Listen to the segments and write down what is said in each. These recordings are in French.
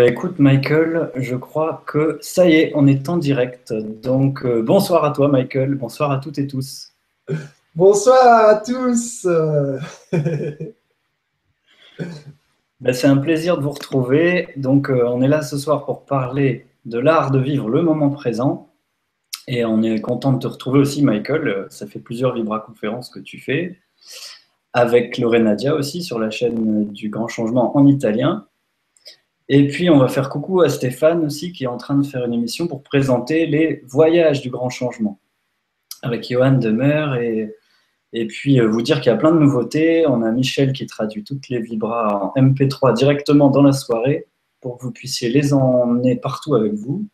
Bah, écoute Michael, je crois que ça y est, on est en direct. Donc euh, bonsoir à toi Michael, bonsoir à toutes et tous. Bonsoir à tous. Bah, c'est un plaisir de vous retrouver. Donc euh, on est là ce soir pour parler de l'art de vivre le moment présent. Et on est content de te retrouver aussi Michael. Ça fait plusieurs Vibra conférences que tu fais avec Lorenadia aussi sur la chaîne du Grand Changement en italien. Et puis, on va faire coucou à Stéphane aussi, qui est en train de faire une émission pour présenter les voyages du grand changement avec Johan Demer. Et, et puis, euh, vous dire qu'il y a plein de nouveautés. On a Michel qui traduit toutes les vibras en MP3 directement dans la soirée pour que vous puissiez les emmener partout avec vous.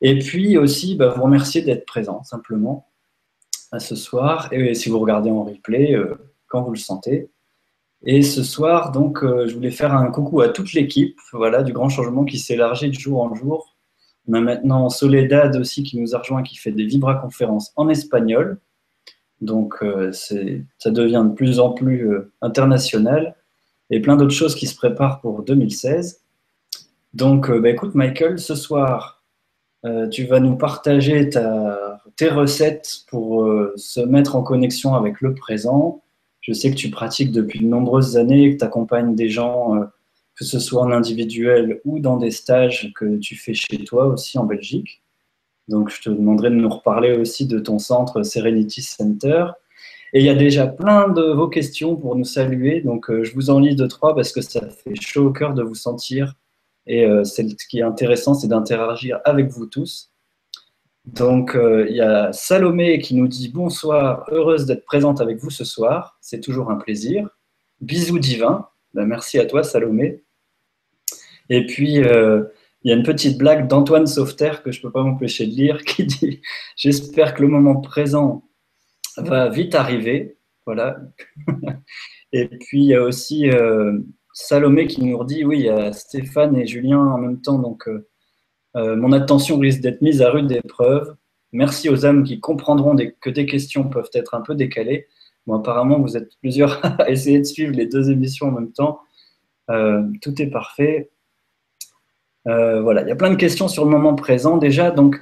Et puis aussi, bah, vous remercier d'être présent simplement à ce soir. Et si vous regardez en replay, euh, quand vous le sentez. Et ce soir, donc, euh, je voulais faire un coucou à toute l'équipe voilà, du grand changement qui s'élargit de jour en jour. On a maintenant Soledad aussi qui nous a rejoint, qui fait des vibra-conférences en espagnol. Donc, euh, ça devient de plus en plus euh, international. Et plein d'autres choses qui se préparent pour 2016. Donc, bah, écoute, Michael, ce soir, tu vas nous partager ta, tes recettes pour se mettre en connexion avec le présent, je sais que tu pratiques depuis de nombreuses années, que tu accompagnes des gens, euh, que ce soit en individuel ou dans des stages que tu fais chez toi aussi en Belgique. Donc, je te demanderai de nous reparler aussi de ton centre Serenity Center. Et il y a déjà plein de vos questions pour nous saluer. Donc, euh, je vous en lis deux, trois parce que ça fait chaud au cœur de vous sentir. Et euh, ce qui est intéressant, c'est d'interagir avec vous tous. Donc, euh, il y a Salomé qui nous dit bonsoir, heureuse d'être présente avec vous ce soir. C'est toujours un plaisir. Bisous divins. Ben, merci à toi, Salomé. Et puis, euh, il y a une petite blague d'Antoine Sauveterre que je ne peux pas m'empêcher de lire qui dit J'espère que le moment présent va vite arriver. Voilà. et puis, il y a aussi euh, Salomé qui nous dit Oui, il y a Stéphane et Julien en même temps. Donc, mon attention risque d'être mise à rude épreuve. Merci aux âmes qui comprendront que des questions peuvent être un peu décalées. Bon, apparemment, vous êtes plusieurs à essayer de suivre les deux émissions en même temps. Euh, tout est parfait. Euh, voilà, il y a plein de questions sur le moment présent déjà. Donc,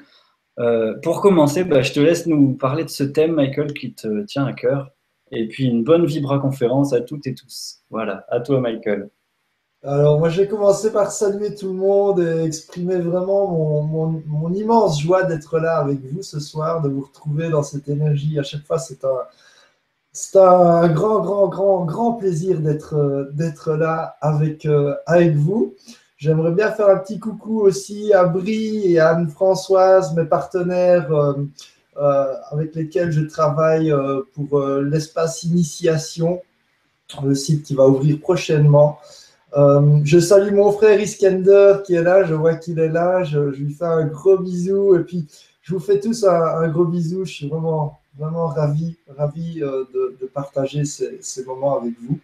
pour commencer, bah, je te laisse nous parler de ce thème, Michael, qui te tient à cœur. Et puis, une bonne Vibra conférence à toutes et tous. Voilà, à toi, Michael. Alors, moi, je vais commencer par saluer tout le monde et exprimer vraiment mon, mon, immense joie d'être là avec vous ce soir, de vous retrouver dans cette énergie. À chaque fois, c'est un, c'est un grand, grand, grand, grand plaisir d'être, d'être là avec, euh, avec vous. J'aimerais bien faire un petit coucou aussi à Brie et à Anne-Françoise, mes partenaires euh, euh, avec lesquels je travaille pour l'espace initiation, le site qui va ouvrir prochainement. Euh, je salue mon frère Iskender qui est là, je vois qu'il est là, je, lui fais un gros bisou et puis je vous fais tous un, gros bisou, je suis vraiment, vraiment ravi, ravi euh, de, partager ces, moments avec vous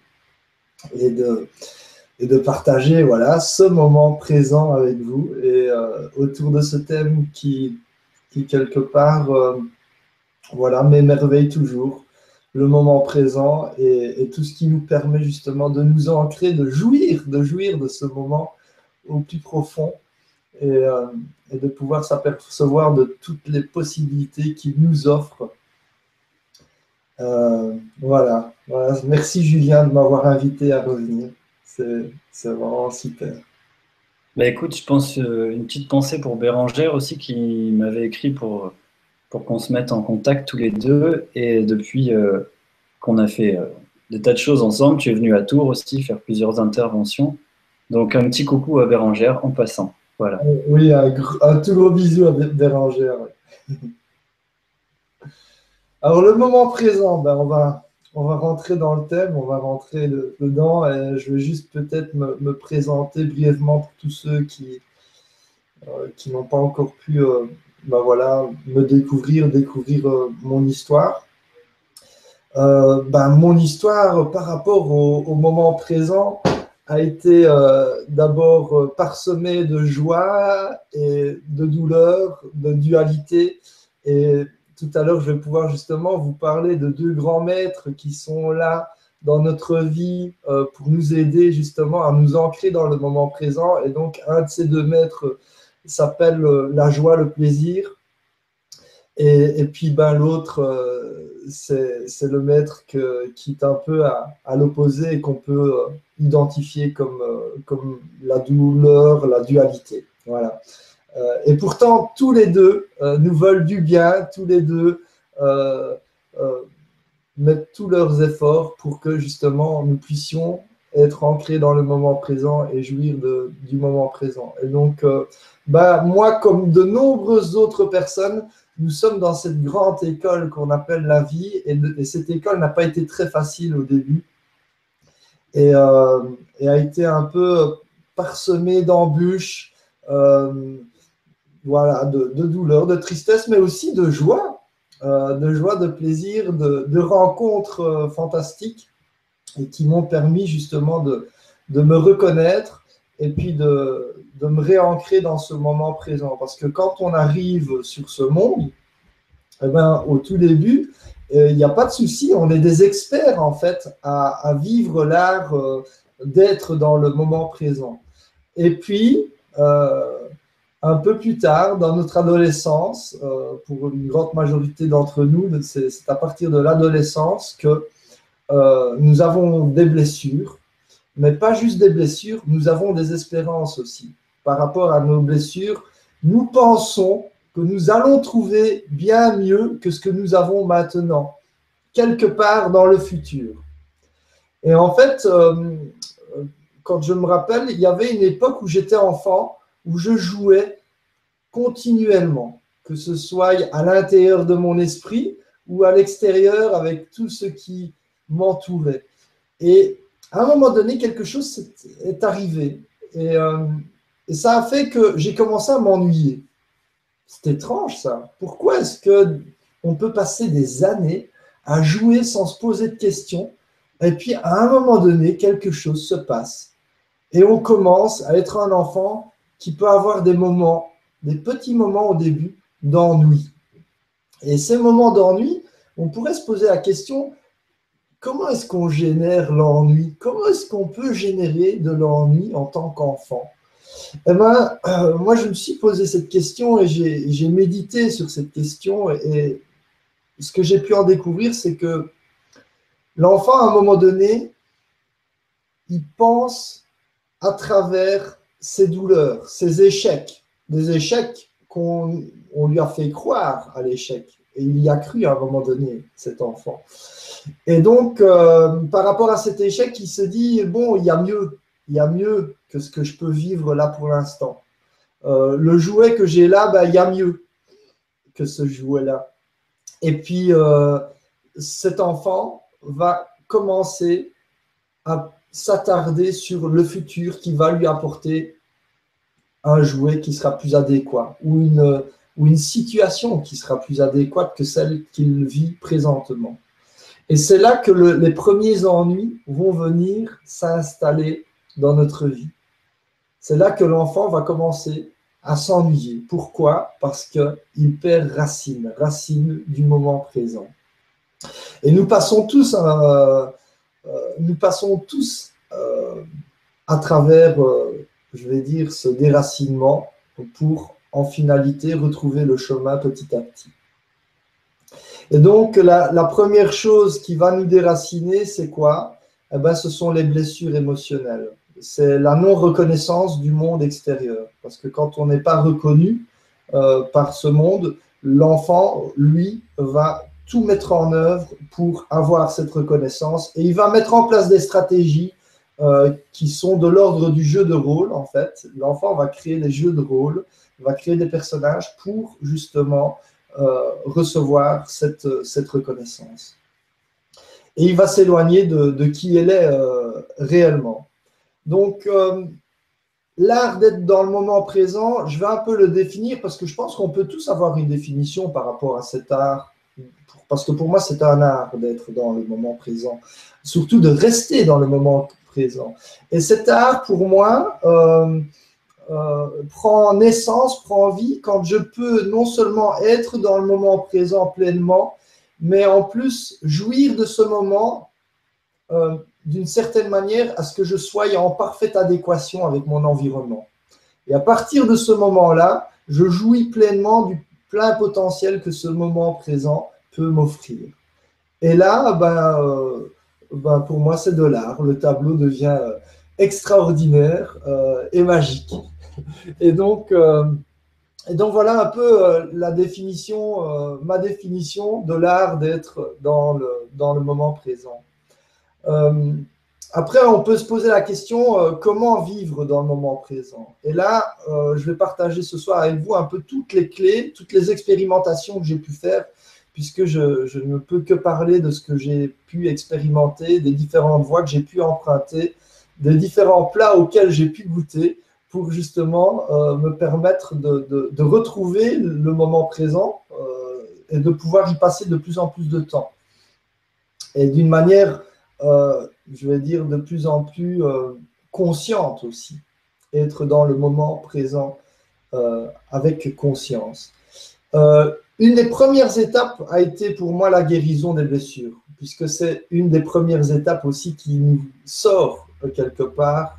et de, partager voilà, ce moment présent avec vous et euh, autour de ce thème qui, qui quelque part voilà, m'émerveille toujours le moment présent et, tout ce qui nous permet justement de nous ancrer, de jouir, de jouir de ce moment au plus profond et, euh, de pouvoir s'apercevoir de toutes les possibilités qu'il nous offre. Euh, voilà. Merci Julien de m'avoir invité à revenir. C'est vraiment super. Bah écoute, je pense euh, une petite pensée pour Bérangère aussi qui m'avait écrit pour pour qu'on se mette en contact tous les deux. Et depuis euh, qu'on a fait euh, des tas de choses ensemble, tu es venu à Tours aussi faire plusieurs interventions. Donc un petit coucou à Bérangère en passant. Voilà. Euh, oui, un, tout gros bisou à Bérangère. Alors le moment présent, ben, on, va, on va rentrer dans le thème, on va rentrer dedans. Je vais juste peut-être me, présenter brièvement pour tous ceux qui, qui n'ont pas encore pu ben voilà, me découvrir, découvrir euh, mon histoire. Euh, ben, mon histoire par rapport au, moment présent a été euh, d'abord parsemée de joie et de douleur, de dualité. Et tout à l'heure, je vais pouvoir justement vous parler de deux grands maîtres qui sont là dans notre vie pour nous aider justement à nous ancrer dans le moment présent. Et donc, un de ces deux maîtres s'appelle la joie, le plaisir. Et, puis ben, l'autre, euh, c'est le maître qui est un peu à, l'opposé et qu'on peut euh, identifier comme, euh, comme la douleur, la dualité. Voilà. et pourtant, tous les deux nous veulent du bien, tous les deux mettent tous leurs efforts pour que justement nous puissions être ancrés dans le moment présent et jouir du moment présent. Et donc, bah, moi, comme de nombreuses autres personnes, nous sommes dans cette grande école qu'on appelle la vie, et, cette école n'a pas été très facile au début, et, euh, a été un peu parsemée d'embûches, euh, voilà, de, de, douleur, de tristesse, mais aussi de joie, euh, de joie, de plaisir, de, rencontres fantastiques, et qui m'ont permis justement de, de me reconnaître et puis de, de me réancrer dans ce moment présent. Parce que quand on arrive sur ce monde, eh ben, au tout début, euh, il n'y a pas de souci, on est des experts en fait à, vivre l'art euh, d'être dans le moment présent. Et puis, euh, un peu plus tard, dans notre adolescence, pour une grande majorité d'entre nous, c'est à partir de l'adolescence que nous avons des blessures, mais pas juste des blessures, nous avons des espérances aussi par rapport à nos blessures, nous pensons que nous allons trouver bien mieux que ce que nous avons maintenant, quelque part dans le futur. Et en fait, euh, quand je me rappelle, il y avait une époque où j'étais enfant, où je jouais continuellement, que ce soit à l'intérieur de mon esprit ou à l'extérieur avec tout ce qui m'entourait. Et à un moment donné, quelque chose est arrivé. Et euh, et ça a fait que j'ai commencé à m'ennuyer. C'est étrange ça. Pourquoi est-ce que on peut passer des années à jouer sans se poser de questions et puis à un moment donné, quelque chose se passe et on commence à être un enfant qui peut avoir des moments, des petits moments au début d'ennui. Et ces moments d'ennui, on pourrait se poser la question comment est-ce qu'on génère l'ennui? Comment est-ce qu'on peut générer de l'ennui en tant qu'enfant? Eh ben, euh, moi, je me suis posé cette question et j'ai médité sur cette question. Et, ce que j'ai pu en découvrir, c'est que l'enfant, à un moment donné, il pense à travers ses douleurs, ses échecs, des échecs qu'on lui a fait croire à l'échec. Il y a cru à un moment donné, cet enfant. Et donc, euh, par rapport à cet échec, il se dit, bon, il y a mieux, il y a mieux que ce que je peux vivre là pour l'instant. Euh, le jouet que j'ai là, ben, il y a mieux que ce jouet-là. Et puis, euh, cet enfant va commencer à s'attarder sur le futur qui va lui apporter un jouet qui sera plus adéquat ou une, ou une situation qui sera plus adéquate que celle qu'il vit présentement. Et c'est là que les premiers ennuis vont venir s'installer dans notre vie. C'est là que l'enfant va commencer à s'ennuyer. Pourquoi? Parce qu'il perd racine, racine du moment présent. Et nous passons tous, euh, euh, nous passons tous euh, à travers, je vais dire, ce déracinement pour en finalité retrouver le chemin petit à petit. Et donc, la, première chose qui va nous déraciner, c'est quoi? Eh ben, Ce sont les blessures émotionnelles c'est la non-reconnaissance du monde extérieur. Parce que quand on n'est pas reconnu euh, par ce monde, l'enfant, lui, va tout mettre en œuvre pour avoir cette reconnaissance et il va mettre en place des stratégies euh, qui sont de l'ordre du jeu de rôle, en fait. L'enfant va créer des jeux de rôle, va créer des personnages pour justement euh, recevoir cette, cette reconnaissance. Et il va s'éloigner de, de, qui il est réellement. Donc, euh, l'art d'être dans le moment présent, je vais un peu le définir parce que je pense qu'on peut tous avoir une définition par rapport à cet art. Parce que pour moi, c'est un art d'être dans le moment présent, surtout de rester dans le moment présent. Et cet art, pour moi, euh, euh, prend naissance, prend vie quand je peux non seulement être dans le moment présent pleinement, mais en plus jouir de ce moment d'une certaine manière à ce que je sois en parfaite adéquation avec mon environnement. Et à partir de ce moment-là, je jouis pleinement du plein potentiel que ce moment présent peut m'offrir. Et là, ben, euh, ben pour moi, c'est de l'art. Le tableau devient euh, extraordinaire euh, et magique. Et donc, et donc voilà un peu la définition, ma définition de l'art d'être dans le, moment présent. Après, on peut se poser la question euh, comment vivre dans le moment présent? Et là, euh, je vais partager ce soir avec vous un peu toutes les clés, toutes les expérimentations que j'ai pu faire, puisque je, ne peux que parler de ce que j'ai pu expérimenter, des différentes voies que j'ai pu emprunter, des différents plats auxquels j'ai pu goûter justement euh, me permettre de, retrouver le moment présent et de pouvoir y passer de plus en plus de temps. Et d'une manière euh, je vais dire, de plus en plus euh, consciente aussi. Être dans le moment présent euh, avec conscience. une des premières étapes a été pour moi la guérison des blessures, puisque c'est une des premières étapes aussi qui nous sort quelque part,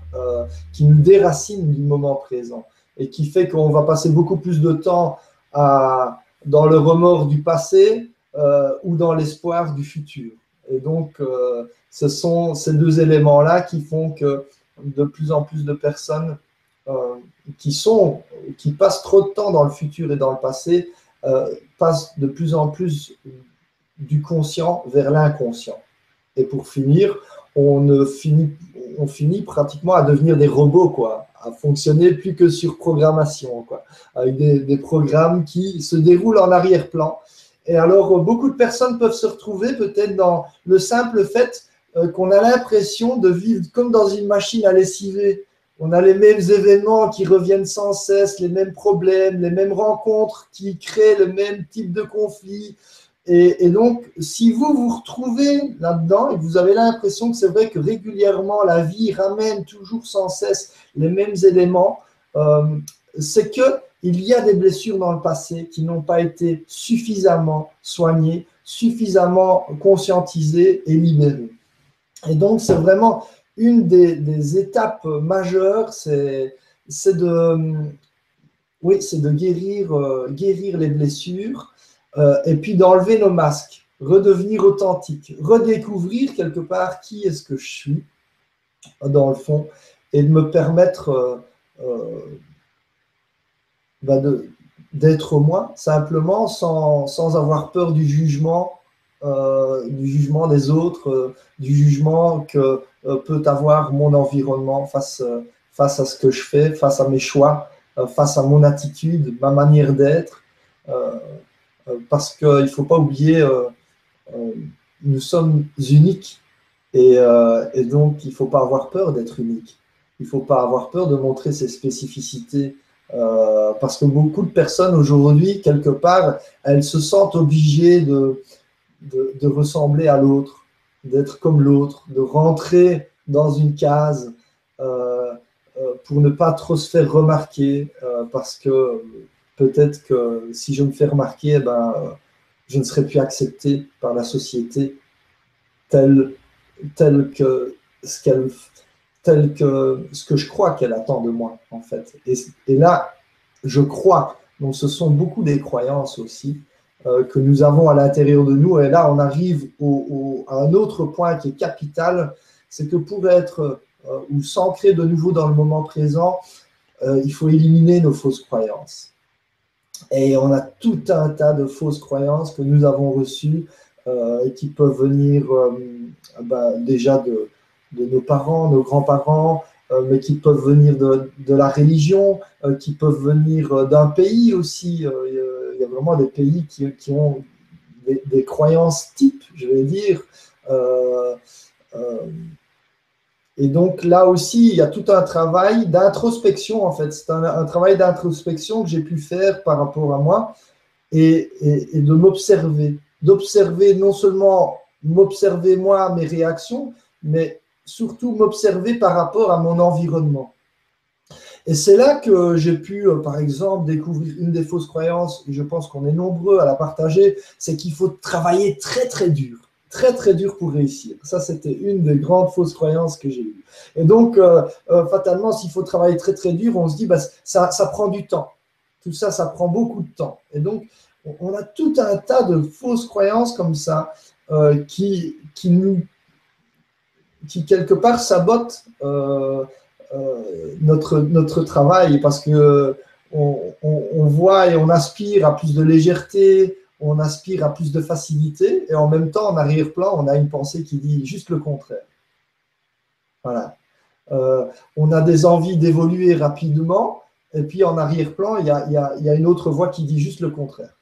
qui nous déracine du moment présent et qui fait qu'on va passer beaucoup plus de temps dans le remords du passé ou dans l'espoir du futur. Et donc, ce sont ces deux éléments-là qui font que de plus en plus de personnes euh, qui sont, qui passent trop de temps dans le futur et dans le passé, euh, passent de plus en plus du conscient vers l'inconscient. Et pour finir, on, finit, on finit pratiquement à devenir des robots, quoi, à fonctionner plus que sur programmation, quoi, avec des, des programmes qui se déroulent en arrière-plan. Et alors, beaucoup de personnes peuvent se retrouver peut-être dans le simple fait euh, qu'on a l'impression de vivre comme dans une machine à lessiver. On a les mêmes événements qui reviennent sans cesse, les mêmes problèmes, les mêmes rencontres qui créent le même type de conflit. Et, donc, si vous vous retrouvez là-dedans et vous avez l'impression que c'est vrai que régulièrement la vie ramène toujours sans cesse les mêmes éléments, euh, c'est que il y a des blessures dans le passé qui n'ont pas été suffisamment soignées, suffisamment conscientisées et libérées. Et donc, c'est vraiment une des, étapes majeures, c'est de, guérir, euh, guérir les blessures euh, et puis d'enlever nos masques, redevenir authentique, redécouvrir quelque part qui est-ce que je suis, dans le fond, et de me permettre euh, bah, d'être moi, simplement, sans, sans, avoir peur du jugement euh, du jugement des autres, euh, du jugement que euh, peut avoir mon environnement face, face à ce que je fais, face à mes choix, face à mon attitude, ma manière d'être. Parce qu'il ne faut pas oublier, nous sommes uniques et, donc il ne faut pas avoir peur d'être unique. Il ne faut pas avoir peur de montrer ses spécificités. parce que beaucoup de personnes aujourd'hui, quelque part, elles se sentent obligées de, ressembler à l'autre, d'être comme l'autre, de rentrer dans une case euh, euh, pour ne pas trop se faire remarquer, euh, parce que peut-être que si je me fais remarquer, eh ben, je ne serai plus accepté par la société tel, tel que ce qu'elle tel que ce que je crois qu'elle attend de moi en fait. Et, là, je crois. Donc ce sont beaucoup des croyances aussi. Euh, que nous avons à l'intérieur de nous. Et là, on arrive à un autre point qui est capital, c'est que pour être euh, ou s'ancrer de nouveau dans le moment présent, euh, il faut éliminer nos fausses croyances. Et on a tout un tas de fausses croyances que nous avons reçues et qui peuvent venir bah, déjà de, nos parents, nos grands-parents, mais qui peuvent venir de, de la religion, qui peuvent venir d'un pays aussi il y a vraiment des pays qui, ont des, croyances types, je vais dire. Et donc là aussi, il y a tout un travail d'introspection, en fait. C'est un, travail d'introspection que j'ai pu faire par rapport à moi et, de m'observer. D'observer non seulement m'observer moi, mes réactions, mais surtout m'observer par rapport à mon environnement. Et c'est là que j'ai pu, euh, par exemple, découvrir une des fausses croyances, et je pense qu'on est nombreux à la partager, c'est qu'il faut travailler très très dur. Très très dur pour réussir. Ça, c'était une des grandes fausses croyances que j'ai eues. Et donc, euh, euh, fatalement, s'il faut travailler très très dur, on se dit, bah, ça, ça prend du temps. Tout ça, ça prend beaucoup de temps. Et donc, on a tout un tas de fausses croyances comme ça euh, qui, qui nous, qui quelque part sabotent notre, notre travail parce que on, on, voit et on aspire à plus de légèreté, on aspire à plus de facilité, et en même temps, en arrière-plan, on a une pensée qui dit juste le contraire. Voilà. Euh, on a des envies d'évoluer rapidement, et puis en arrière-plan, il y a, une autre voix qui dit juste le contraire.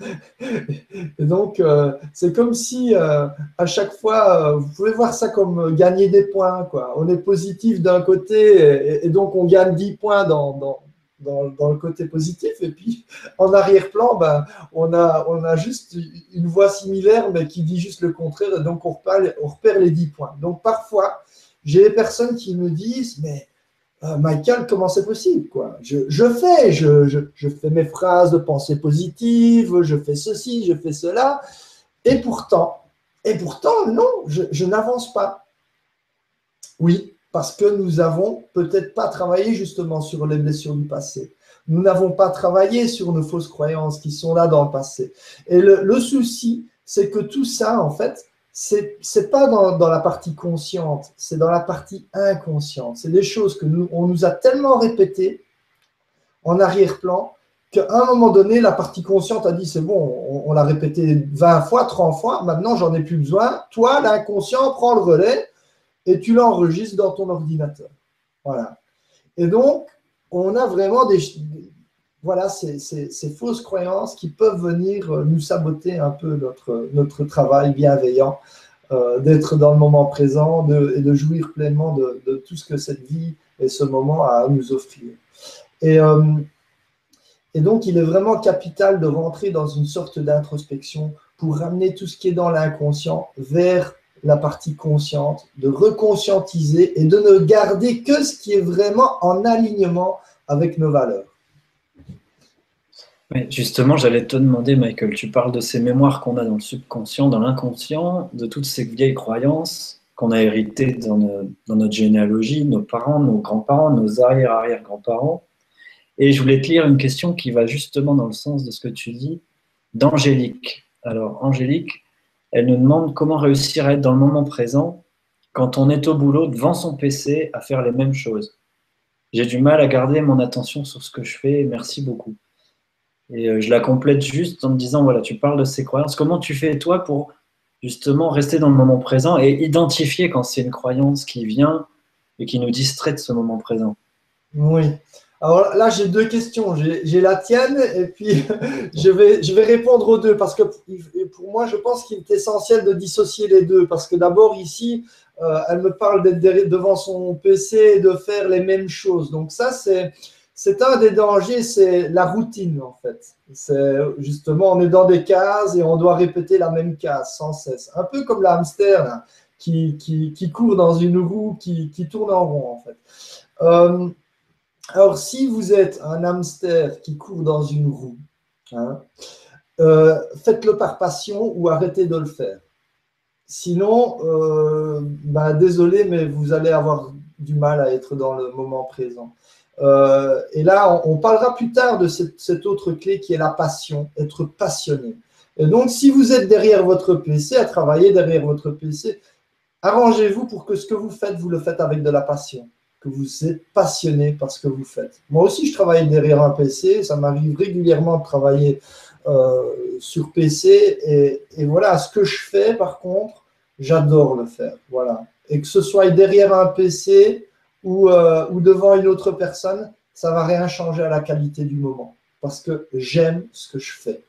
et donc, euh, c'est comme si euh, à chaque fois, vous pouvez voir ça comme gagner des points. On est positif d'un côté, et, donc on gagne 10 points dans dans, le côté positif. Et puis, en arrière-plan, ben, on, a, on a juste une voix similaire, mais qui dit juste le contraire. Donc, on repère, les 10 points. Donc, parfois, j'ai des personnes qui me disent, mais euh, Michael, comment c'est possible quoi? Je, fais, je, je, fais mes phrases de pensée positive, je fais ceci, je fais cela. Et pourtant, et pourtant, non, je n'avance pas. Oui, parce que nous avons peut-être pas travaillé justement sur les blessures du passé. Nous n'avons pas travaillé sur nos fausses croyances qui sont là dans le passé. Et le, souci, c'est que tout ça, en fait, c'est c'est pas dans, la partie consciente, c'est dans la partie inconsciente. C'est des choses que nous on nous a tellement répétées en arrière-plan qu'à un moment donné, la partie consciente a dit c'est bon, on, l'a répété 20 fois, 30 fois, maintenant j'en ai plus besoin. Toi, l'inconscient, prend le relais et tu l'enregistres dans ton ordinateur. Voilà. Et donc, on a vraiment des, voilà, ces, fausses croyances qui peuvent venir euh, nous saboter un peu notre, notre travail bienveillant, euh, d'être dans le moment présent de, et de jouir pleinement de, de, tout ce que cette vie et ce moment a à nous offrir. Et, euh, et donc, il est vraiment capital de rentrer dans une sorte d'introspection pour ramener tout ce qui est dans l'inconscient vers la partie consciente, de reconscientiser et de ne garder que ce qui est vraiment en alignement avec nos valeurs. justement, j'allais te demander, Michael, tu parles de ces mémoires qu'on a dans le subconscient, dans l'inconscient, de toutes ces vieilles croyances qu'on a héritées dans, dans, notre généalogie, nos parents, nos grands-parents, nos arrière-arrière-grands-parents. Et je voulais te lire une question qui va justement dans le sens de ce que tu dis, d'Angélique. Alors, Angélique, elle nous demande comment réussir à être dans le moment présent quand on est au boulot devant son PC à faire les mêmes choses. J'ai du mal à garder mon attention sur ce que je fais. Merci beaucoup. Et euh, je la complète juste en me disant, voilà, tu parles de ces croyances. Comment tu fais toi pour justement rester dans le moment présent et identifier quand c'est une croyance qui vient et qui nous distrait de ce moment présent? Oui. Alors là, j'ai deux questions. J'ai la tienne et puis je vais, je vais répondre aux deux parce que pour moi, je pense qu'il est essentiel de dissocier les deux parce que d'abord ici, euh, elle me parle d'être devant son PC et de faire les mêmes choses. Donc ça, c'est c'est un des dangers, c'est la routine en fait. C'est justement, on est dans des cases et on doit répéter la même case sans cesse. Un peu comme qui, qui, qui, court dans une roue qui, qui tourne en rond en fait. Euh, alors, si vous êtes un hamster qui court dans une roue, hein, euh, faites-le par passion ou arrêtez de le faire. Sinon, euh, bah, désolé, mais vous allez avoir du mal à être dans le moment présent. Euh, et là, on, parlera plus tard de cette, autre clé qui est la passion, être passionné. Et donc, si vous êtes derrière votre PC, à travailler derrière votre PC, arrangez-vous pour que ce que vous faites, vous le faites avec de la passion que vous êtes passionné par ce que vous faites. Moi aussi, je travaille derrière un PC. Ça m'arrive régulièrement de travailler euh, sur PC. Et, voilà, ce que je fais, par contre, j'adore le faire. Voilà. Et que ce soit derrière un PC ou, euh, ou devant une autre personne, ça va rien changer à la qualité du moment. Parce que j'aime ce que je fais.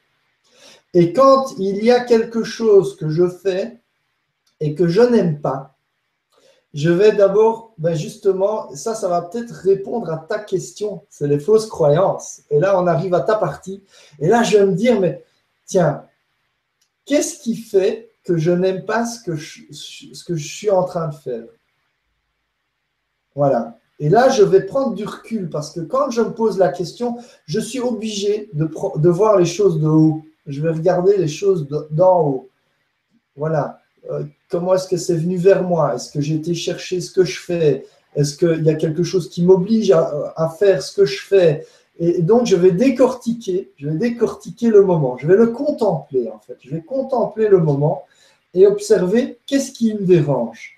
Et quand il y a quelque chose que je fais et que je n'aime pas, je vais d'abord, ben justement, ça, ça va peut-être répondre à ta question. C'est les fausses croyances. Et là, on arrive à ta partie. Et là, je vais me dire, mais tiens, qu'est-ce qui fait que je n'aime pas ce que je, suis en train de faire? Voilà. Et là, je vais prendre du recul parce que quand je me pose la question, je suis obligé de, de voir les choses de haut. Je vais regarder les choses d'en haut. Voilà comment est-ce que c'est venu vers moi? Est-ce que j'ai été chercher ce que je fais? Est-ce qu'il y a quelque chose qui m'oblige à, faire ce que je fais? Et donc, je vais décortiquer, je vais décortiquer le moment, je vais le contempler en fait, je vais contempler le moment et observer qu'est-ce qui me dérange.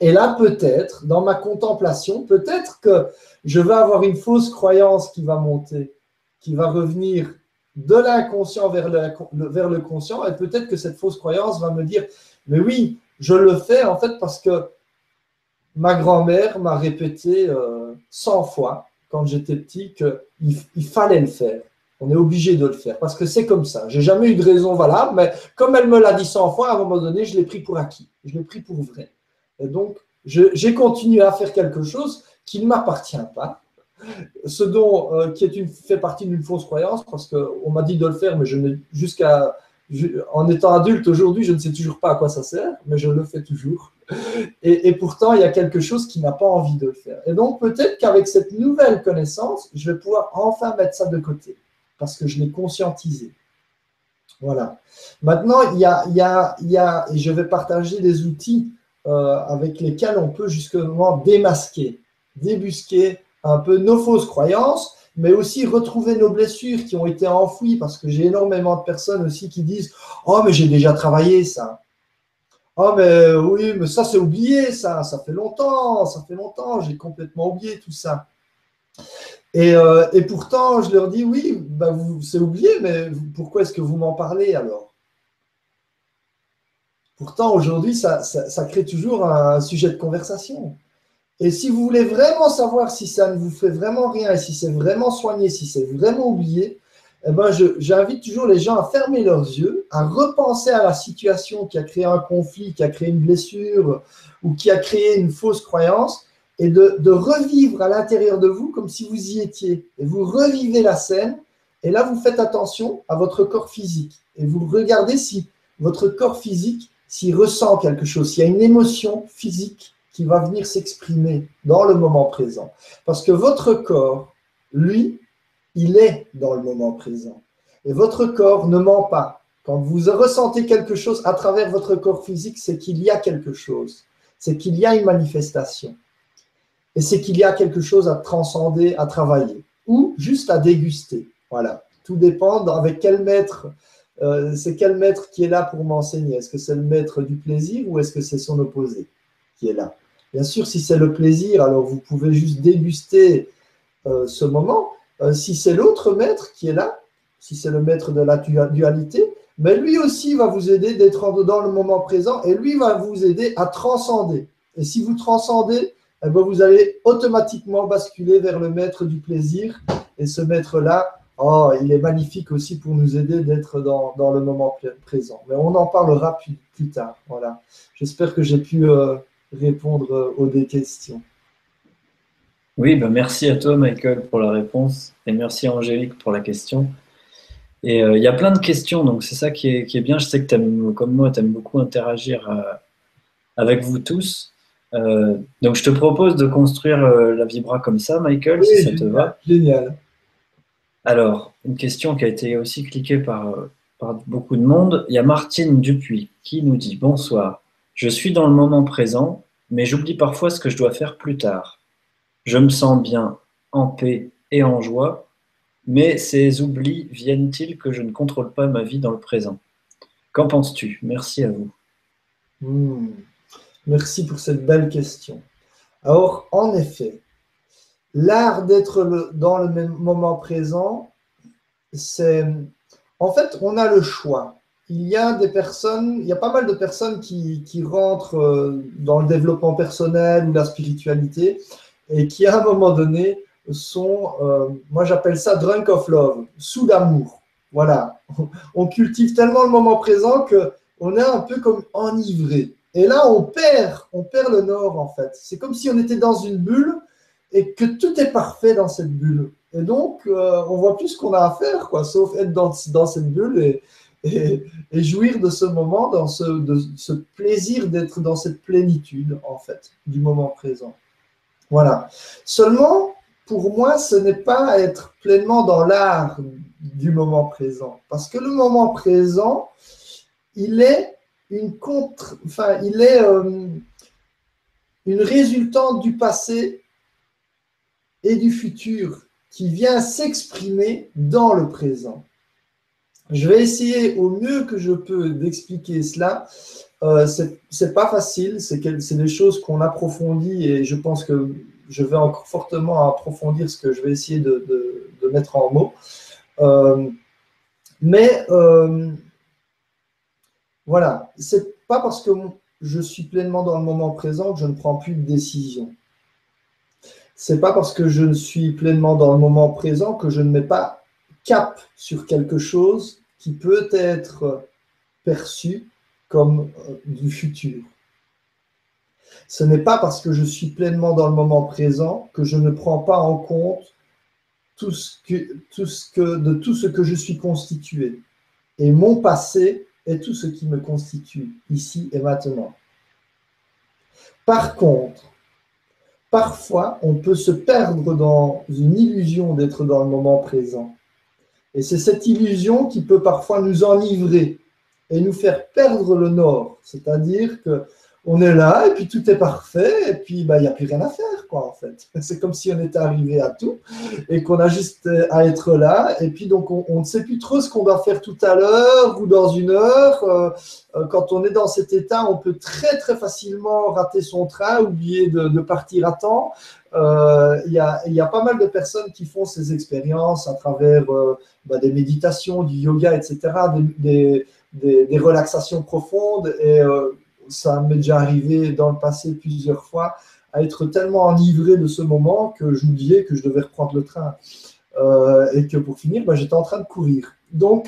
Et là, peut-être, dans ma contemplation, peut-être que je vais avoir une fausse croyance qui va monter, qui va revenir de l'inconscient vers le, vers le conscient, et peut-être que cette fausse croyance va me dire, mais oui, je le fais en fait parce que ma grand-mère m'a répété euh, 100 fois quand j'étais petit qu'il il fallait le faire. On est obligé de le faire parce que c'est comme ça. J'ai jamais eu de raison valable, mais comme elle me l'a dit 100 fois, à un moment donné, je l'ai pris pour acquis. Je l'ai pris pour vrai. Et donc, j'ai continué à faire quelque chose qui ne m'appartient pas, ce dont euh, qui fait partie d'une fausse croyance parce qu'on m'a dit de le faire, mais je n'ai jusqu'à en étant adulte aujourd'hui, je ne sais toujours pas à quoi ça sert, mais je le fais toujours. Et, pourtant, il y a quelque chose qui n'a pas envie de le faire. Et donc, peut-être qu'avec cette nouvelle connaissance, je vais pouvoir enfin mettre ça de côté, parce que je l'ai conscientisé. Voilà. Maintenant, il y a, il y a, il y et je vais partager des outils euh, avec lesquels on peut justement démasquer, débusquer un peu nos fausses croyances, mais aussi retrouver nos blessures qui ont été enfouies, parce que j'ai énormément de personnes aussi qui disent Oh, mais j'ai déjà travaillé ça. Oh, mais oui, mais ça, c'est oublié, ça, ça fait longtemps, ça fait longtemps, j'ai complètement oublié tout ça. Et, euh, et pourtant, je leur dis Oui, bah, c'est oublié, mais pourquoi est-ce que vous m'en parlez alors? Pourtant, aujourd'hui, ça, ça, crée toujours un sujet de conversation. Et si vous voulez vraiment savoir si ça ne vous fait vraiment rien et si c'est vraiment soigné, si c'est vraiment oublié, eh ben j'invite toujours les gens à fermer leurs yeux, à repenser à la situation qui a créé un conflit, qui a créé une blessure ou qui a créé une fausse croyance et de, de revivre à l'intérieur de vous comme si vous y étiez. Et vous revivez la scène et là vous faites attention à votre corps physique et vous regardez si votre corps physique s'il ressent quelque chose, s'il y a une émotion physique qui va venir s'exprimer dans le moment présent. Parce que votre corps, lui, il est dans le moment présent. Et votre corps ne ment pas. Quand vous ressentez quelque chose à travers votre corps physique, c'est qu'il y a quelque chose. C'est qu'il y a une manifestation. Et c'est qu'il y a quelque chose à transcender, à travailler. Ou juste à déguster. Voilà. Tout dépend avec quel maître, euh, c'est quel maître qui est là pour m'enseigner. Est-ce que c'est le maître du plaisir ou est-ce que c'est son opposé qui est là? Bien sûr, si c'est le plaisir, alors vous pouvez juste déguster euh, ce moment. Euh, si c'est l'autre maître qui est là, si c'est le maître de la dualité, mais lui aussi va vous aider d'être dans le moment présent et lui va vous aider à transcender. Et si vous transcendez, eh ben, vous allez automatiquement basculer vers le maître du plaisir. Et ce maître-là, oh, il est magnifique aussi pour nous aider d'être dans, le moment présent. Mais on en parlera plus, tard. Voilà. J'espère que j'ai pu euh, répondre aux des questions. Oui, ben merci à toi, Michael, pour la réponse. Et merci Angélique pour la question. Et euh, il y a plein de questions, donc c'est ça qui est, bien. Je sais que aimes, comme moi, tu aimes beaucoup interagir euh, avec vous tous. Euh, donc je te propose de construire la vibra comme ça, Michael, si ça te va. Génial. Alors, une question qui a été aussi cliquée par, par beaucoup de monde. Il y a Martine Dupuis qui nous dit Bonsoir. Je suis dans le moment présent, mais j'oublie parfois ce que je dois faire plus tard. Je me sens bien, en paix et en joie, mais ces oublis viennent-ils que je ne contrôle pas ma vie dans le présent? Qu'en penses-tu? Merci à vous. Hmm. Merci pour cette belle question. Alors, en effet, l'art d'être dans le moment présent, c'est... En fait, on a le choix il y a des personnes, il y a pas mal de personnes qui, rentrent euh, dans le développement personnel ou la spiritualité et qui, à un moment donné, sont, euh, moi j'appelle ça drunk of love, sous d'amour. Voilà. On cultive tellement le moment présent que on est un peu comme enivré. Et là, on perd, on perd le nord en fait. C'est comme si on était dans une bulle et que tout est parfait dans cette bulle. Et donc, euh, on voit plus ce qu'on a à faire, quoi, sauf être dans, dans cette bulle et, et, jouir de ce moment, dans de, ce plaisir d'être dans cette plénitude, en fait, du moment présent. Voilà. Seulement, pour moi, ce n'est pas être pleinement dans l'art du moment présent. Parce que le moment présent, il est une euh, une résultante du passé et du futur qui vient s'exprimer dans le présent. Je vais essayer au mieux que je peux d'expliquer cela. Euh, c'est pas facile, c'est des choses qu'on approfondit et je pense que je vais encore fortement approfondir ce que je vais essayer de, mettre en mots. Euh, mais euh, voilà, c'est pas parce que je suis pleinement dans le moment présent que je ne prends plus de décision. C'est pas parce que je ne suis pleinement dans le moment présent que je ne mets pas cap sur quelque chose qui peut être perçu comme euh, du futur. Ce n'est pas parce que je suis pleinement dans le moment présent que je ne prends pas en compte de tout ce que je suis constitué. Et mon passé est tout ce qui me constitue ici et maintenant. Par contre, parfois, on peut se perdre dans une illusion d'être dans le moment présent. Et c'est cette illusion qui peut parfois nous enivrer et nous faire perdre le nord. C'est-à-dire que on est là et puis tout est parfait et puis bah, il n'y a plus rien à faire quoi en fait. C'est comme si on était arrivé à tout et qu'on a juste à être là et puis donc on, ne sait plus trop ce qu'on va faire tout à l'heure ou dans une heure. Euh, euh, quand on est dans cet état, on peut très très facilement rater son train, oublier de, partir à temps. Euh, il y, a, y, a, pas mal de personnes qui font ces expériences à travers bah, des méditations, du yoga, etc., des, des, des relaxations profondes et ça m'est déjà arrivé dans le passé plusieurs fois, à être tellement enivré de ce moment que j'oubliais que je devais reprendre le train. Euh, et que pour finir, bah, j'étais en train de courir. Donc,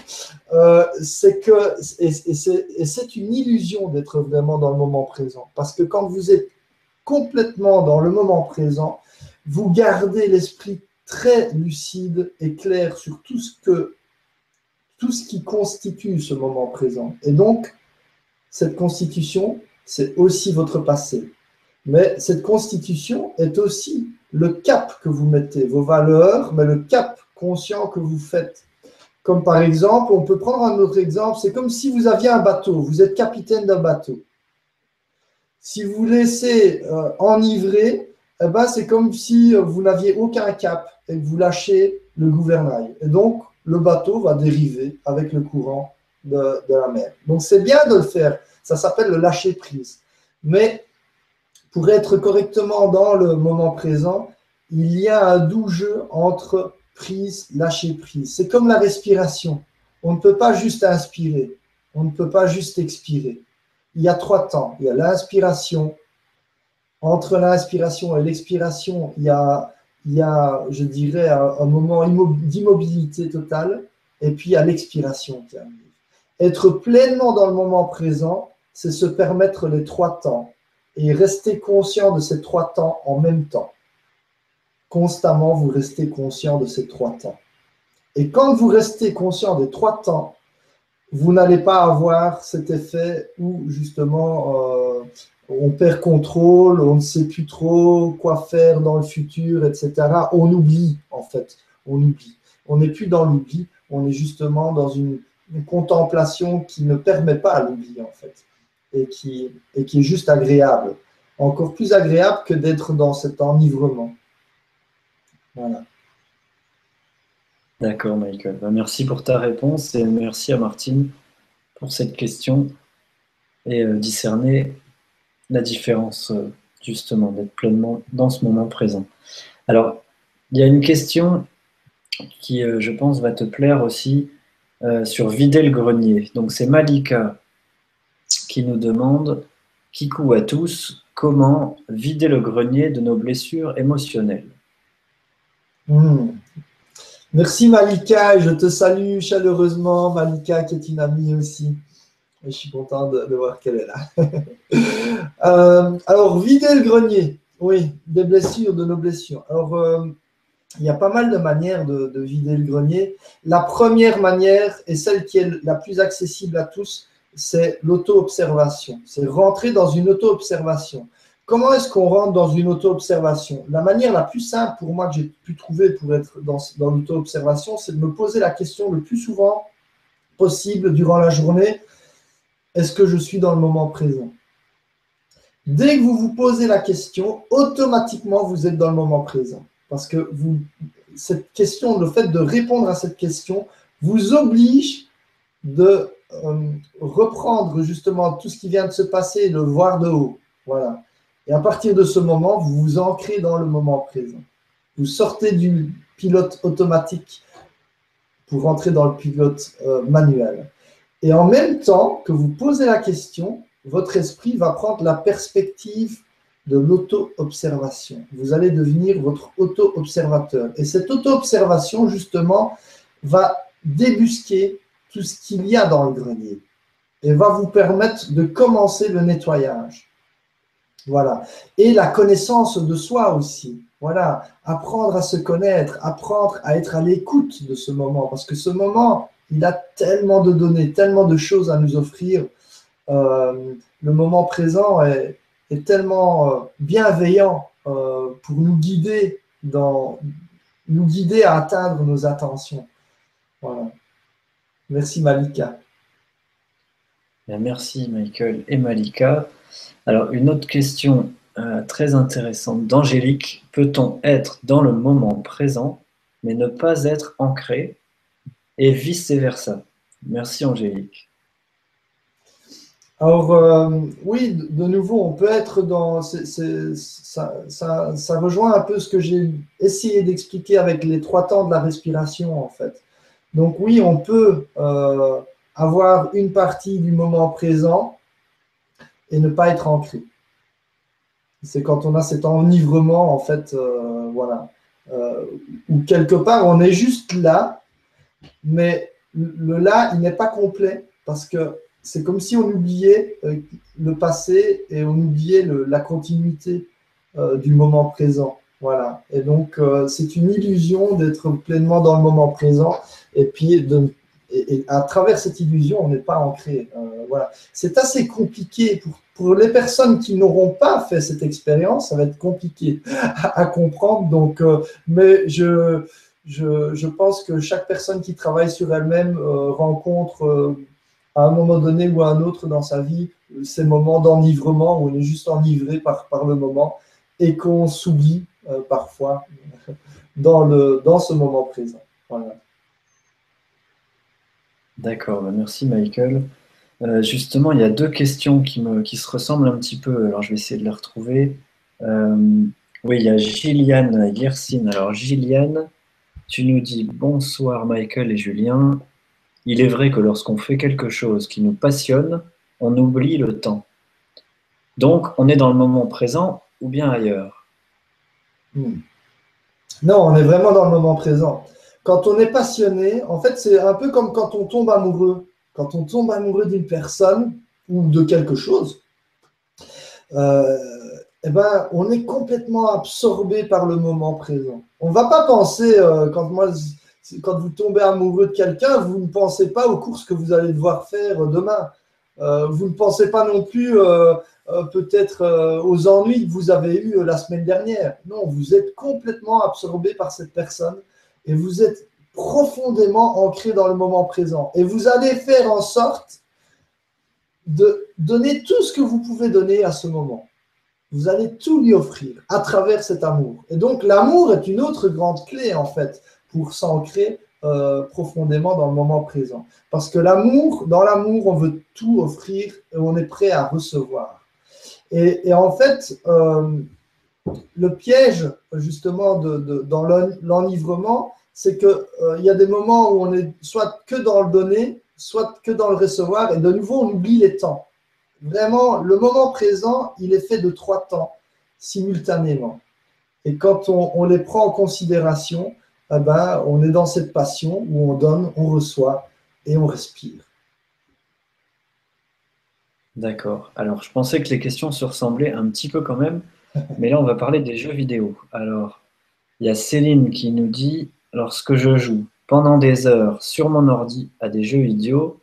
euh, c'est que, et, c'est une illusion d'être vraiment dans le moment présent. Parce que quand vous êtes complètement dans le moment présent, vous gardez l'esprit très lucide et clair sur tout ce que tout ce qui constitue ce moment présent. Et donc, cette constitution, c'est aussi votre passé. Mais cette constitution est aussi le cap que vous mettez, vos valeurs, mais le cap conscient que vous faites. Comme par exemple, on peut prendre un autre exemple, c'est comme si vous aviez un bateau, vous êtes capitaine d'un bateau. Si vous laissez euh, enivrer, eh ben, c'est comme si vous n'aviez aucun cap et que vous lâchez le gouvernail. Et donc, le bateau va dériver avec le courant de, la mer. Donc c'est bien de le faire, ça s'appelle le lâcher prise. Mais pour être correctement dans le moment présent, il y a un doux jeu entre prise, lâcher prise. C'est comme la respiration. On ne peut pas juste inspirer, on ne peut pas juste expirer. Il y a trois temps. Il y a l'inspiration. Entre l'inspiration et l'expiration, il y a, il y a, je dirais, un, moment d'immobilité totale. Et puis, il y a l'expiration. Être pleinement dans le moment présent, c'est se permettre les trois temps et rester conscient de ces trois temps en même temps. Constamment, vous restez conscient de ces trois temps. Et quand vous restez conscient des trois temps, vous n'allez pas avoir cet effet où justement euh, on perd contrôle, on ne sait plus trop quoi faire dans le futur, etc. On oublie en fait, on oublie. On n'est plus dans l'oubli, on est justement dans une une contemplation qui ne permet pas l'oubli en fait, et qui, et qui est juste agréable. Encore plus agréable que d'être dans cet enivrement. Voilà. D'accord, Michael. Ben, merci pour ta réponse et merci à Martine pour cette question et euh, discerner la différence, euh, justement, d'être pleinement dans ce moment présent. Alors, il y a une question qui, euh, je pense, va te plaire aussi euh, sur vider le grenier. Donc c'est Malika qui nous demande, Kikou à tous, comment vider le grenier de nos blessures émotionnelles hmm. Merci Malika, je te salue chaleureusement. Malika qui est une amie aussi. je suis content de, voir qu'elle est là. Euh, alors, vider le grenier, oui, des blessures, de nos blessures. Alors, euh, il y a pas mal de manières de, vider le grenier. La première manière, et celle qui est la plus accessible à tous, c'est l'auto-observation. C'est rentrer dans une auto-observation. Comment est-ce qu'on rentre dans une auto-observation? La manière la plus simple pour moi que j'ai pu trouver pour être dans, dans l'auto-observation, c'est de me poser la question le plus souvent possible durant la journée. est-ce que je suis dans le moment présent? Dès que vous vous posez la question, automatiquement, vous êtes dans le moment présent. Parce que cette question, le fait de répondre à cette question, vous oblige de euh, reprendre justement tout ce qui vient de se passer et de voir de haut. Voilà. Et à partir de ce moment, vous vous ancrez dans le moment présent. Vous sortez du pilote automatique pour rentrer dans le pilote euh, manuel. Et en même temps que vous posez la question, votre esprit va prendre la perspective de l'auto-observation. Vous allez devenir votre auto-observateur. Et cette auto-observation, justement, va débusquer tout ce qu'il y a dans le grenier et va vous permettre de commencer le nettoyage. Voilà. Et la connaissance de soi aussi. Voilà. Apprendre à se connaître, apprendre à être à l'écoute de ce moment. Parce que ce moment, il a tellement de données, tellement de choses à nous offrir. Euh, le moment présent est, tellement euh, bienveillant euh, pour nous guider dans nous guider à atteindre nos attentions. Voilà. Merci Malika. Merci Michael et Malika. Alors une autre question très intéressante d'Angélique. Peut-on être dans le moment présent mais ne pas être ancré et vice-versa? Merci Angélique. Alors euh, oui, de nouveau, on peut être dans... ça, rejoint un peu ce que j'ai essayé d'expliquer avec les trois temps de la respiration en fait. Donc oui, on peut euh, avoir une partie du moment présent et ne pas être ancré. C'est quand on a cet enivrement en fait, euh, voilà, où quelque part on est juste là, mais le là, il n'est pas complet parce que c'est comme si on oubliait euh, le passé et on oubliait la continuité euh, du moment présent. Voilà. Et donc, euh, c'est une illusion d'être pleinement dans le moment présent. Et puis, à travers cette illusion, on n'est pas ancré. voilà. C'est assez compliqué pour, les personnes qui n'auront pas fait cette expérience. Ça va être compliqué à, comprendre. Donc, mais je, je, pense que chaque personne qui travaille sur elle-même rencontre à un moment donné ou à un autre dans sa vie ces moments d'enivrement où on est juste enivré par, le moment et qu'on s'oublie euh, parfois dans, ce moment présent. Voilà. D'accord, bah, merci Michael. justement, il y a deux questions qui, se ressemblent un petit peu, alors je vais essayer de les retrouver. oui, il y a Gilliane Gersine. Alors Gilliane, tu nous dis bonsoir Michael et Julien. Il est vrai que lorsqu'on fait quelque chose qui nous passionne, on oublie le temps. Donc, on est dans le moment présent ou bien ailleurs? Hmm. Non, on est vraiment dans le moment présent. Quand on est passionné, en fait, c'est un peu comme quand on tombe amoureux. Quand on tombe amoureux d'une personne ou de quelque chose, euh, eh ben, on est complètement absorbé par le moment présent. On ne va pas penser, euh, quand, moi, quand vous tombez amoureux de quelqu'un, vous ne pensez pas aux courses que vous allez devoir faire demain. Euh, vous ne pensez pas non plus euh, peut-être aux ennuis que vous avez eus la semaine dernière. Non, vous êtes complètement absorbé par cette personne et vous êtes profondément ancré dans le moment présent. Et vous allez faire en sorte de donner tout ce que vous pouvez donner à ce moment vous allez tout lui offrir à travers cet amour. Et donc l'amour est une autre grande clé en fait pour s'ancrer euh, profondément dans le moment présent. Parce que l'amour, dans l'amour, on veut tout offrir et on est prêt à recevoir. Et, en fait, euh, le piège justement de, dans l'enivrement, c'est qu'il euh, y a des moments où on est soit que dans le donner, soit que dans le recevoir, et de nouveau on oublie les temps. Vraiment, le moment présent, il est fait de trois temps simultanément. Et quand on, les prend en considération, eh on est dans cette passion où on donne, on reçoit et on respire. D'accord. Alors, je pensais que les questions se ressemblaient un petit peu quand même, mais là, on va parler des jeux vidéo. Alors, il y a Céline qui nous dit Lorsque je joue pendant des heures sur mon ordi à des jeux vidéo,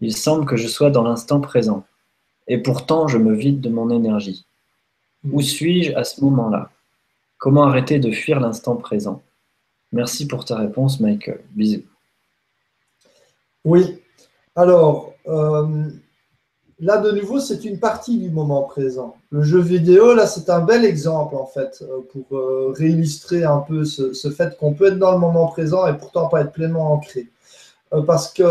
il semble que je sois dans l'instant présent et pourtant je me vide de mon énergie. Où suis-je à ce moment-là? Comment arrêter de fuir l'instant présent? Merci pour ta réponse, Michael. Bisous. Oui. Alors, euh, là, de nouveau, c'est une partie du moment présent. Le jeu vidéo, là, c'est un bel exemple, en fait, euh, pour euh, réillustrer un peu ce, fait qu'on peut être dans le moment présent et pourtant pas être pleinement ancré. Parce que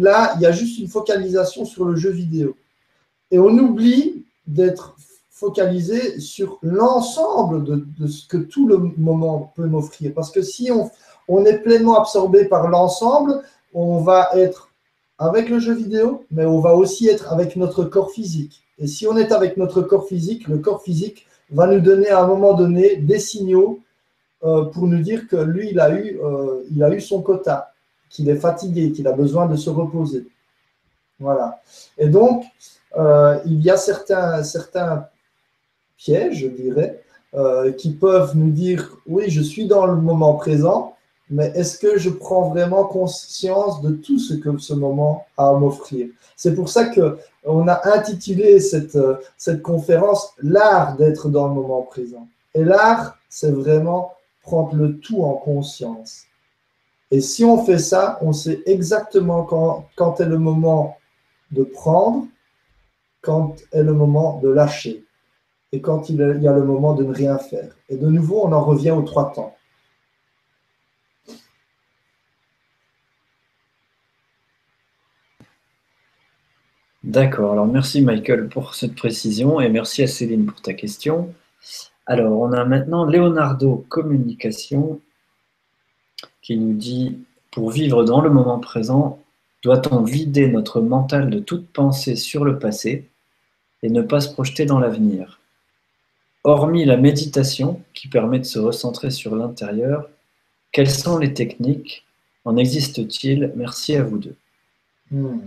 là, il y a juste une focalisation sur le jeu vidéo. Et on oublie d'être focalisé sur l'ensemble de, ce que tout le moment peut m'offrir. Parce que si on, on est pleinement absorbé par l'ensemble, on va être avec le jeu vidéo, mais on va aussi être avec notre corps physique. Et si on est avec notre corps physique, le corps physique va nous donner à un moment donné des signaux euh, pour nous dire que lui, il a eu, euh, il a eu son quota, qu'il est fatigué, qu'il a besoin de se reposer. Voilà. Et donc, euh, il y a certains, certains pièges, je dirais, qui peuvent nous dire, oui, je suis dans le moment présent, mais est-ce que je prends vraiment conscience de tout ce que ce moment a à m'offrir? C'est pour ça que on a intitulé cette, cette conférence L'art d'être dans le moment présent. Et l'art, c'est vraiment prendre le tout en conscience. Et si on fait ça, on sait exactement quand, quand est le moment de prendre, quand est le moment de lâcher, et quand il y a le moment de ne rien faire. Et de nouveau, on en revient aux trois temps. D'accord, alors merci Michael pour cette précision et merci à Céline pour ta question. Alors, on a maintenant Leonardo Communication qui nous dit Pour vivre dans le moment présent, doit-on vider notre mental de toute pensée sur le passé et ne pas se projeter dans l'avenir? Hormis la méditation qui permet de se recentrer sur l'intérieur, quelles sont les techniques? En existe-t-il? Merci à vous deux. Hmm.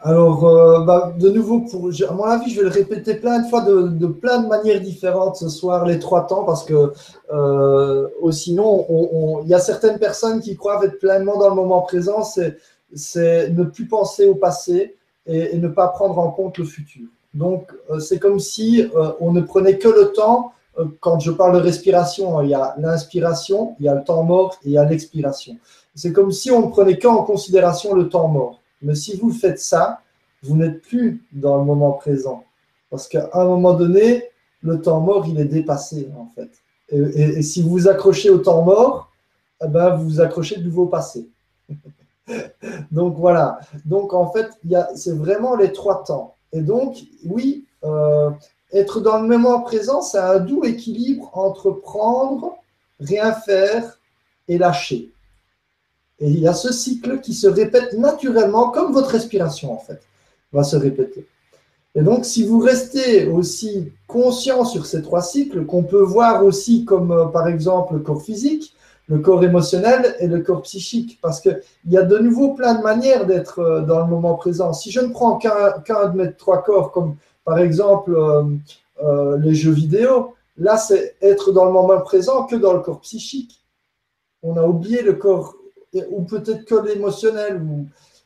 Alors, euh, bah, de nouveau, à mon avis, je vais le répéter plein de fois de, plein de manières différentes ce soir, les trois temps, parce que euh, sinon, il y a certaines personnes qui croient être pleinement dans le moment présent, c'est ne plus penser au passé et, ne pas prendre en compte le futur. Donc, euh, c'est comme si on ne prenait que le temps. quand je parle de respiration, il y a l'inspiration, il y a le temps mort et il y a l'expiration. C'est comme si on ne prenait qu'en considération le temps mort. Mais si vous faites ça, vous n'êtes plus dans le moment présent. Parce qu'à un moment donné, le temps mort, il est dépassé, en fait. Et, si vous vous accrochez au temps mort, eh ben, vous vous accrochez de nouveau passé. donc voilà. Donc en fait, c'est vraiment les trois temps. Et donc, oui, euh, être dans le moment présent, c'est un doux équilibre entre prendre, rien faire et lâcher. Et il y a ce cycle qui se répète naturellement, comme votre respiration en fait, va se répéter. Et donc, si vous restez aussi conscient sur ces trois cycles, qu'on peut voir aussi comme euh, par exemple le corps physique, le corps émotionnel et le corps psychique, parce qu'il y a de nouveau plein de manières d'être euh, dans le moment présent. Si je ne prends qu'un de mes trois corps, comme par exemple euh, les jeux vidéo, là c'est être dans le moment présent que dans le corps psychique. On a oublié le corps ou peut-être que l'émotionnel,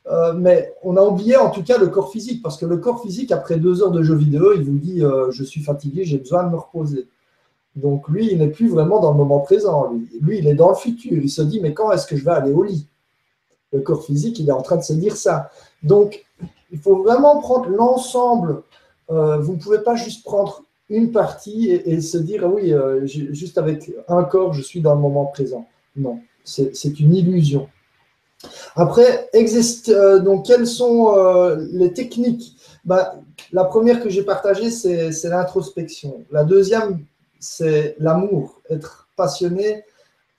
euh, mais on a oublié en tout cas le corps physique, parce que le corps physique, après deux heures de jeu vidéo, il vous dit euh, je suis fatigué, j'ai besoin de me reposer. Donc lui, il n'est plus vraiment dans le moment présent. Lui. il est dans le futur. Il se dit mais quand est-ce que je vais aller au lit? Le corps physique, il est en train de se dire ça. Donc il faut vraiment prendre l'ensemble. Euh, vous ne pouvez pas juste prendre une partie et, se dire oui, juste avec un corps, je suis dans le moment présent. Non. C'est une illusion. Après, existe, euh, donc, quelles sont euh, les techniques? Bah, La première que j'ai partagée, c'est l'introspection. La deuxième, c'est l'amour, être passionné,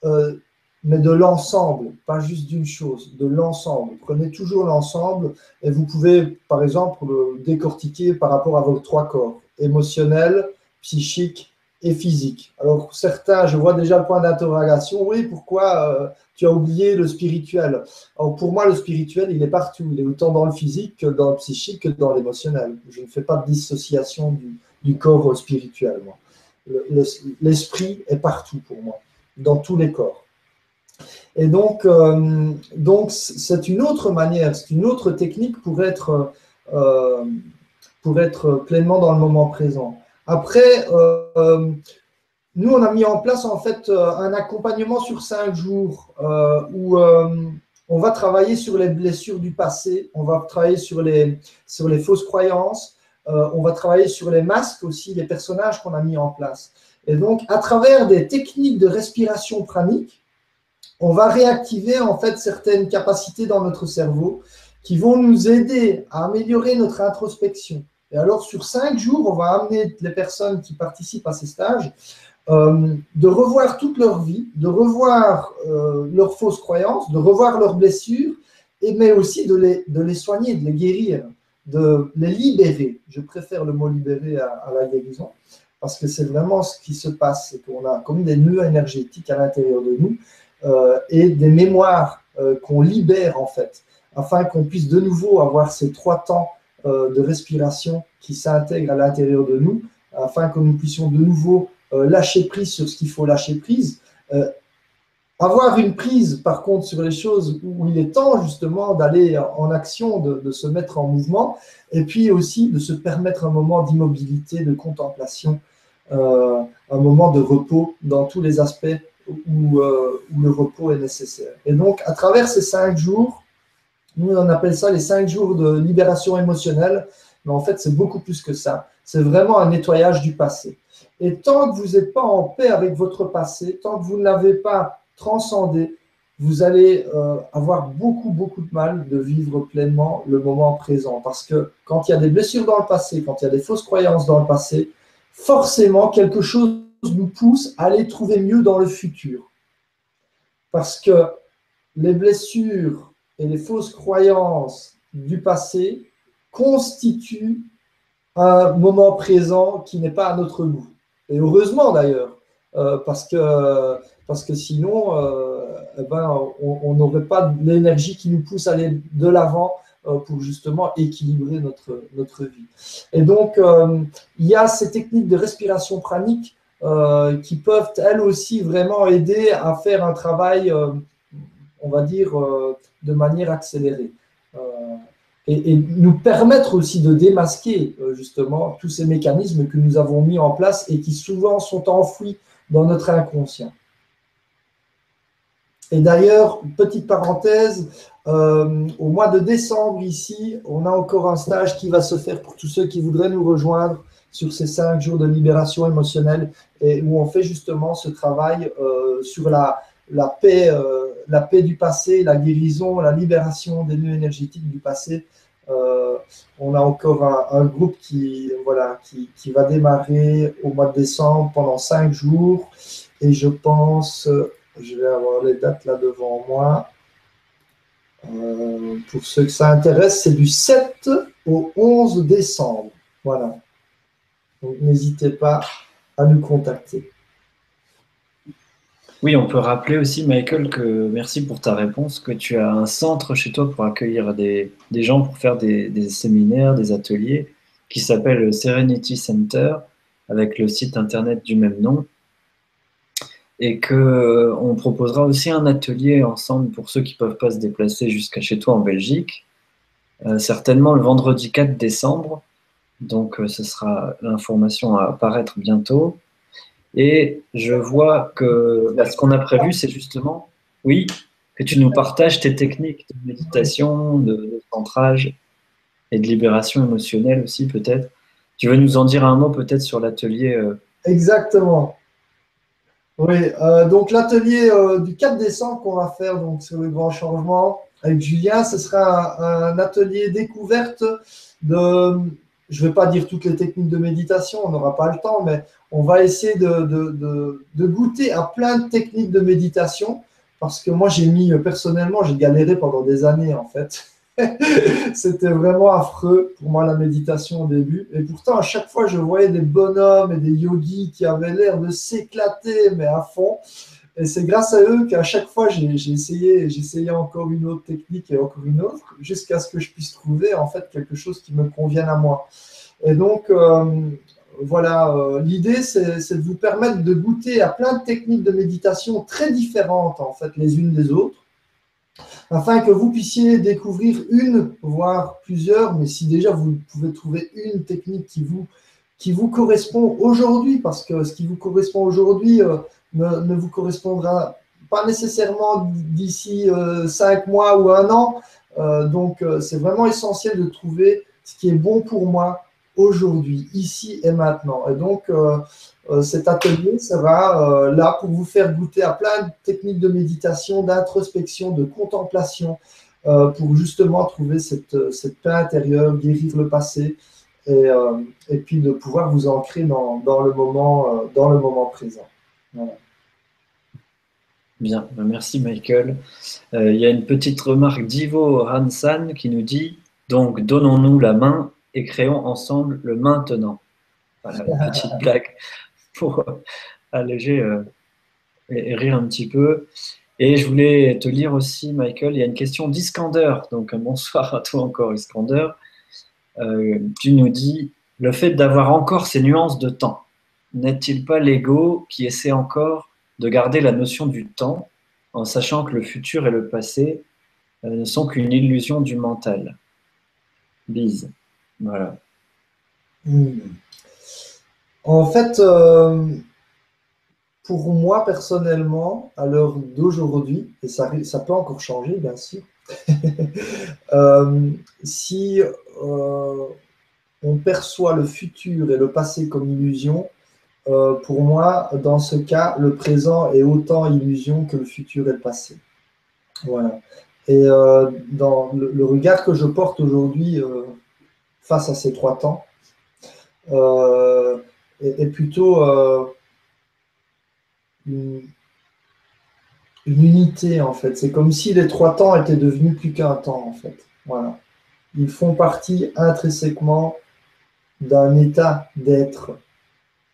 euh, mais de l'ensemble, pas juste d'une chose, de l'ensemble. Prenez toujours l'ensemble et vous pouvez, par exemple, le décortiquer par rapport à vos trois corps, émotionnel, psychique et physique. Alors certains, je vois déjà le point d'interrogation, oui, pourquoi euh, tu as oublié le spirituel? Alors pour moi, le spirituel, il est partout, il est autant dans le physique que dans le psychique que dans l'émotionnel. Je ne fais pas de dissociation du, corps spirituel. L'esprit est partout pour moi, dans tous les corps. Et donc, euh, donc c'est une autre manière, c'est une autre technique pour être, euh, pour être pleinement dans le moment présent. Après, euh, nous, on a mis en place en fait un accompagnement sur cinq jours où on va travailler sur les blessures du passé, on va travailler sur les, sur les fausses croyances, euh, on va travailler sur les masques aussi, les personnages qu'on a mis en place. Et donc, à travers des techniques de respiration pranique, on va réactiver en fait certaines capacités dans notre cerveau qui vont nous aider à améliorer notre introspection. Et alors, sur cinq jours, on va amener les personnes qui participent à ces stages euh, de revoir toute leur vie, de revoir euh, leurs fausses croyances, de revoir leurs blessures, et, mais aussi de les, de les soigner, de les guérir, de les libérer. Je préfère le mot libérer à, la guérison, parce que c'est vraiment ce qui se passe, c'est qu'on a comme des nœuds énergétiques à l'intérieur de nous euh, et des mémoires qu'on libère en fait, afin qu'on puisse de nouveau avoir ces trois temps de respiration qui s'intègrent à l'intérieur de nous, afin que nous puissions de nouveau euh, lâcher prise sur ce qu'il faut lâcher prise. Euh, avoir une prise, par contre, sur les choses où il est temps justement d'aller en action, de, se mettre en mouvement, et puis aussi de se permettre un moment d'immobilité, de contemplation, euh, un moment de repos dans tous les aspects où, où, le repos est nécessaire. Et donc, à travers ces cinq jours, nous on appelle ça les cinq jours de libération émotionnelle, mais en fait c'est beaucoup plus que ça. C'est vraiment un nettoyage du passé. Et tant que vous n'êtes pas en paix avec votre passé, tant que vous ne l'avez pas transcendé, vous allez euh, avoir beaucoup, beaucoup de mal de vivre pleinement le moment présent. Parce que quand il y a des blessures dans le passé, quand il y a des fausses croyances dans le passé, forcément, quelque chose nous pousse à aller trouver mieux dans le futur. Parce que les blessures et les fausses croyances du passé constituent un moment présent qui n'est pas à notre goût. Et heureusement d'ailleurs, euh, parce, que, parce que sinon, euh, eh ben, on n'aurait pas l'énergie qui nous pousse à aller de l'avant euh, pour justement équilibrer notre, notre vie. Et donc, il y a ces techniques de respiration pranique qui peuvent, elles aussi, vraiment aider à faire un travail, on va dire, de manière accélérée et, nous permettre aussi de démasquer euh, justement tous ces mécanismes que nous avons mis en place et qui souvent sont enfouis dans notre inconscient. Et d'ailleurs, petite parenthèse, euh, au mois de décembre ici, on a encore un stage qui va se faire pour tous ceux qui voudraient nous rejoindre sur ces cinq jours de libération émotionnelle et où on fait justement ce travail euh, sur la, la paix, euh, la paix du passé, la guérison, la libération des nœuds énergétiques du passé. Euh, on a encore un, groupe qui, voilà, qui, va démarrer au mois de décembre pendant cinq jours. Et je pense, je vais avoir les dates là devant moi. Euh, pour ceux que ça intéresse, c'est du 7 au 11 décembre. Voilà. Donc n'hésitez pas à nous contacter. Oui, on peut rappeler aussi, Michael, que merci pour ta réponse, que tu as un centre chez toi pour accueillir des, gens pour faire des, séminaires, des ateliers, qui s'appelle Serenity Center, avec le site internet du même nom. Et qu'on euh, proposera aussi un atelier ensemble pour ceux qui ne peuvent pas se déplacer jusqu'à chez toi en Belgique, euh, certainement le vendredi 4 décembre. Donc, euh, ce sera l'information à apparaître bientôt. Et je vois que ce qu'on a prévu, c'est justement, oui, que tu nous partages tes techniques de méditation, de, centrage et de libération émotionnelle aussi, peut-être. Tu veux nous en dire un mot peut-être sur l'atelier Exactement. Oui, euh, donc l'atelier euh, du 4 décembre qu'on va faire donc, sur le grand changement avec Julien, ce sera un atelier découverte de, je ne vais pas dire toutes les techniques de méditation, on n'aura pas le temps, mais on va essayer de, goûter à plein de techniques de méditation, parce que moi, j'ai mis, personnellement, j'ai galéré pendant des années, en fait. C'était vraiment affreux pour moi la méditation au début. Et pourtant, à chaque fois, je voyais des bonhommes et des yogis qui avaient l'air de s'éclater, mais à fond. Et c'est grâce à eux qu'à chaque fois, j'ai essayé, j'essayais encore une autre technique et encore une autre, jusqu'à ce que je puisse trouver en fait quelque chose qui me convienne à moi. Et donc, euh, voilà, euh, l'idée, c'est de vous permettre de goûter à plein de techniques de méditation très différentes, en fait, les unes des autres, afin que vous puissiez découvrir une, voire plusieurs, mais si déjà vous pouvez trouver une technique qui vous, correspond aujourd'hui, parce que ce qui vous correspond aujourd'hui, euh, ne, vous correspondra pas nécessairement d'ici cinq mois ou un an. donc, c'est vraiment essentiel de trouver ce qui est bon pour moi aujourd'hui, ici et maintenant. Et donc, cet atelier sera là pour vous faire goûter à plein de techniques de méditation, d'introspection, de contemplation, pour justement trouver cette, cette paix intérieure, guérir le passé, et, euh, et, puis de pouvoir vous ancrer dans, dans le, moment, euh, dans le moment présent. Bien, ben, merci Michael. Euh, il y a une petite remarque d'Ivo Hansan qui nous dit donc donnons-nous la main et créons ensemble le maintenant. Voilà, une petite blague pour alléger et, rire un petit peu. Et je voulais te lire aussi, Michael, il y a une question d'Iskander. Donc bonsoir à toi encore, Iskander. Euh, tu nous dis, le fait d'avoir encore ces nuances de temps, n'est-il pas l'ego qui essaie encore de garder la notion du temps en sachant que le futur et le passé euh, ne sont qu'une illusion du mental? Bise. Voilà. Hmm. En fait, euh, pour moi personnellement, à l'heure d'aujourd'hui, et ça, peut encore changer bien sûr, si euh, on perçoit le futur et le passé comme illusion, euh, pour moi, dans ce cas, le présent est autant illusion que le futur et le passé. Voilà. Et euh, dans le, regard que je porte aujourd'hui face à ces trois temps, est, plutôt une, une, unité en fait. C'est comme si les trois temps étaient devenus plus qu'un temps en fait. Voilà ils font partie intrinsèquement d'un état d'être.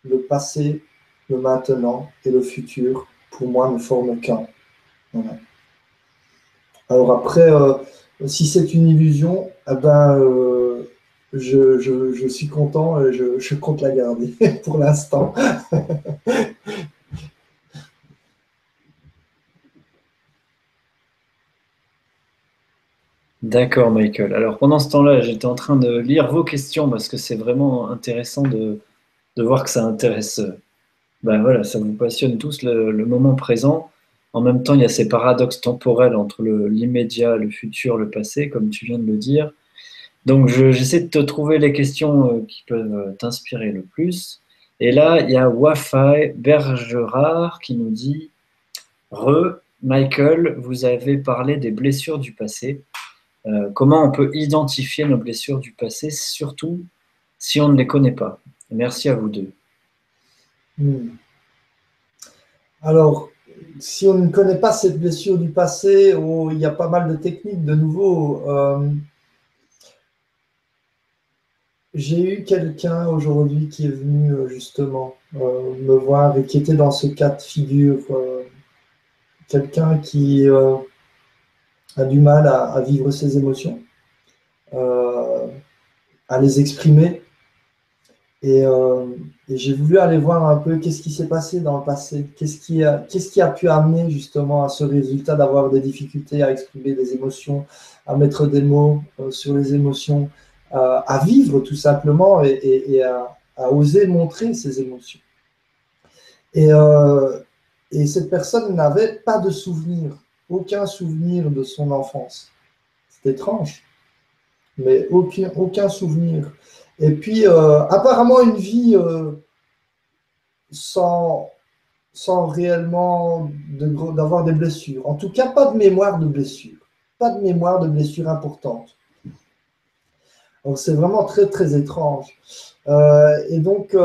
Le passé, le maintenant et le futur, pour moi, ne forment qu'un. Alors après, euh, si c'est une illusion, eh ben, euh, je, suis content et je, je compte la garder pour l'instant. D'accord, Michael. Alors pendant ce temps-là, j'étais en train de lire vos questions parce que c'est vraiment intéressant de, voir que ça intéresse. Ben voilà, ça vous passionne tous le, moment présent. En même temps, il y a ces paradoxes temporels entre l'immédiat, le, futur, le passé, comme tu viens de le dire. Donc j'essaie de te trouver les questions euh, qui peuvent euh, t'inspirer le plus. Et là, il y a Wafi Bergerard qui nous dit Re, Michael, vous avez parlé des blessures du passé. Euh, comment on peut identifier nos blessures du passé, surtout si on ne les connaît pas? Merci à vous deux. Hmm. Alors, si on ne connaît pas cette blessure du passé, il y a pas mal de techniques. De nouveau, j'ai eu quelqu'un aujourd'hui qui est venu euh, justement me voir et qui était dans ce cas de figure. quelqu'un qui a du mal à, vivre ses émotions, euh, à les exprimer. Euh, et, j'ai voulu aller voir un peu qu'est-ce qui s'est passé dans le passé, qu'est-ce qui, a, pu amener justement à ce résultat d'avoir des difficultés à exprimer des émotions, à mettre des mots euh, sur les émotions, à vivre tout simplement et, à, oser montrer ses émotions. Et, et cette personne n'avait pas de souvenir aucun souvenir de son enfance. C'est étrange, mais aucun, souvenir. Et puis, euh, apparemment, une vie euh, sans, sans réellement d'avoir des blessures. En tout cas, pas de mémoire de blessures. Pas de mémoire de blessures importantes. C'est vraiment très, très étrange. Euh, et donc,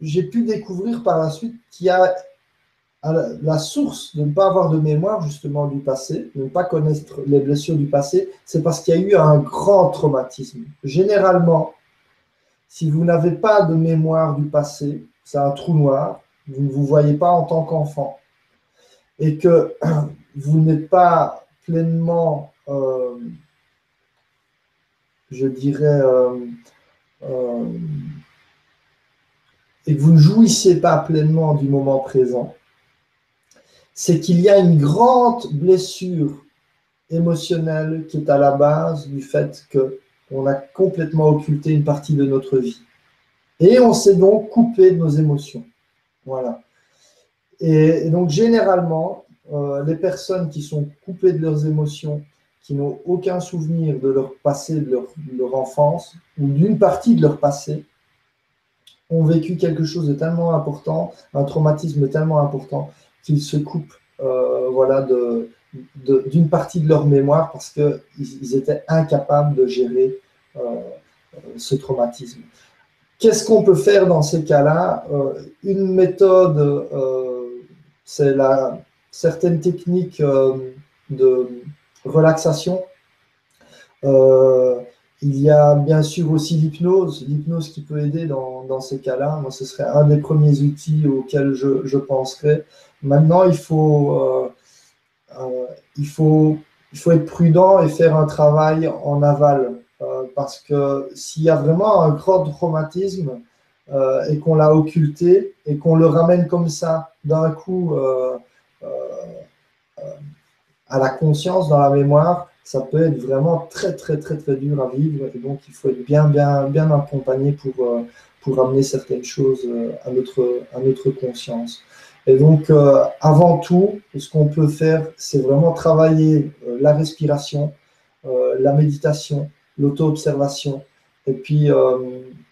j'ai pu découvrir par la suite qu'il y a la source de ne pas avoir de mémoire justement du passé, de ne pas connaître les blessures du passé, c'est parce qu'il y a eu un grand traumatisme. Généralement, si vous n'avez pas de mémoire du passé, c'est un trou noir, vous ne vous voyez pas en tant qu'enfant, et que vous n'êtes pas pleinement, euh, je dirais, euh, euh, et que vous ne jouissez pas pleinement du moment présent, c'est qu'il y a une grande blessure émotionnelle qui est à la base du fait qu'on a complètement occulté une partie de notre vie. Et on s'est donc coupé de nos émotions. Voilà. Et, donc, généralement, euh, les personnes qui sont coupées de leurs émotions, qui n'ont aucun souvenir de leur passé, de leur, enfance, ou d'une partie de leur passé, ont vécu quelque chose de tellement important, un traumatisme tellement important, qu'ils se coupent euh, voilà, de, d'une partie de leur mémoire parce qu'ils ils étaient incapables de gérer euh, ce traumatisme. Qu'est-ce qu'on peut faire dans ces cas-là? Euh, Une méthode, euh, c'est la certaines techniques de relaxation. il y a bien sûr aussi l'hypnose, l'hypnose qui peut aider dans, ces cas-là. Moi, ce serait un des premiers outils auxquels je, je penserais. Maintenant, il faut euh, il, faut, il faut être prudent et faire un travail en aval. Euh, parce que s'il y a vraiment un grand traumatisme euh, et qu'on l'a occulté et qu'on le ramène comme ça d'un coup à la conscience, dans la mémoire, ça peut être vraiment très très très très dur à vivre et donc il faut être bien bien bien accompagné pour, pour amener certaines choses à notre, à notre conscience. Et donc, euh, avant tout, ce qu'on peut faire, c'est vraiment travailler euh, la respiration, euh, la méditation, l'auto-observation. Et puis,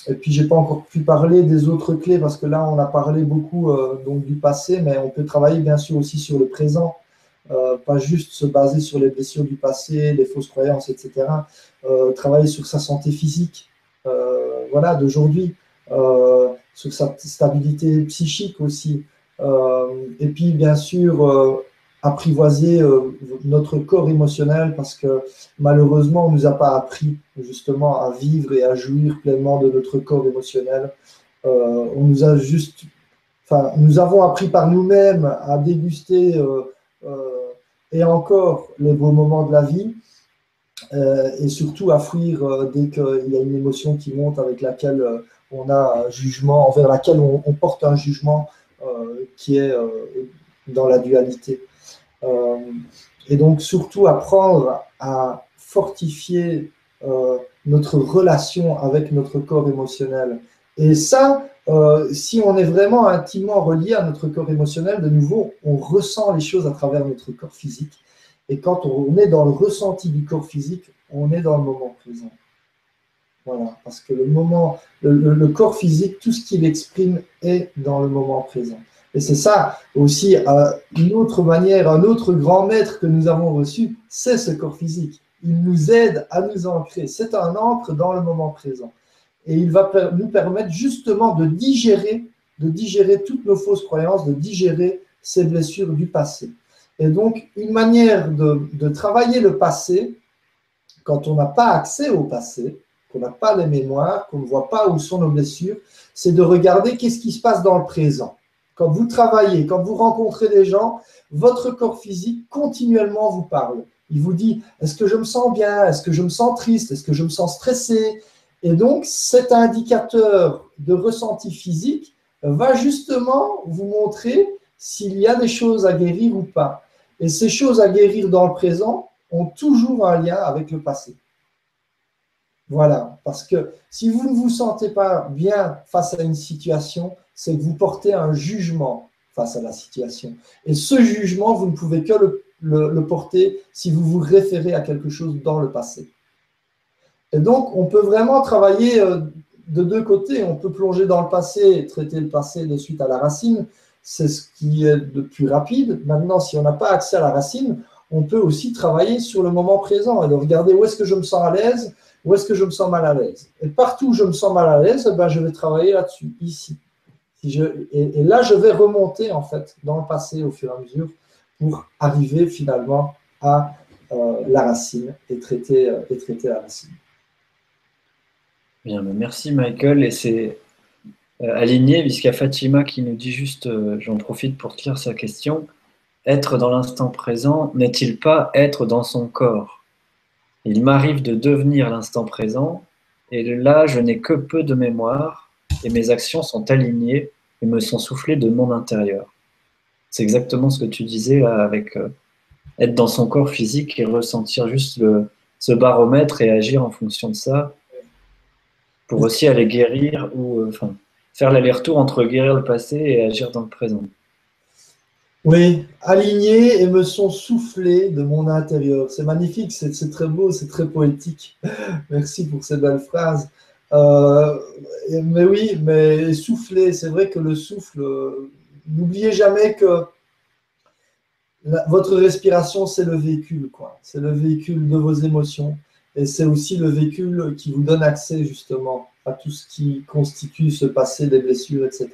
et puis j'ai pas encore pu parler des autres clés parce que là, on a parlé beaucoup donc du passé, mais on peut travailler bien sûr aussi sur le présent. Pas juste se baser sur les blessures du passé, les fausses croyances, etc. travailler sur sa santé physique, voilà, d'aujourd'hui, sur sa stabilité psychique aussi, euh, et puis, bien sûr, euh, apprivoiser euh, notre corps émotionnel parce que malheureusement, on ne nous a pas appris justement à vivre et à jouir pleinement de notre corps émotionnel. on nous a juste, enfin, nous avons appris par nous-mêmes à déguster et encore les beaux moments de la vie. et surtout à fuir dès qu'il y a une émotion qui monte avec laquelle on a un jugement, envers laquelle on porte un jugement euh, qui est euh, dans la dualité. Euh, et donc surtout apprendre à fortifier notre relation avec notre corps émotionnel. Et ça, si on est vraiment intimement relié à notre corps émotionnel, de nouveau, on ressent les choses à travers notre corps physique. Et quand on est dans le ressenti du corps physique, on est dans le moment présent. Voilà, parce que le moment, le, corps physique, tout ce qu'il exprime est dans le moment présent. Et c'est ça aussi euh, une autre manière, un autre grand maître que nous avons reçu, c'est ce corps physique. Il nous aide à nous ancrer. C'est un ancre dans le moment présent. Et il va nous permettre justement de digérer, de digérer toutes nos fausses croyances, de digérer ces blessures du passé. Et donc, une manière de, travailler le passé, quand on n'a pas accès au passé, qu'on n'a pas les mémoires, qu'on ne voit pas où sont nos blessures, c'est de regarder qu'est-ce qui se passe dans le présent. Quand vous travaillez, quand vous rencontrez des gens, votre corps physique continuellement vous parle. Il vous dit est-ce que je me sens bien? Est-ce que je me sens triste? Est-ce que je me sens stressé? Et donc, cet indicateur de ressenti physique va justement vous montrer s'il y a des choses à guérir ou pas. Et ces choses à guérir dans le présent ont toujours un lien avec le passé. Voilà, parce que si vous ne vous sentez pas bien face à une situation, c'est que vous portez un jugement face à la situation. Et ce jugement, vous ne pouvez que le, porter si vous vous référez à quelque chose dans le passé. Et donc, on peut vraiment travailler euh, de deux côtés. On peut plonger dans le passé et traiter le passé de suite à la racine. C'est ce qui est le plus rapide. Maintenant, si on n'a pas accès à la racine, on peut aussi travailler sur le moment présent et de regarder où est-ce que je me sens à l'aise, où est-ce que je me sens mal à l'aise Et partout où je me sens mal à l'aise, ben, je vais travailler là-dessus, ici. et, là, je vais remonter en fait dans le passé au fur et à mesure pour arriver finalement à euh, la racine et traiter, euh, et traiter la racine. Merci Michael. Et c'est euh, aligné, puisqu'il y a Fatima qui nous dit juste, j'en profite pour lire sa question, être dans l'instant présent n'est-il pas être dans son corps? Il m'arrive de devenir l'instant présent, et là, je n'ai que peu de mémoire, et mes actions sont alignées et me sont soufflées de mon intérieur. C'est exactement ce que tu disais avec euh, être dans son corps physique et ressentir juste le, ce baromètre et agir en fonction de ça, pour aussi aller guérir ou euh, faire l'aller-retour entre guérir le passé et agir dans le présent. Oui, alignés et me sont soufflés de mon intérieur. C'est magnifique, c'est très beau, c'est très poétique. Merci pour ces belles phrases. Euh, mais oui, mais souffler, c'est vrai que le souffle, n'oubliez jamais que votre respiration, c'est le véhicule. C'est le véhicule de vos émotions. Et c'est aussi le véhicule qui vous donne accès justement à tout ce qui constitue ce passé, des blessures, etc.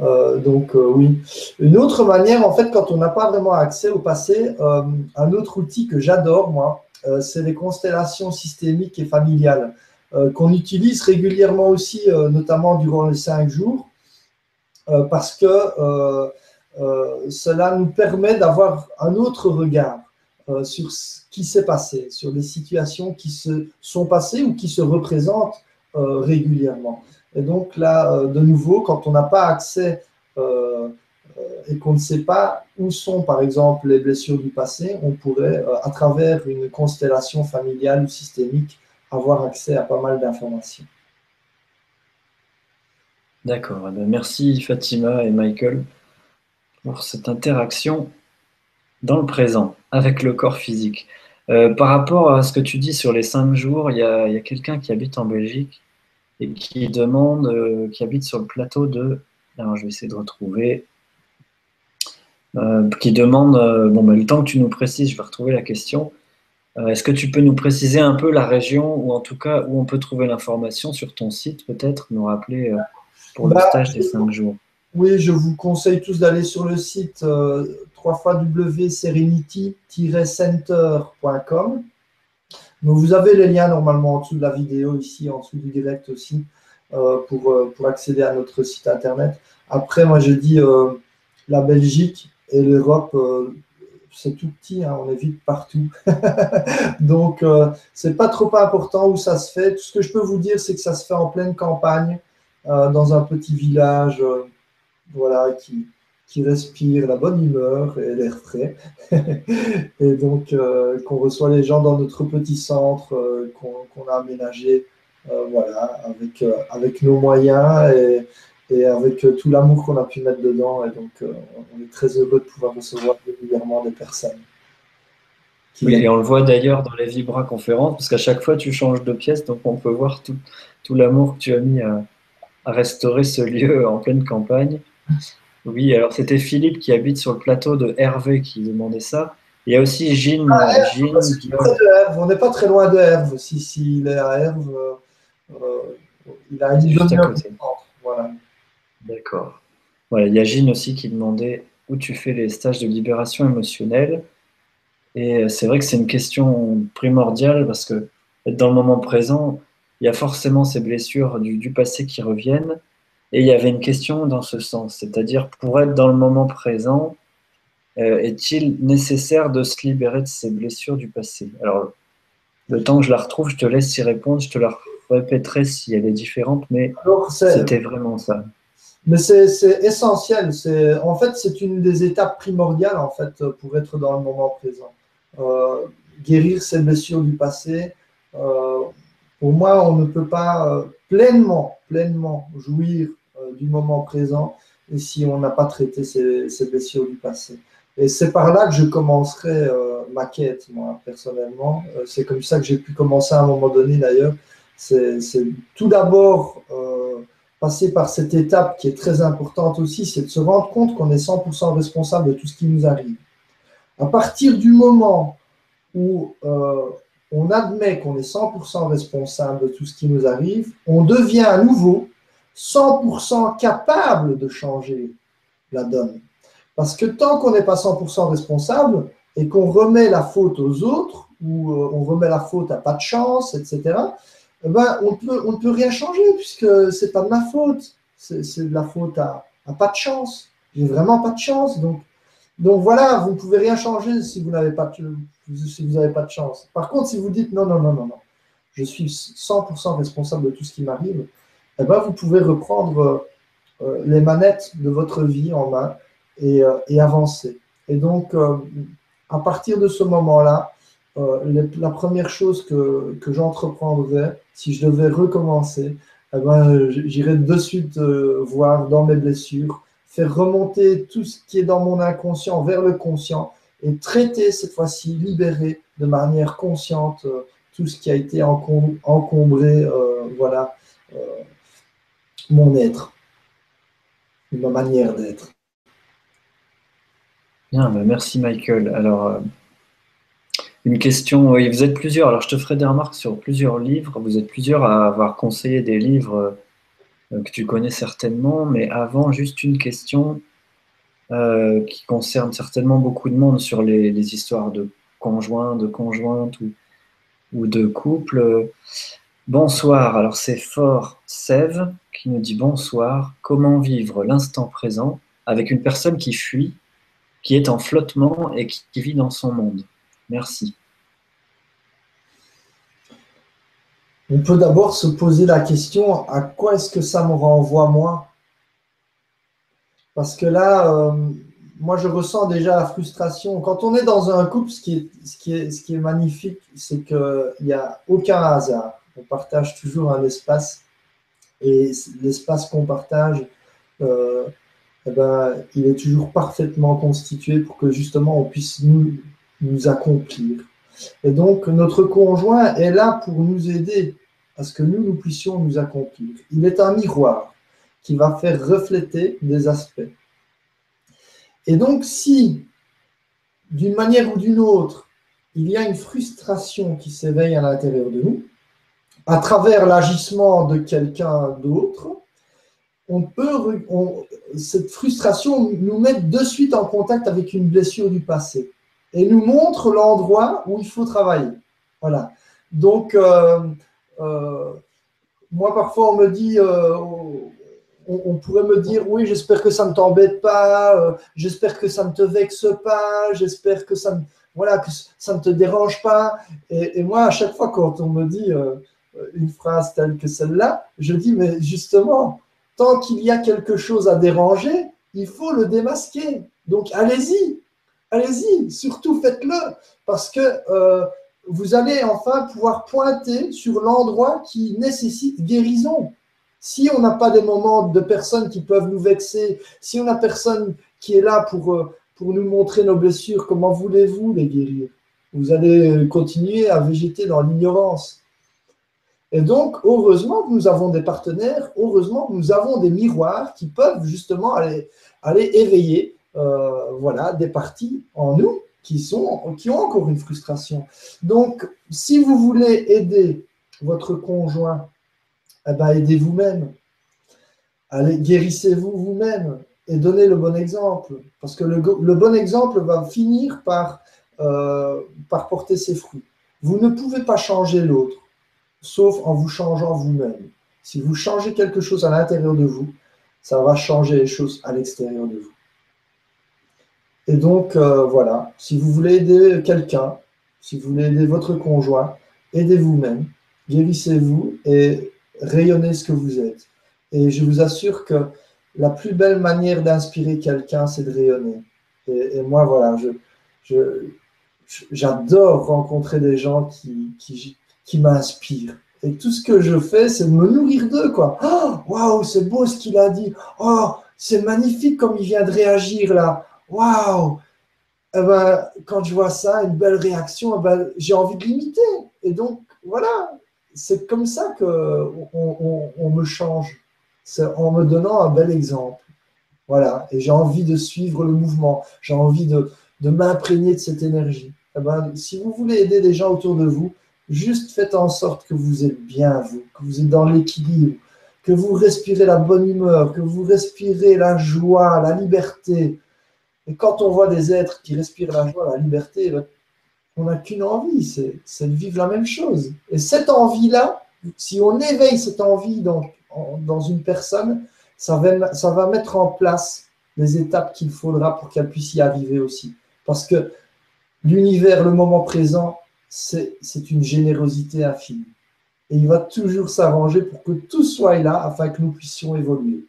Euh, donc euh, oui. Une autre manière, en fait, quand on n'a pas vraiment accès au passé, un autre outil que j'adore, moi, c'est les constellations systémiques et familiales. Euh, qu'on utilise régulièrement aussi, euh, notamment durant les cinq jours, euh, parce que cela nous permet d'avoir un autre regard sur ce qui s'est passé, sur les situations qui se sont passées ou qui se représentent régulièrement. Et donc là, de nouveau, quand on n'a pas accès et qu'on ne sait pas où sont, par exemple, les blessures du passé, on pourrait, à travers une constellation familiale ou systémique, avoir accès à pas mal d'informations. D'accord. Eh ben, merci Fatima et Michael pour cette interaction dans le présent avec le corps physique. Euh, par rapport à ce que tu dis sur les cinq jours, il y a, quelqu'un qui habite en Belgique et qui demande, euh, qui habite sur le plateau de. Alors je vais essayer de retrouver. Euh, qui demande, bon, ben, le temps que tu nous précises, je vais retrouver la question. Est-ce que tu peux nous préciser un peu la région ou en tout cas où on peut trouver l'information sur ton site, peut-être, nous rappeler pour le bah, stage des cinq jours? Oui, je vous conseille tous d'aller sur le site euh, www.serenity-center.com. vous avez les liens normalement en dessous de la vidéo, ici en dessous du direct aussi, pour, pour accéder à notre site internet. Après, moi je dis la Belgique et l'Europe c'est tout petit, hein, on est vite partout. Donc, euh, c'est pas trop important où ça se fait. Tout ce que je peux vous dire, c'est que ça se fait en pleine campagne, euh, dans un petit village, euh, voilà, qui, qui respire la bonne humeur et l'air frais. et donc, qu'on reçoit les gens dans notre petit centre qu'on a aménagé, voilà, avec, avec nos moyens et et avec euh, tout l'amour qu'on a pu mettre dedans. Et donc, euh, on est très heureux de pouvoir recevoir régulièrement des personnes. Oui, et on le voit d'ailleurs dans les Vibra conférences, parce qu'à chaque fois tu changes de pièce, donc on peut voir tout, tout l'amour que tu as mis à, restaurer ce lieu en pleine campagne. Oui, alors c'était Philippe qui habite sur le plateau de Hervé qui demandait ça. Il y a aussi Gilles. Ah, on n'est pas très loin de Herve. Si, si il est à Herve, euh, il a une Voilà. D'accord. Voilà, il y a Gine aussi qui demandait où tu fais les stages de libération émotionnelle. Et c'est vrai que c'est une question primordiale parce que être dans le moment présent, il y a forcément ces blessures du, passé qui reviennent. Et il y avait une question dans ce sens, c'est-à-dire pour être dans le moment présent, euh, est-il nécessaire de se libérer de ces blessures du passé? Alors, le temps que je la retrouve, je te laisse y répondre, je te la répéterai si elle est différente, mais c'était vraiment ça. Mais c'est essentiel. En fait, c'est une des étapes primordiales en fait, pour être dans le moment présent. Euh, guérir ses blessures du passé. Euh, pour moi, on ne peut pas euh, pleinement, pleinement jouir du moment présent et si on n'a pas traité ces, blessures du passé. Et c'est par là que je commencerai ma quête, moi, personnellement. c'est comme ça que j'ai pu commencer à un moment donné, d'ailleurs. C'est tout d'abord passer par cette étape qui est très importante aussi, c'est de se rendre compte qu'on est 100% responsable de tout ce qui nous arrive. À partir du moment où euh, on admet qu'on est 100% responsable de tout ce qui nous arrive, on devient à nouveau 100% capable de changer la donne. Parce que tant qu'on n'est pas 100% responsable et qu'on remet la faute aux autres, ou euh, on remet la faute à pas de chance, etc., eh ben, on, ne peut rien changer puisque c'est pas de ma faute. C'est de la faute à, pas de chance. J'ai vraiment pas de chance. Donc, donc voilà, vous ne pouvez rien changer si vous n'avez pas, si vous pas de chance. Par contre, si vous dites non, non, non, non, non, je suis 100% responsable de tout ce qui m'arrive, eh ben, vous pouvez reprendre euh, les manettes de votre vie en main et, euh, avancer. Et donc, euh, à partir de ce moment-là, euh, la première chose que, que j'entreprendrais, si je devais recommencer, eh ben, j'irais de suite euh, voir dans mes blessures, faire remonter tout ce qui est dans mon inconscient vers le conscient et traiter cette fois-ci, libérer de manière consciente euh, tout ce qui a été encombré, euh, voilà, euh, mon être, ma manière d'être. Bien, ben, merci Michael. Alors, une question, oui, vous êtes plusieurs, alors je te ferai des remarques sur plusieurs livres, vous êtes plusieurs à avoir conseillé des livres que tu connais certainement, mais avant, juste une question euh, qui concerne certainement beaucoup de monde sur les, histoires de conjoints, de conjointes ou, de couples. Bonsoir, alors c'est Fort Sève qui nous dit bonsoir, comment vivre l'instant présent avec une personne qui fuit, qui est en flottement et qui vit dans son monde? Merci. On peut d'abord se poser la question, à quoi est-ce que ça me renvoie moi? Parce que là, euh, moi je ressens déjà la frustration. Quand on est dans un couple, ce qui est, ce qui est, ce qui est magnifique, c'est qu'il n'y a aucun hasard. On partage toujours un espace et l'espace qu'on partage, euh, eh ben, il est toujours parfaitement constitué pour que justement on puisse nous, nous accomplir. Et donc, notre conjoint est là pour nous aider à ce que nous, nous puissions nous accomplir. Il est un miroir qui va faire refléter des aspects. Et donc, si, d'une manière ou d'une autre, il y a une frustration qui s'éveille à l'intérieur de nous, à travers l'agissement de quelqu'un d'autre, on peut, cette frustration nous met de suite en contact avec une blessure du passé et nous montre l'endroit où il faut travailler. Voilà. Donc, euh, euh, moi, parfois, on me dit, euh, on, pourrait me dire, oui, j'espère que ça ne t'embête pas, j'espère que ça ne te vexe pas, j'espère que ça ne, voilà, que ça ne te dérange pas. Et, moi, à chaque fois, quand on me dit une phrase telle que celle-là, je dis, mais justement, tant qu'il y a quelque chose à déranger, il faut le démasquer. Donc, allez-y, allez-y, surtout faites-le, parce que euh, vous allez enfin pouvoir pointer sur l'endroit qui nécessite guérison. Si on n'a pas des moments de personnes qui peuvent nous vexer, si on n'a personne qui est là pour, euh, pour nous montrer nos blessures, comment voulez-vous les guérir? Vous allez continuer à végéter dans l'ignorance. Et donc, heureusement que nous avons des partenaires, heureusement que nous avons des miroirs qui peuvent justement aller, éveiller euh, voilà, des parties en nous qui, sont, qui ont encore une frustration. Donc, si vous voulez aider votre conjoint, eh ben, aidez vous-même. Guérissez-vous vous-même et donnez le bon exemple. Parce que le, bon exemple va finir euh, par porter ses fruits. Vous ne pouvez pas changer l'autre, sauf en vous changeant vous-même. Si vous changez quelque chose à l'intérieur de vous, ça va changer les choses à l'extérieur de vous. Et donc, euh, voilà, si vous voulez aider quelqu'un, si vous voulez aider votre conjoint, aidez vous-même, guérissez-vous et rayonnez ce que vous êtes. Et je vous assure que la plus belle manière d'inspirer quelqu'un, c'est de rayonner. Et, moi, voilà, je, j'adore rencontrer des gens qui, qui, qui m'inspirent. Et tout ce que je fais, c'est de me nourrir d'eux, quoi. Oh, waouh, c'est beau ce qu'il a dit. Oh, c'est magnifique comme il vient de réagir là waouh eh ben, Quand je vois ça, une belle réaction, eh ben, j'ai envie de l'imiter. Et donc, voilà, c'est comme ça qu'on on, me change. C'est en me donnant un bel exemple. Voilà, et j'ai envie de suivre le mouvement, j'ai envie de, de m'imprégner de cette énergie. Eh ben, si vous voulez aider les gens autour de vous, juste faites en sorte que vous êtes bien, vous, que vous êtes dans l'équilibre, que vous respirez la bonne humeur, que vous respirez la joie, la liberté, et quand on voit des êtres qui respirent la joie, la liberté, ben, on n'a qu'une envie, c'est de vivre la même chose. Et cette envie-là, si on éveille cette envie dans, dans une personne, ça va, ça va mettre en place les étapes qu'il faudra pour qu'elle puisse y arriver aussi. Parce que l'univers, le moment présent, c'est une générosité infinie. Et il va toujours s'arranger pour que tout soit là afin que nous puissions évoluer.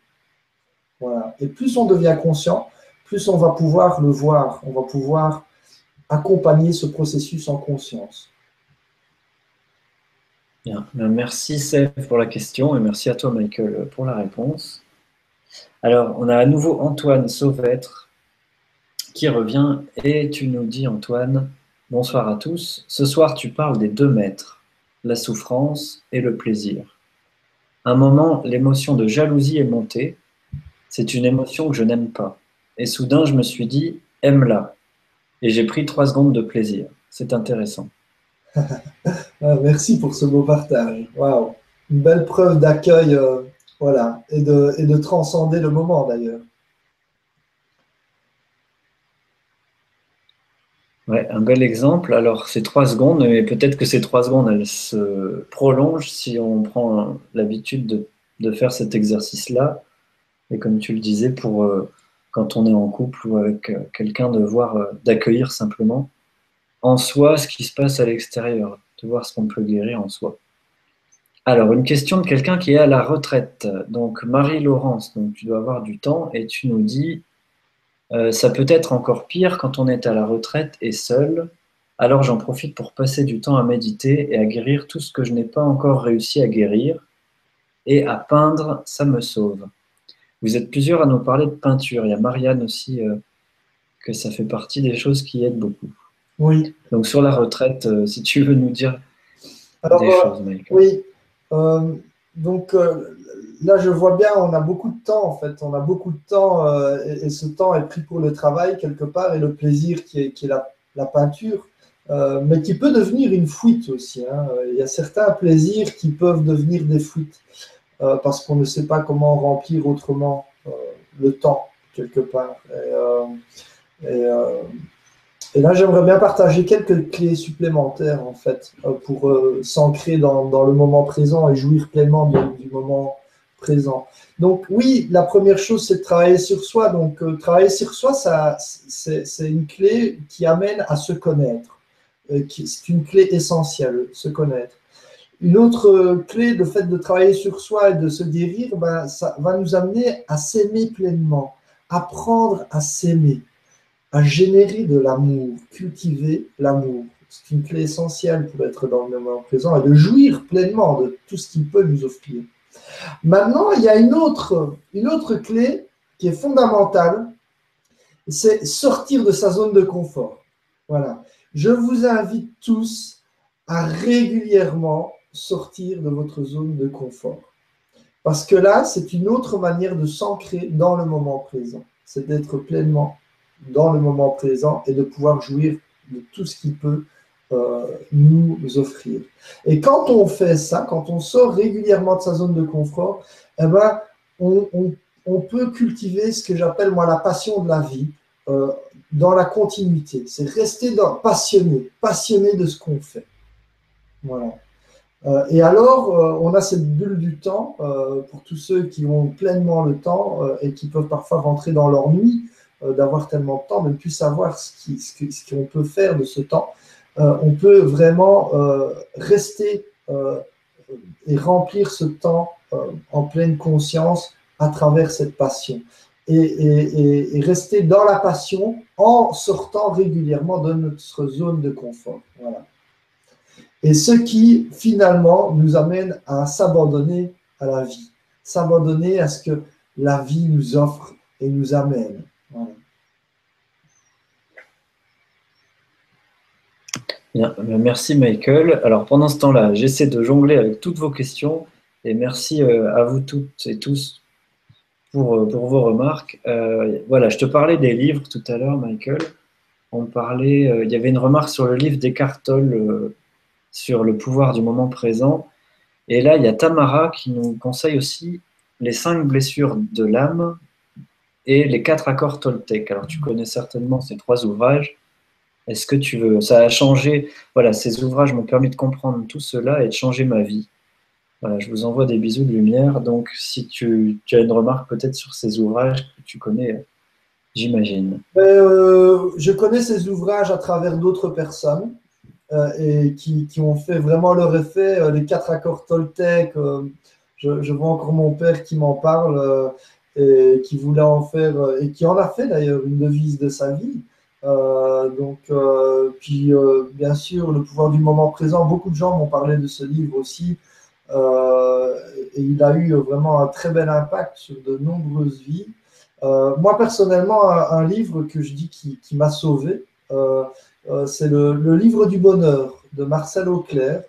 Voilà. Et plus on devient conscient, plus on va pouvoir le voir, on va pouvoir accompagner ce processus en conscience. Bien. Merci Seth pour la question et merci à toi Michael pour la réponse. Alors, on a à nouveau Antoine Sauvêtre qui revient et tu nous dis, Antoine, bonsoir à tous. Ce soir, tu parles des deux maîtres, la souffrance et le plaisir. Un moment, l'émotion de jalousie est montée. C'est une émotion que je n'aime pas. Et soudain, je me suis dit, aime-la. Et j'ai pris trois secondes de plaisir. C'est intéressant. Ah, merci pour ce beau partage. Waouh, une belle preuve d'accueil, euh, voilà, et de, et de transcender le moment d'ailleurs. Ouais, un bel exemple. Alors, c'est trois secondes, mais peut-être que ces trois secondes, elles se prolongent si on prend l'habitude de, faire cet exercice-là. Et comme tu le disais, pour euh, quand on est en couple ou avec euh, quelqu'un, de voir, euh, d'accueillir simplement en soi ce qui se passe à l'extérieur, de voir ce qu'on peut guérir en soi. Alors, une question de quelqu'un qui est à la retraite. Donc, Marie-Laurence, donc tu dois avoir du temps et tu nous dis euh, ça peut être encore pire quand on est à la retraite et seul. Alors j'en profite pour passer du temps à méditer et à guérir tout ce que je n'ai pas encore réussi à guérir. Et à peindre, ça me sauve. Vous êtes plusieurs à nous parler de peinture. Il y a Marianne aussi, euh, que ça fait partie des choses qui aident beaucoup. Oui. Donc sur la retraite, euh, si tu veux nous dire des choses, Mike. Oui. donc là, je vois bien, on a beaucoup de temps en fait. On a beaucoup de temps euh, et, ce temps est pris pour le travail quelque part et le plaisir qui est, la, peinture, euh, mais qui peut devenir une fuite aussi. Hein. Il y a certains plaisirs qui peuvent devenir des fuites euh, parce qu'on ne sait pas comment remplir autrement le temps quelque part. Et, là, j'aimerais bien partager quelques clés supplémentaires en fait pour s'ancrer dans, dans, le moment présent et jouir pleinement du moment Donc oui, la première chose, c'est de travailler sur soi. Donc euh, travailler sur soi, ça, c'est une clé qui amène à se connaître. Euh, c'est une clé essentielle, se connaître. Une autre euh, clé, le fait de travailler sur soi et de se guérir, ben, va nous amener à s'aimer pleinement, apprendre à s'aimer, à générer de l'amour, cultiver l'amour. C'est une clé essentielle pour être dans le moment présent et de jouir pleinement de tout ce qu'il peut nous offrir. Maintenant, il y a une autre, clé qui est fondamentale, c'est sortir de sa zone de confort. Voilà. Je vous invite tous à régulièrement sortir de votre zone de confort. Parce que là, c'est une autre manière de s'ancrer dans le moment présent. C'est d'être pleinement dans le moment présent et de pouvoir jouir de tout ce qui peut euh, nous offrir. Et quand on fait ça, quand on sort régulièrement de sa zone de confort, eh ben, on, peut cultiver ce que j'appelle moi la passion de la vie euh, dans la continuité. C'est rester passionné, passionné de ce qu'on fait. Voilà. Euh, et alors, on a cette bulle du temps pour tous ceux qui ont pleinement le temps et qui peuvent parfois rentrer dans leur nuit, d'avoir tellement de temps, de ne plus savoir ce qu'on peut faire de ce temps. Euh, on peut vraiment euh, rester euh, et remplir ce temps en pleine conscience à travers cette passion. Et, rester dans la passion en sortant régulièrement de notre zone de confort. Voilà. Et ce qui finalement nous amène à s'abandonner à la vie, s'abandonner à ce que la vie nous offre et nous amène. Merci Michael. Alors pendant ce temps-là, j'essaie de jongler avec toutes vos questions et merci euh, à vous toutes et tous pour, euh, pour vos remarques. Euh, voilà, je te parlais des livres tout à l'heure, Michael. On parlait, il y avait une remarque sur le livre d'Eckhart Tolle sur le pouvoir du moment présent. Et là, il y a Tamara qui nous conseille aussi les cinq blessures de l'âme et les quatre accords Toltec. Alors tu connais certainement ces trois ouvrages. Est-ce que tu veux? Ça a changé. Voilà, ces ouvrages m'ont permis de comprendre tout cela et de changer ma vie. Voilà, je vous envoie des bisous de lumière. Donc, si tu, as une remarque peut-être sur ces ouvrages que tu connais, j'imagine. Euh, je connais ces ouvrages à travers d'autres personnes euh, et qui, ont fait vraiment leur effet. Euh, les quatre accords Toltec, je, je, vois encore mon père qui m'en parle et qui voulait en faire, et qui en a fait d'ailleurs une devise de sa vie. Euh, donc, euh, puis euh, bien sûr, le pouvoir du moment présent. Beaucoup de gens m'ont parlé de ce livre aussi. et il a eu vraiment un très bel impact sur de nombreuses vies. moi, personnellement, un, livre que je dis qui, m'a sauvé, c'est le, le, livre du bonheur de Marcel Auclair,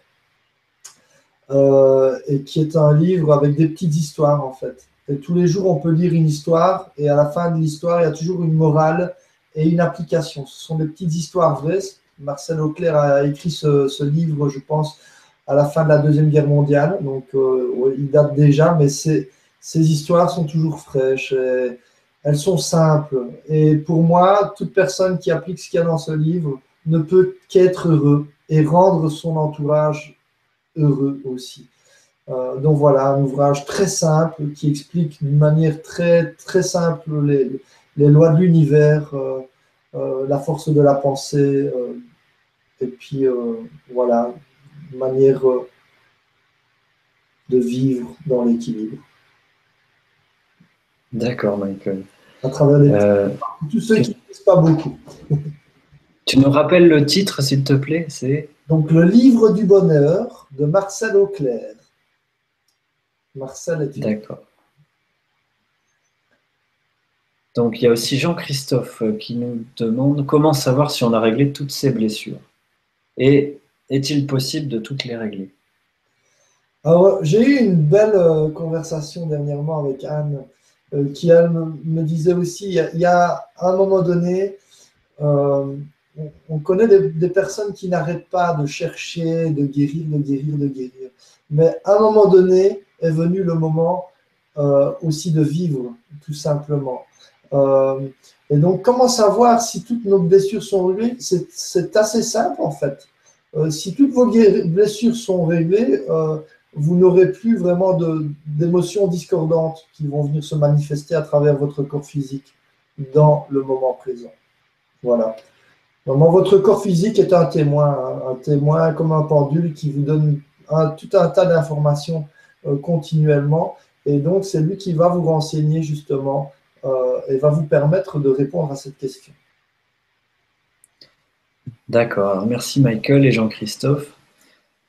et qui est un livre avec des petites histoires en fait. Et tous les jours, on peut lire une histoire, et à la fin de l'histoire, il y a toujours une morale et une application. Ce sont des petites histoires vraies. Marcel Auclair a écrit ce, livre, je pense, à la fin de la Deuxième Guerre mondiale. Donc, euh, il date déjà, mais ces, histoires sont toujours fraîches. elles sont simples. Et pour moi, toute personne qui applique ce qu'il y a dans ce livre ne peut qu'être heureux et rendre son entourage heureux aussi. Euh, donc voilà, un ouvrage très simple qui explique d'une manière très, très simple les, les lois de l'univers, euh, euh, la force de la pensée, et puis voilà, une manière de vivre dans l'équilibre. D'accord, Michael. À travers les... tous ceux qui ne pas beaucoup. tu nous rappelles le titre, s'il te plaît C'est? Donc le livre du bonheur de Marcel Auclair. Marcel est D'accord. Donc il y a aussi Jean-Christophe euh, qui nous demande comment savoir si on a réglé toutes ses blessures. Et est-il possible de toutes les régler? J'ai eu une belle euh, conversation dernièrement avec Anne, euh, qui elle me, disait aussi, il y, a, un moment donné, on, connaît des personnes qui n'arrêtent pas de chercher, de guérir, de guérir, de guérir. Mais à un moment donné, est venu le moment euh, aussi de vivre, tout simplement. Euh, et donc, comment savoir si toutes nos blessures sont réglées? C'est assez simple, en fait. Euh, si toutes vos blessures sont réglées, vous n'aurez plus vraiment d'émotions discordantes qui vont venir se manifester à travers votre corps physique dans le moment présent. Voilà. Vraiment, votre corps physique est un témoin, hein. un témoin comme un pendule qui vous donne tout un tas d'informations euh, continuellement. Et donc, c'est lui qui va vous renseigner justement euh, et va vous permettre de répondre à cette question. D'accord. Merci Michael et Jean-Christophe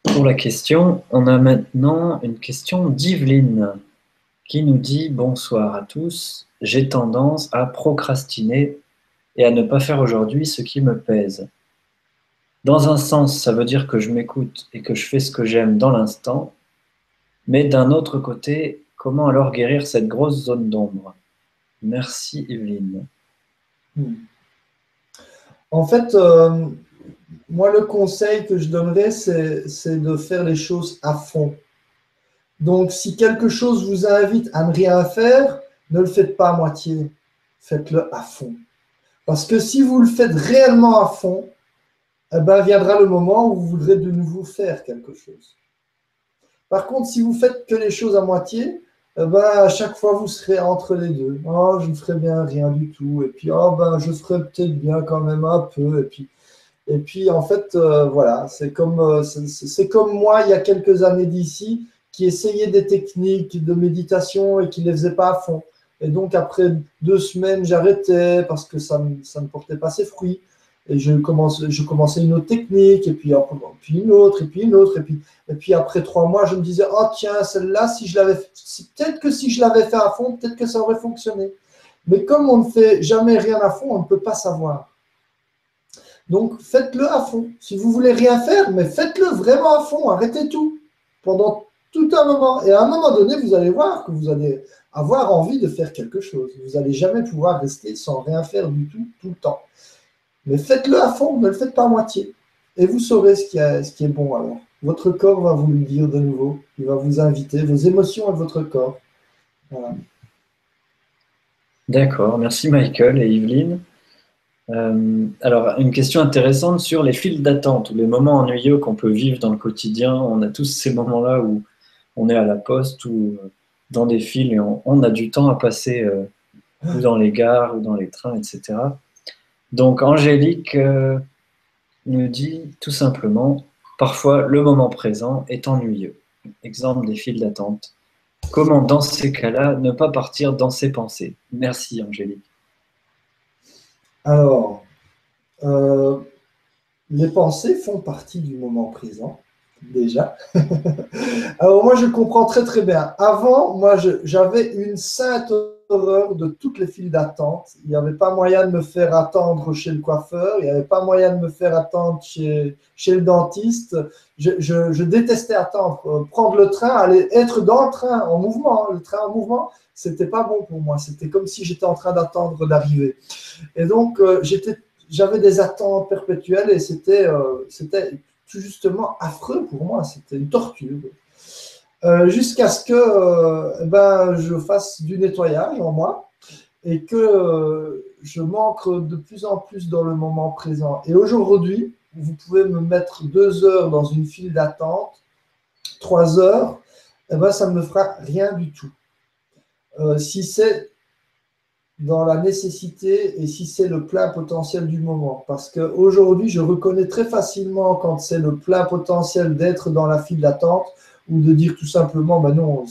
pour la question. On a maintenant une question d'Yveline qui nous dit Bonsoir à tous. J'ai tendance à procrastiner et à ne pas faire aujourd'hui ce qui me pèse. Dans un sens, ça veut dire que je m'écoute et que je fais ce que j'aime dans l'instant, mais d'un autre côté, comment alors guérir cette grosse zone d'ombre? Merci Evelyne. Hmm. En fait, euh, moi, le conseil que je donnerais, c'est de faire les choses à fond. Donc, si quelque chose vous invite à ne rien faire, ne le faites pas à moitié, faites-le à fond. Parce que si vous le faites réellement à fond, eh ben, viendra le moment où vous voudrez de nouveau faire quelque chose. Par contre, si vous faites que les choses à moitié, ben, à chaque fois, vous serez entre les deux. Oh, je ne ferai bien rien du tout. Et puis, oh, ben, je ferai peut-être bien quand même un peu. Et puis, et puis en fait, euh, voilà, c'est comme, euh, comme moi, il y a quelques années d'ici, qui essayait des techniques de méditation et qui ne les faisait pas à fond. Et donc, après deux semaines, j'arrêtais parce que ça ne portait pas ses fruits et je, commençais une autre technique, et puis, une autre, et puis une autre, et puis, et puis après trois mois, je me disais, oh tiens, celle-là, si je l'avais, peut-être que si je l'avais fait à fond, peut-être que ça aurait fonctionné. Mais comme on ne fait jamais rien à fond, on ne peut pas savoir. Donc faites-le à fond. Si vous voulez rien faire, mais faites-le vraiment à fond, arrêtez tout pendant tout un moment. Et à un moment donné, vous allez voir que vous allez avoir envie de faire quelque chose. Vous n'allez jamais pouvoir rester sans rien faire du tout, tout le temps. Mais faites-le à fond, ne le faites pas à moitié. Et vous saurez ce qui, est, bon alors. Votre corps va vous le dire de nouveau. Il va vous inviter, vos émotions et votre corps. D'accord, merci Michael et Yveline. Euh, alors, une question intéressante sur les files d'attente ou les moments ennuyeux qu'on peut vivre dans le quotidien. On a tous ces moments-là où on est à la poste ou dans des files et on, a du temps à passer euh, ou dans les gares ou dans les trains, etc. Donc Angélique euh, nous dit tout simplement, parfois le moment présent est ennuyeux. Exemple des files d'attente. Comment dans ces cas-là ne pas partir dans ses pensées? Merci Angélique. Alors, euh, les pensées font partie du moment présent déjà. Alors moi, je comprends très très bien. Avant, moi, j'avais une sainte horreur de toutes les files d'attente. Il n'y avait pas moyen de me faire attendre chez le coiffeur, il n'y avait pas moyen de me faire attendre chez, le dentiste. Je, détestais attendre. Euh, prendre le train, aller être dans le train en mouvement, hein. le train en mouvement, c'était pas bon pour moi. C'était comme si j'étais en train d'attendre d'arriver. Et donc, euh, j'avais des attentes perpétuelles et c'était euh, c'était tout justement affreux pour moi. C'était une torture. Euh, jusqu'à ce que euh, ben, je fasse du nettoyage en moi et que euh, je manque de plus en plus dans le moment présent. Et aujourd'hui, vous pouvez me mettre deux heures dans une file d'attente, trois heures, eh ben, ça ne me fera rien du tout. si c'est dans la nécessité et si c'est le plein potentiel du moment. Parce qu'aujourd'hui, je reconnais très facilement quand c'est le plein potentiel d'être dans la file d'attente ou de dire tout simplement, ben non,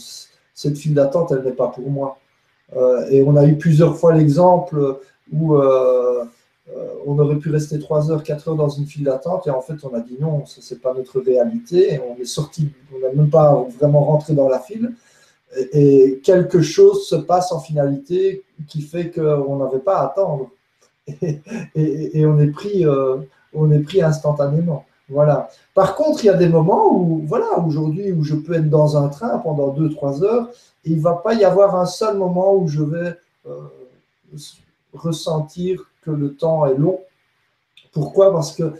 cette file d'attente, elle n'est pas pour moi. Euh, et on a eu plusieurs fois l'exemple où euh, euh, on aurait pu rester 3 heures, 4 heures dans une file d'attente, et en fait, on a dit non, ce n'est pas notre réalité, et on est sorti, on n'a même pas vraiment rentré dans la file, et, quelque chose se passe en finalité qui fait qu'on n'avait pas à attendre, et, on, est pris, on est pris instantanément. Voilà. Par contre, il y a des moments où, voilà, aujourd'hui, où je peux être dans un train pendant 2-3 heures, il ne va pas y avoir un seul moment où je vais euh, ressentir que le temps est long. Pourquoi? Parce que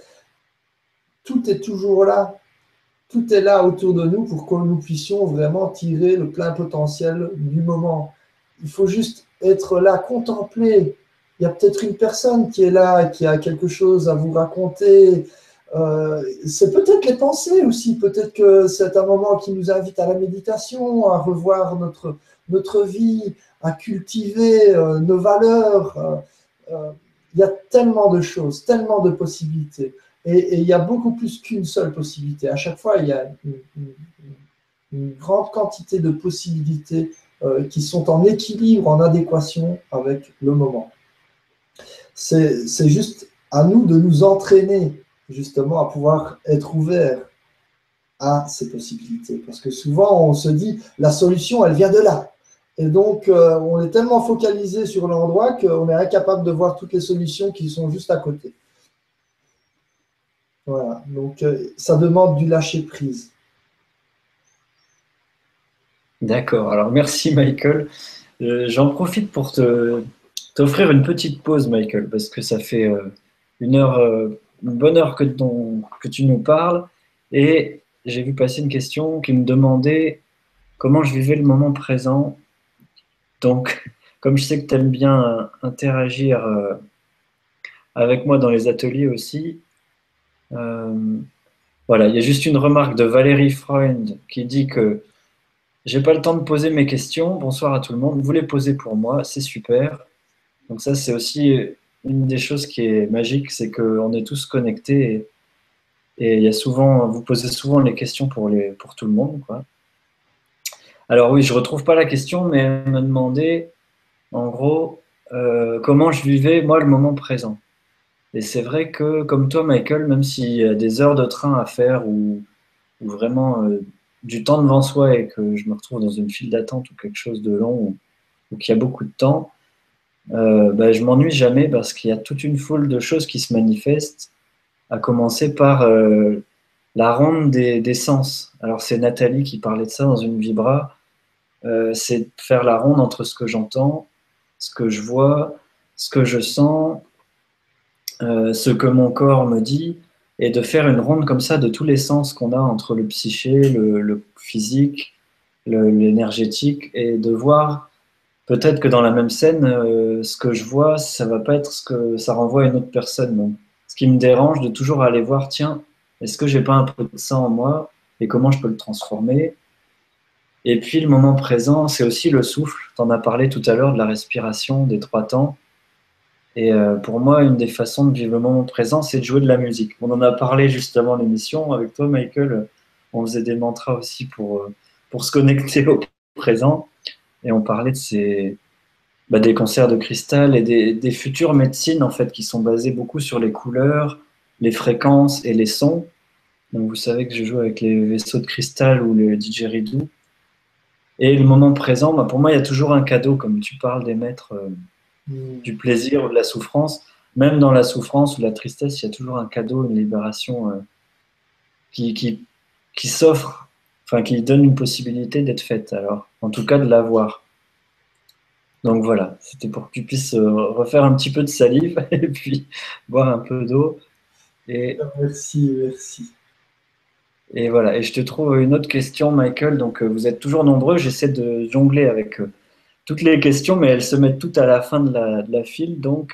tout est toujours là. Tout est là autour de nous pour que nous puissions vraiment tirer le plein potentiel du moment. Il faut juste être là, contempler. Il y a peut-être une personne qui est là, qui a quelque chose à vous raconter, euh, c'est peut-être les pensées aussi, peut-être que c'est un moment qui nous invite à la méditation, à revoir notre, notre vie, à cultiver euh, nos valeurs. Euh, il y a tellement de choses, tellement de possibilités. Et, il y a beaucoup plus qu'une seule possibilité. À chaque fois, il y a une, grande quantité de possibilités qui sont en équilibre, en adéquation avec le moment. C'est juste à nous de nous entraîner justement à pouvoir être ouvert à ces possibilités. Parce que souvent, on se dit, la solution, elle vient de là. Et donc, euh, on est tellement focalisé sur l'endroit qu'on est incapable de voir toutes les solutions qui sont juste à côté. Voilà, donc euh, ça demande du lâcher-prise. D'accord, alors merci Michael. Euh, j'en profite pour t'offrir une petite pause, Michael, parce que ça fait une heure une bonne heure que, que tu nous parles. Et j'ai vu passer une question qui me demandait comment je vivais le moment présent. Donc, comme je sais que tu aimes bien interagir euh, avec moi dans les ateliers aussi, euh, voilà, il y a juste une remarque de Valérie Freund qui dit que j'ai pas le temps de poser mes questions. Bonsoir à tout le monde. Vous les posez pour moi, c'est super. Donc ça, c'est aussi une des choses qui est magique, c'est qu'on est tous connectés et, il y a souvent, vous posez souvent les questions pour, pour tout le monde. Quoi. Alors oui, je ne retrouve pas la question, mais elle me demandait, en gros, euh, comment je vivais, moi, le moment présent. Et c'est vrai que, comme toi, Michael, même s'il y a des heures de train à faire ou, vraiment euh, du temps devant soi et que je me retrouve dans une file d'attente ou quelque chose de long ou, qu'il y a beaucoup de temps, euh, ben, je m'ennuie jamais parce qu'il y a toute une foule de choses qui se manifestent, à commencer par euh, la ronde des, sens. Alors c'est Nathalie qui parlait de ça dans une vibra, euh, c'est faire la ronde entre ce que j'entends, ce que je vois, ce que je sens, ce que mon corps me dit, et de faire une ronde comme ça de tous les sens qu'on a entre le psyché, le, physique, l'énergétique, et de voir peut-être que dans la même scène, euh, ce que je vois, ça va pas être ce que ça renvoie à une autre personne. Ce qui me dérange, de toujours aller voir, tiens, est-ce que j'ai pas un peu de ça en moi et comment je peux le transformer? Et puis le moment présent, c'est aussi le souffle. Tu en as parlé tout à l'heure de la respiration, des trois temps. Et euh, pour moi, une des façons de vivre le moment présent, c'est de jouer de la musique. On en a parlé justement l'émission avec toi, Michael. On faisait des mantras aussi pour, euh, pour se connecter au présent et on parlait de ces, bah, des concerts de cristal et des, futures médecines en fait qui sont basées beaucoup sur les couleurs, les fréquences et les sons. Donc vous savez que je joue avec les vaisseaux de cristal ou le didgeridoo. Et le moment présent, bah, pour moi, il y a toujours un cadeau, comme tu parles des maîtres euh, mm. du plaisir ou de la souffrance. Même dans la souffrance ou la tristesse, il y a toujours un cadeau, une libération euh, qui, qui, qui s'offre, enfin qui donne une possibilité d'être faite. Alors, en tout cas, de l'avoir. Donc voilà, c'était pour que tu puisses euh, refaire un petit peu de salive et puis boire un peu d'eau. Et... Merci, merci. Et voilà, et je te trouve une autre question, Michael. Donc, euh, vous êtes toujours nombreux. J'essaie de jongler avec toutes les questions, mais elles se mettent toutes à la fin de la, file. Donc,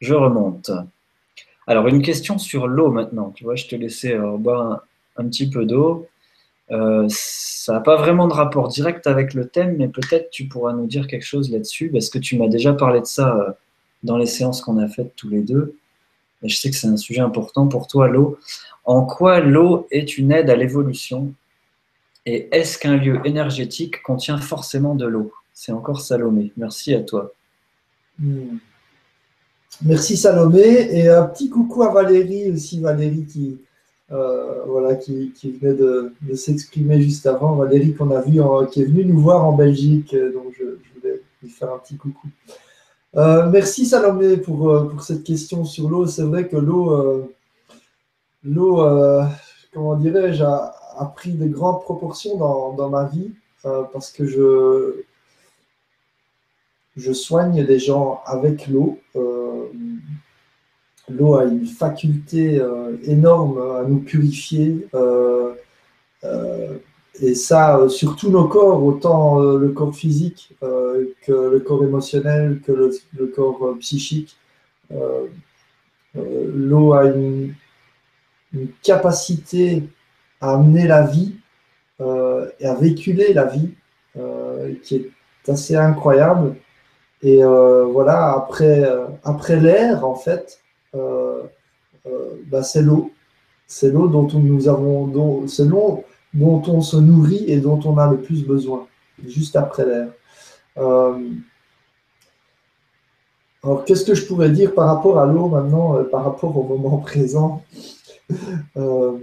je remonte. Alors, une question sur l'eau maintenant. Tu vois, je te laissais euh, boire un, petit peu d'eau. ça n'a pas vraiment de rapport direct avec le thème, mais peut-être tu pourras nous dire quelque chose là-dessus, parce que tu m'as déjà parlé de ça dans les séances qu'on a faites tous les deux. Et je sais que c'est un sujet important pour toi, l'eau. En quoi l'eau est une aide à l'évolution? Et est-ce qu'un lieu énergétique contient forcément de l'eau? C'est encore Salomé. Merci à toi. Hmm. Merci Salomé. Et un petit coucou à Valérie aussi, Valérie qui, euh, voilà, qui, venait de, s'exprimer juste avant. Valérie qui est venue nous voir en Belgique. Donc je, voulais lui faire un petit coucou. Euh, merci Salomé pour, euh, cette question sur l'eau. C'est vrai que l'eau euh, comment dirais-je, a, pris de grandes proportions dans, ma vie euh, parce que je, je soigne des gens avec l'eau. Euh, l'eau a une faculté énorme à nous purifier. et ça, sur tous nos corps, autant le corps physique que le corps émotionnel, que le corps psychique. L'eau a une, capacité à amener la vie euh, et à véhiculer la vie euh, qui est assez incroyable. Et euh, voilà, après, après l'air, en fait, bah, c'est l'eau. C'est l'eau dont nous avons, c'est l'eau dont on se nourrit et dont on a le plus besoin, juste après l'air. alors, qu'est-ce que je pourrais dire par rapport à l'eau maintenant, par rapport au moment présent? Euh,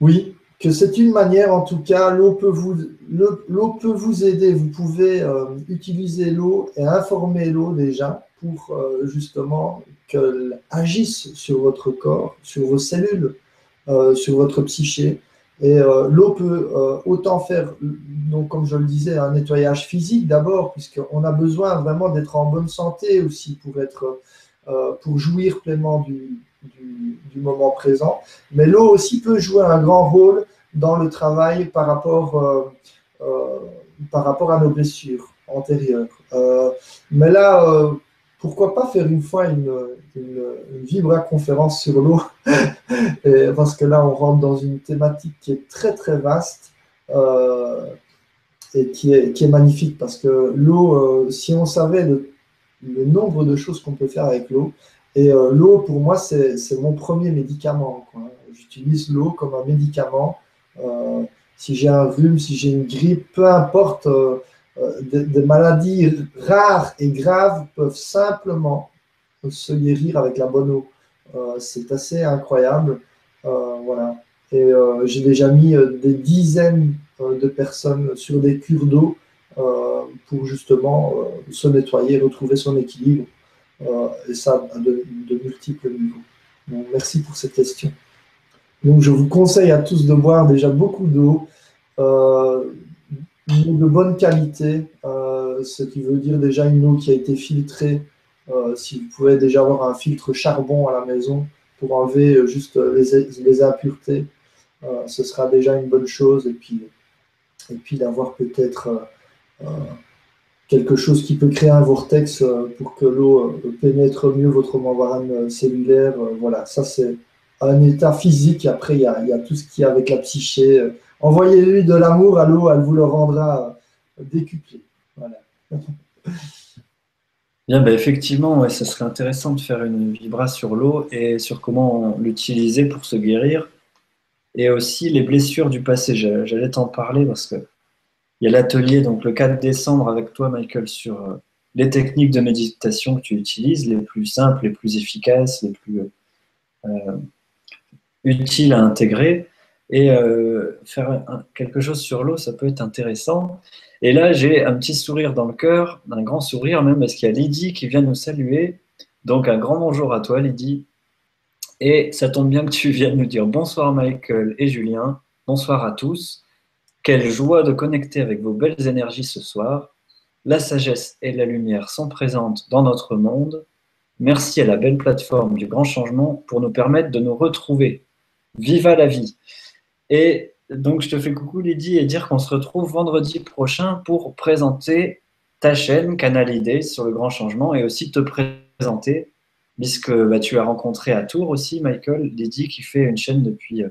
oui, que c'est une manière, en tout cas, l'eau peut vous, l'eau peut vous aider. Vous pouvez euh, utiliser l'eau et informer l'eau déjà pour euh, justement qu'elle agisse sur votre corps, sur vos cellules, sur votre psyché. Et l'eau peut autant faire, donc comme je le disais, un nettoyage physique d'abord, puisqu'on a besoin vraiment d'être en bonne santé aussi pour être euh, pour jouir pleinement du, moment présent. Mais l'eau aussi peut jouer un grand rôle dans le travail par rapport, euh, euh, par rapport à nos blessures antérieures. mais là, pourquoi pas faire une fois une, une, conférence sur l'eau? Parce que là, on rentre dans une thématique qui est très très vaste et qui est, qui est magnifique parce que l'eau, si on savait le nombre de choses qu'on peut faire avec l'eau. Et euh, l'eau, pour moi, c'est mon premier médicament. J'utilise l'eau comme un médicament. Euh, si j'ai un rhume, si j'ai une grippe, peu importe, euh, des, maladies rares et graves peuvent simplement se guérir avec la bonne eau. c'est assez incroyable. voilà. Et j'ai déjà mis des dizaines de personnes sur des cures d'eau pour justement euh, se nettoyer, retrouver son équilibre, euh, et ça de, multiples niveaux. merci pour cette question. Donc, je vous conseille à tous de boire déjà beaucoup d'eau, euh, de bonne qualité, ce qui veut dire déjà une eau qui a été filtrée. si vous pouvez déjà avoir un filtre charbon à la maison pour enlever juste les, impuretés, ce sera déjà une bonne chose. Et puis, et puis d'avoir peut-être quelque chose qui peut créer un vortex euh, pour que l'eau euh, pénètre mieux votre membrane euh, cellulaire. Voilà, ça c'est un état physique. Après, il y a, tout ce qui est avec la psyché. Envoyez-lui de l'amour à l'eau, elle vous le rendra décuplé. Voilà. Bien, ben effectivement, ce serait intéressant de faire une vibra sur l'eau et sur comment l'utiliser pour se guérir. Et aussi les blessures du passé. J'allais t'en parler parce que il y a l'atelier, donc le 4 décembre, avec toi, Michael, sur euh, les techniques de méditation que tu utilises, les plus simples, les plus efficaces, les plus euh, utile à intégrer. Et faire quelque chose sur l'eau, ça peut être intéressant. Et là, j'ai un petit sourire dans le cœur, un grand sourire même, parce qu'il y a Lydie qui vient nous saluer. Donc un grand bonjour à toi, Lydie. Et ça tombe bien que tu viennes nous dire bonsoir Michael et Julien, bonsoir à tous. Quelle joie de connecter avec vos belles énergies ce soir. La sagesse et la lumière sont présentes dans notre monde. Merci à la belle plateforme du grand changement pour nous permettre de nous retrouver. Viva la vie. Et donc je te fais coucou Lydie et dire qu'on se retrouve vendredi prochain pour présenter ta chaîne Canal ID sur le grand changement et aussi te présenter puisque bah, tu as rencontré à Tours aussi Michael Lydie qui fait une chaîne depuis, euh,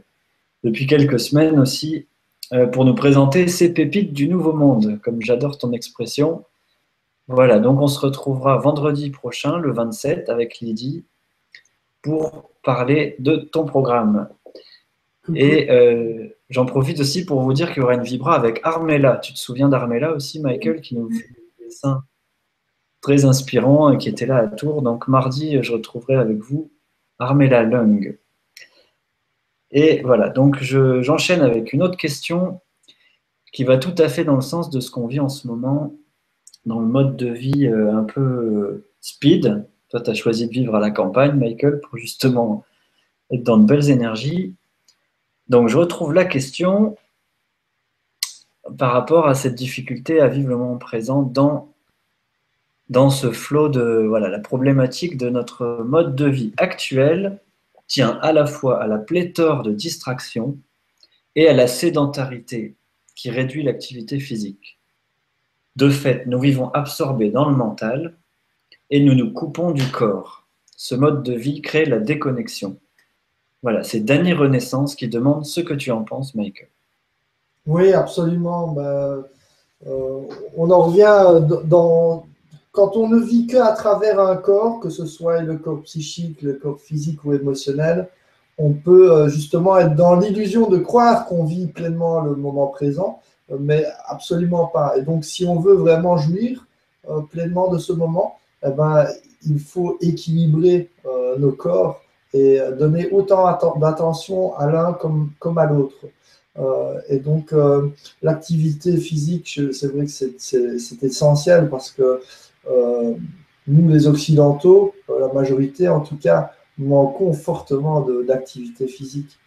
depuis quelques semaines aussi euh, pour nous présenter ces pépites du nouveau monde, comme j'adore ton expression. Voilà, donc on se retrouvera vendredi prochain, le 27, avec Lydie, pour parler de ton programme. Et euh, j'en profite aussi pour vous dire qu'il y aura une vibra avec Armella. Tu te souviens d'Armella aussi, Michael, qui nous fait des dessins très inspirants et qui était là à Tours. Donc mardi, je retrouverai avec vous Armella Lung. Et voilà, donc j'enchaîne avec une autre question qui va tout à fait dans le sens de ce qu'on vit en ce moment, dans le mode de vie euh, un peu euh, speed. Toi, tu as choisi de vivre à la campagne, Michael, pour justement être dans de belles énergies. Donc, je retrouve la question par rapport à cette difficulté à vivre le moment présent dans, dans ce flot de voilà, la problématique de notre mode de vie actuel tient à la fois à la pléthore de distractions et à la sédentarité qui réduit l'activité physique. De fait, nous vivons absorbés dans le mental et nous nous coupons du corps. Ce mode de vie crée la déconnexion. Voilà, c'est Danny Renaissance qui demande ce que tu en penses, Michael. Oui, absolument. Ben, euh, on en revient dans, quand on ne vit qu'à travers un corps, que ce soit le corps psychique, le corps physique ou émotionnel, on peut euh, justement être dans l'illusion de croire qu'on vit pleinement le moment présent, euh, mais absolument pas. Et donc, si on veut vraiment jouir euh, pleinement de ce moment, eh ben, il faut équilibrer nos corps et donner autant d'attention à l'un comme, comme à l'autre. et donc, l'activité physique, c'est vrai que c'est essentiel parce que euh, nous, les Occidentaux, euh, la majorité en tout cas, manquons fortement d'activité physique.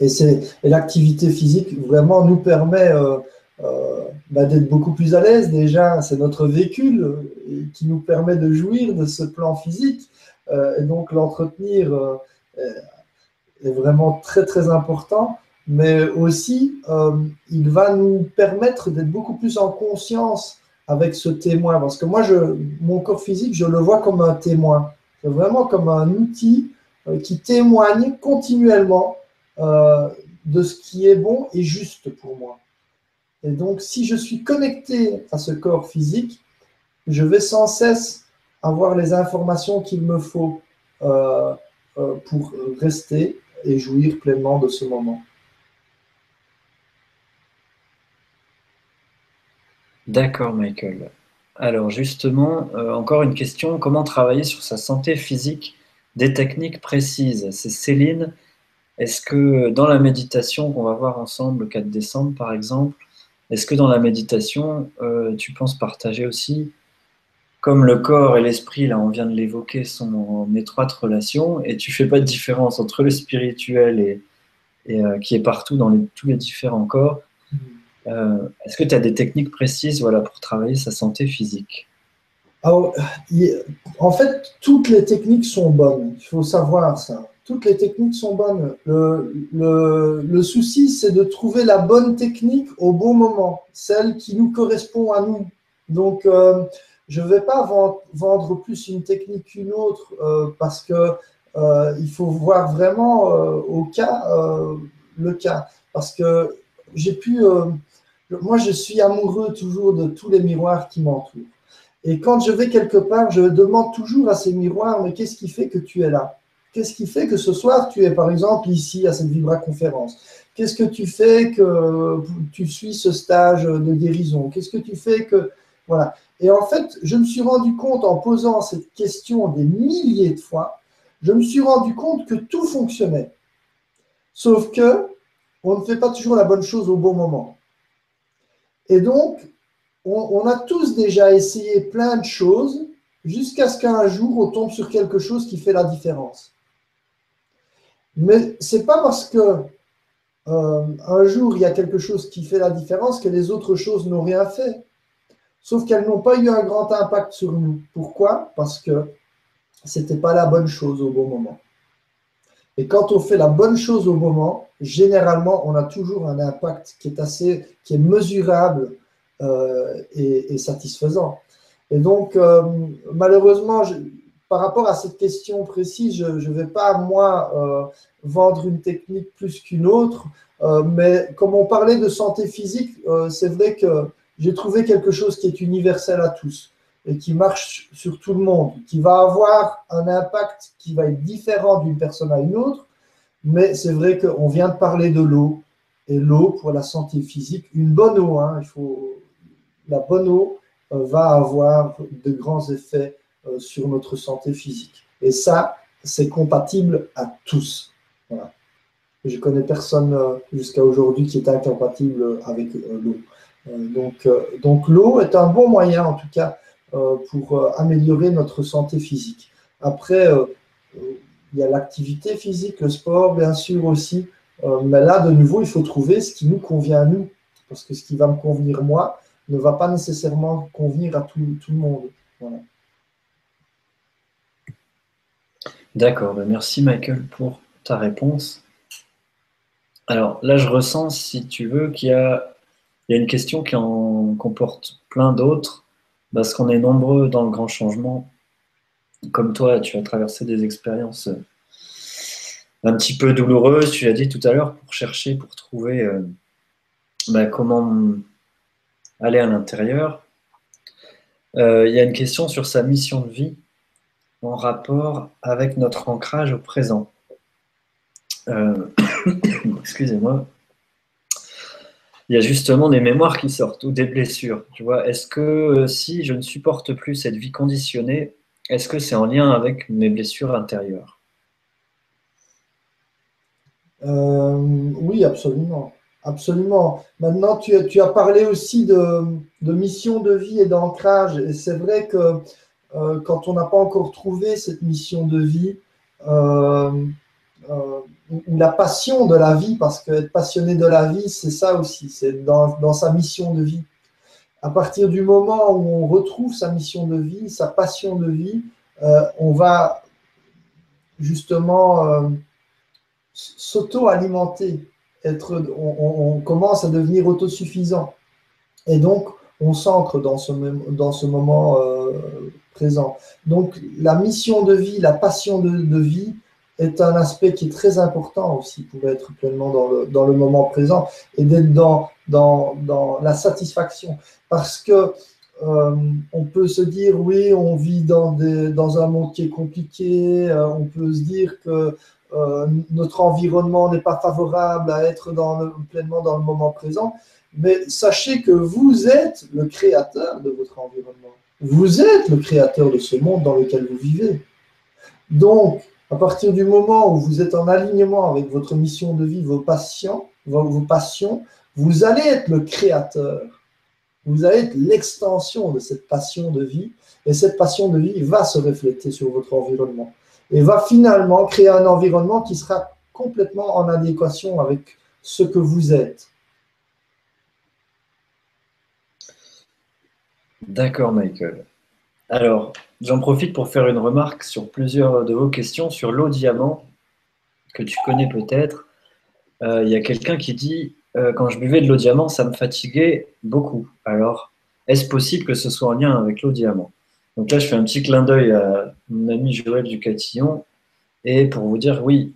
Et, et l'activité physique vraiment nous permet euh, bah, d'être beaucoup plus à l'aise déjà. C'est notre véhicule qui nous permet de jouir de ce plan physique. Et donc l'entretenir est vraiment très très important. Mais aussi, il va nous permettre d'être beaucoup plus en conscience avec ce témoin. Parce que moi, je, mon corps physique, je le vois comme un témoin. Vraiment comme un outil euh, qui témoigne continuellement euh, de ce qui est bon et juste pour moi. Et donc, si je suis connecté à ce corps physique, je vais sans cesse avoir les informations qu'il me faut euh, pour rester et jouir pleinement de ce moment. D'accord, Michael. Alors justement, euh, encore une question, comment travailler sur sa santé physique? Des techniques précises. C'est Céline. Est-ce que dans la méditation qu'on va voir ensemble le 4 décembre, par exemple, est-ce que dans la méditation, euh, tu penses partager aussi, comme le corps et l'esprit, là on vient de l'évoquer, sont en étroite relation, et tu fais pas de différence entre le spirituel et, euh, qui est partout dans tous les différents corps, euh, est-ce que tu as des techniques précises voilà, pour travailler sa santé physique? En fait, toutes les techniques sont bonnes. Il faut savoir ça. Toutes les techniques sont bonnes. Le, souci, c'est de trouver la bonne technique au bon moment, celle qui nous correspond à nous. Donc, euh, je ne vais pas vendre, plus une technique qu'une autre euh, parce que il faut voir vraiment au cas le cas. Parce que moi, je suis amoureux toujours de tous les miroirs qui m'entourent. Et quand je vais quelque part, je demande toujours à ces miroirs, mais qu'est-ce qui fait que tu es là? Qu'est-ce qui fait que ce soir, tu es par exemple ici à cette Vibra conférence Qu'est-ce que tu fais que tu suis ce stage de guérison? Qu'est-ce que tu fais que... Voilà. Et en fait, je me suis rendu compte en posant cette question des milliers de fois, je me suis rendu compte que tout fonctionnait. Sauf que on ne fait pas toujours la bonne chose au bon moment. Et donc, on, a tous déjà essayé plein de choses jusqu'à ce qu'un jour on tombe sur quelque chose qui fait la différence. Mais c'est pas parce que euh, un jour il y a quelque chose qui fait la différence que les autres choses n'ont rien fait. Sauf qu'elles n'ont pas eu un grand impact sur nous. Pourquoi? Parce que c'était pas la bonne chose au bon moment. Et quand on fait la bonne chose au moment, généralement, on a toujours un impact qui est assez, qui est mesurable euh, et, satisfaisant. Et donc, euh, malheureusement, par rapport à cette question précise, je ne vais pas, moi, euh, vendre une technique plus qu'une autre, mais comme on parlait de santé physique, c'est vrai que j'ai trouvé quelque chose qui est universel à tous et qui marche sur tout le monde, qui va avoir un impact qui va être différent d'une personne à une autre, mais c'est vrai qu'on vient de parler de l'eau, et l'eau pour la santé physique, une bonne eau, hein, il faut, la bonne eau euh, va avoir de grands effets euh, sur notre santé physique. Et ça, c'est compatible à tous. Voilà. Je connais personne euh, jusqu'à aujourd'hui qui est incompatible avec l'eau. Donc, donc l'eau est un bon moyen, en tout cas, pour améliorer notre santé physique. Après, il y a l'activité physique, le sport, bien sûr aussi. mais là, de nouveau, il faut trouver ce qui nous convient à nous. Parce que ce qui va me convenir moi, ne va pas nécessairement convenir à tout, le monde. D'accord, ben merci Michael pour ta réponse. Alors là, je ressens, si tu veux, qu'il y a, une question qui en comporte plein d'autres, parce qu'on est nombreux dans le grand changement. Comme toi, tu as traversé des expériences un petit peu douloureuses, tu l'as dit tout à l'heure, pour chercher, pour trouver euh, ben, comment aller à l'intérieur. Euh, il y a une question sur sa mission de vie en rapport avec notre ancrage au présent. Euh, excusez-moi. Il y a justement des mémoires qui sortent ou des blessures. Tu vois, est-ce que euh, si je ne supporte plus cette vie conditionnée, est-ce que c'est en lien avec mes blessures intérieures? Oui, absolument. Absolument. Maintenant, tu, as parlé aussi de, mission de vie et d'ancrage. Et c'est vrai que euh, quand on n'a pas encore trouvé cette mission de vie, euh, euh, ou la passion de la vie, parce qu'être passionné de la vie, c'est ça aussi, c'est dans, dans, sa mission de vie. À partir du moment où on retrouve sa mission de vie, sa passion de vie, on va justement s'auto-alimenter on, commence à devenir autosuffisant. Et donc, on s'ancre dans ce, dans ce moment euh, présent. Donc, la mission de vie, la passion de, vie est un aspect qui est très important aussi pour être pleinement dans le, dans le moment présent et d'être dans, dans, dans, la satisfaction. Parce que euh, on peut se dire, oui, on vit dans, des, dans un monde qui est compliqué, euh, on peut se dire que euh, notre environnement n'est pas favorable à être dans pleinement dans le moment présent, mais sachez que vous êtes le créateur de votre environnement. Vous êtes le créateur de ce monde dans lequel vous vivez. Donc, à partir du moment où vous êtes en alignement avec votre mission de vie, vos passions, vos passions, vous allez être le créateur. Vous allez être l'extension de cette passion de vie, et cette passion de vie va se refléter sur votre environnement et va finalement créer un environnement qui sera complètement en adéquation avec ce que vous êtes. D'accord, Michael. Alors, j'en profite pour faire une remarque sur plusieurs de vos questions sur l'eau diamant, que tu connais peut-être. Euh, il y a quelqu'un qui dit euh, Quand je buvais de l'eau diamant, ça me fatiguait beaucoup. Alors, est-ce possible que ce soit en lien avec l'eau diamant? Donc là, je fais un petit clin d'œil à mon ami Joël du Catillon. Et pour vous dire, oui,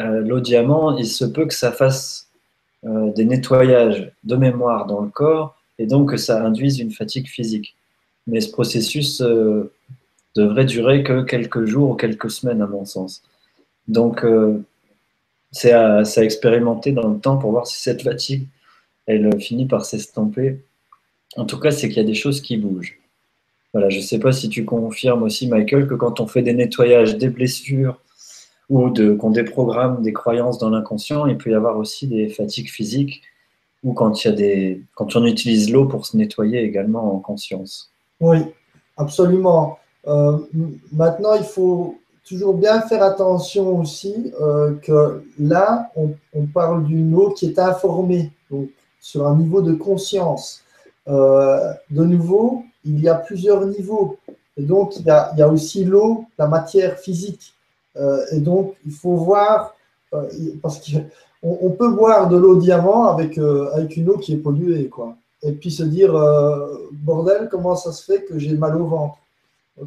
euh, l'eau diamant, il se peut que ça fasse des nettoyages de mémoire dans le corps et donc que ça induise une fatigue physique. Mais ce processus devrait durer que quelques jours ou quelques semaines, à mon sens. Donc, c'est à, à, expérimenter dans le temps pour voir si cette fatigue, elle finit par s'estomper. En tout cas, c'est qu'il y a des choses qui bougent. Voilà, je ne sais pas si tu confirmes aussi, Michael, que quand on fait des nettoyages des blessures ou de, qu'on déprogramme des croyances dans l'inconscient. Il peut y avoir aussi des fatigues physiques ou quand, il y a des, quand on utilise l'eau pour se nettoyer également en conscience. Oui, absolument. Euh, maintenant, il faut toujours bien faire attention aussi euh, que là, on, on parle d'une eau qui est informée, donc sur un niveau de conscience. Euh, de nouveau, il y a plusieurs niveaux. Et donc, il y a, il y a aussi l'eau, la matière physique. Euh, et donc, il faut voir, euh, parce qu'on on peut boire de l'eau diamant avec, euh, avec une eau qui est polluée, quoi. Et puis se dire, bordel, comment ça se fait que j'ai mal au ventre?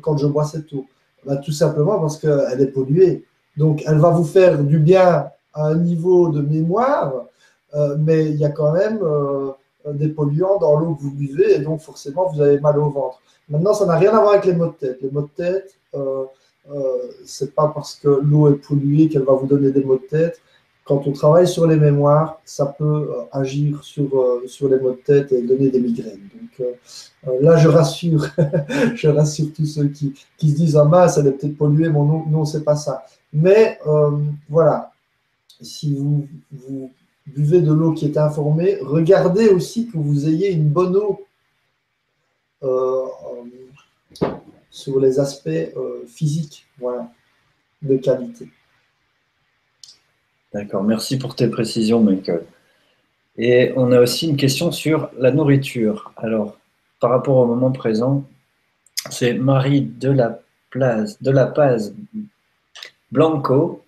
Quand je bois cette eau bah, Tout simplement parce qu'elle est polluée. Donc, elle va vous faire du bien à un niveau de mémoire, euh, mais il y a quand même euh, des polluants dans l'eau que vous buvez, et donc forcément, vous avez mal au ventre. Maintenant, ça n'a rien à voir avec les maux de tête. Les maux de tête, euh, euh, c'est pas parce que l'eau est polluée qu'elle va vous donner des maux de tête. Quand on travaille sur les mémoires, ça peut euh, agir sur, euh, sur les maux de tête et donner des migraines. Donc euh, là, je rassure, je rassure tous ceux qui, qui se disent Ah mince, elle est peut-être polluée, mon non, non, c'est pas ça. Mais voilà, si vous, vous buvez de l'eau qui est informée, regardez aussi que vous ayez une bonne eau sur les aspects physiques, voilà, de qualité. D'accord, merci pour tes précisions, Michael. Et on a aussi une question sur la nourriture. Alors, par rapport au moment présent, c'est Marie de la Paz Blanco,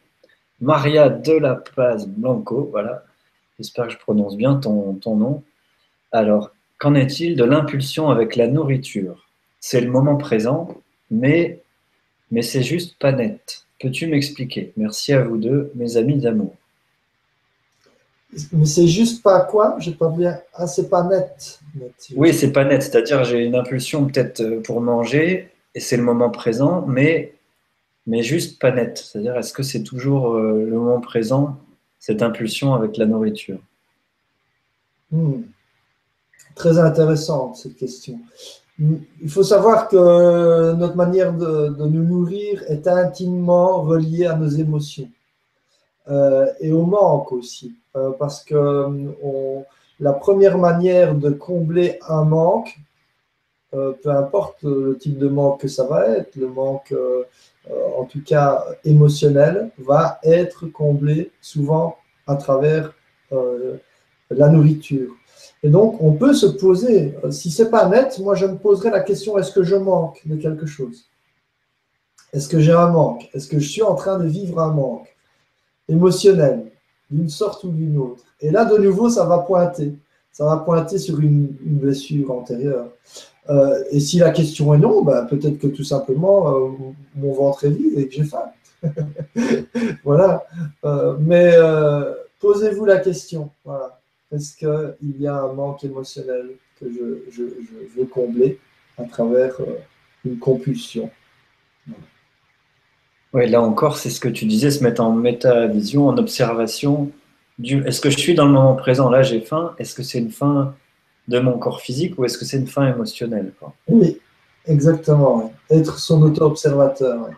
Maria de la Paz Blanco, voilà. J'espère que je prononce bien ton nom. Alors, qu'en est-il de l'impulsion avec la nourriture? C'est le moment présent, mais, mais c'est juste pas net. Peux-tu m'expliquer? Merci à vous deux, mes amis d'amour. Mais c'est juste pas quoi? J'ai pas bien. Ah, c'est pas net. Oui, c'est pas net, c'est-à-dire j'ai une impulsion peut-être euh, pour manger et c'est le moment présent, mais, mais juste pas net. C'est-à-dire est-ce que c'est toujours euh, le moment présent, cette impulsion avec la nourriture? Hmm. Très intéressante cette question. Il faut savoir que notre manière de, nous nourrir est intimement reliée à nos émotions euh, et au manque aussi. Euh, parce que on- la première manière de combler un manque, euh, peu importe le type de manque que ça va être, le manque euh, euh, en tout cas émotionnel, va être comblé souvent à travers euh, la nourriture. Et donc, on peut se poser, euh, si c'est pas net, moi je me poserais la question est-ce que je manque de quelque chose? Est-ce que j'ai un manque? Est-ce que je suis en train de vivre un manque émotionnel, d'une sorte ou d'une autre? Et là, de nouveau, ça va pointer. Ça va pointer sur une, blessure antérieure. Euh, et si la question est non, ben, peut-être que tout simplement euh, mon ventre est vide et que j'ai faim. voilà. Mais posez-vous la question. Voilà. Est-ce qu'il y a un manque émotionnel que je, je- je veux combler à travers euh, une compulsion Oui, là encore, c'est ce que tu disais, se mettre en métavision, en observation. Du... Est-ce que je suis dans le moment présent? Là, j'ai faim. Est-ce que c'est une faim de mon corps physique ou est-ce que c'est une faim émotionnelle quoi? Oui, exactement. Être son auto-observateur.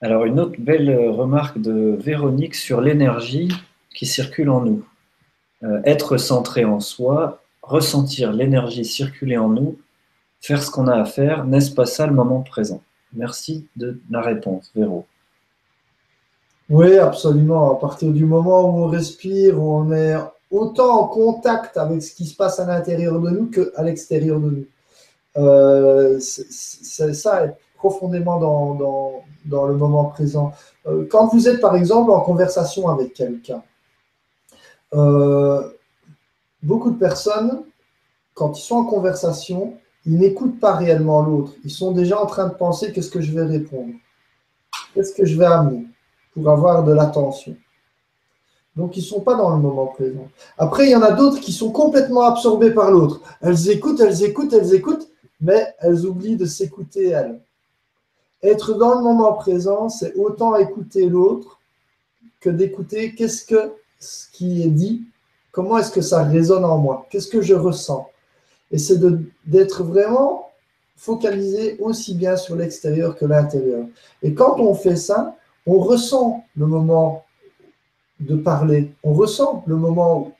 Alors, une autre belle remarque de Véronique sur l'énergie qui circule en nous. Euh, être centré en soi, ressentir l'énergie circuler en nous, faire ce qu'on a à faire, n'est-ce pas ça le moment présent? Merci de la réponse, Véro. Oui, absolument. À partir du moment où on respire, où on est autant en contact avec ce qui se passe à l'intérieur de nous qu'à l'extérieur de nous. Euh, c'est- ça, être profondément dans, le moment présent. Euh, quand vous êtes, par exemple, en conversation avec quelqu'un, beaucoup de personnes, quand ils sont en conversation, ils n'écoutent pas réellement l'autre. Ils sont déjà en train de penser qu'est-ce que je vais répondre, qu'est-ce que je vais amener pour avoir de l'attention? Donc, ils ne sont pas dans le moment présent. Après, il y en a d'autres qui sont complètement absorbées par l'autre. Elles écoutent, elles écoutent, elles écoutent, mais elles oublient de s'écouter elles. Être dans le moment présent, c'est autant écouter l'autre que d'écouter qu'est-ce que ce qui est dit, comment est-ce que ça résonne en moi, qu'est-ce que je ressens? Et c'est d'être vraiment focalisé aussi bien sur l'extérieur que l'intérieur. Et quand on fait ça, On ressent le moment de parler, on ressent le moment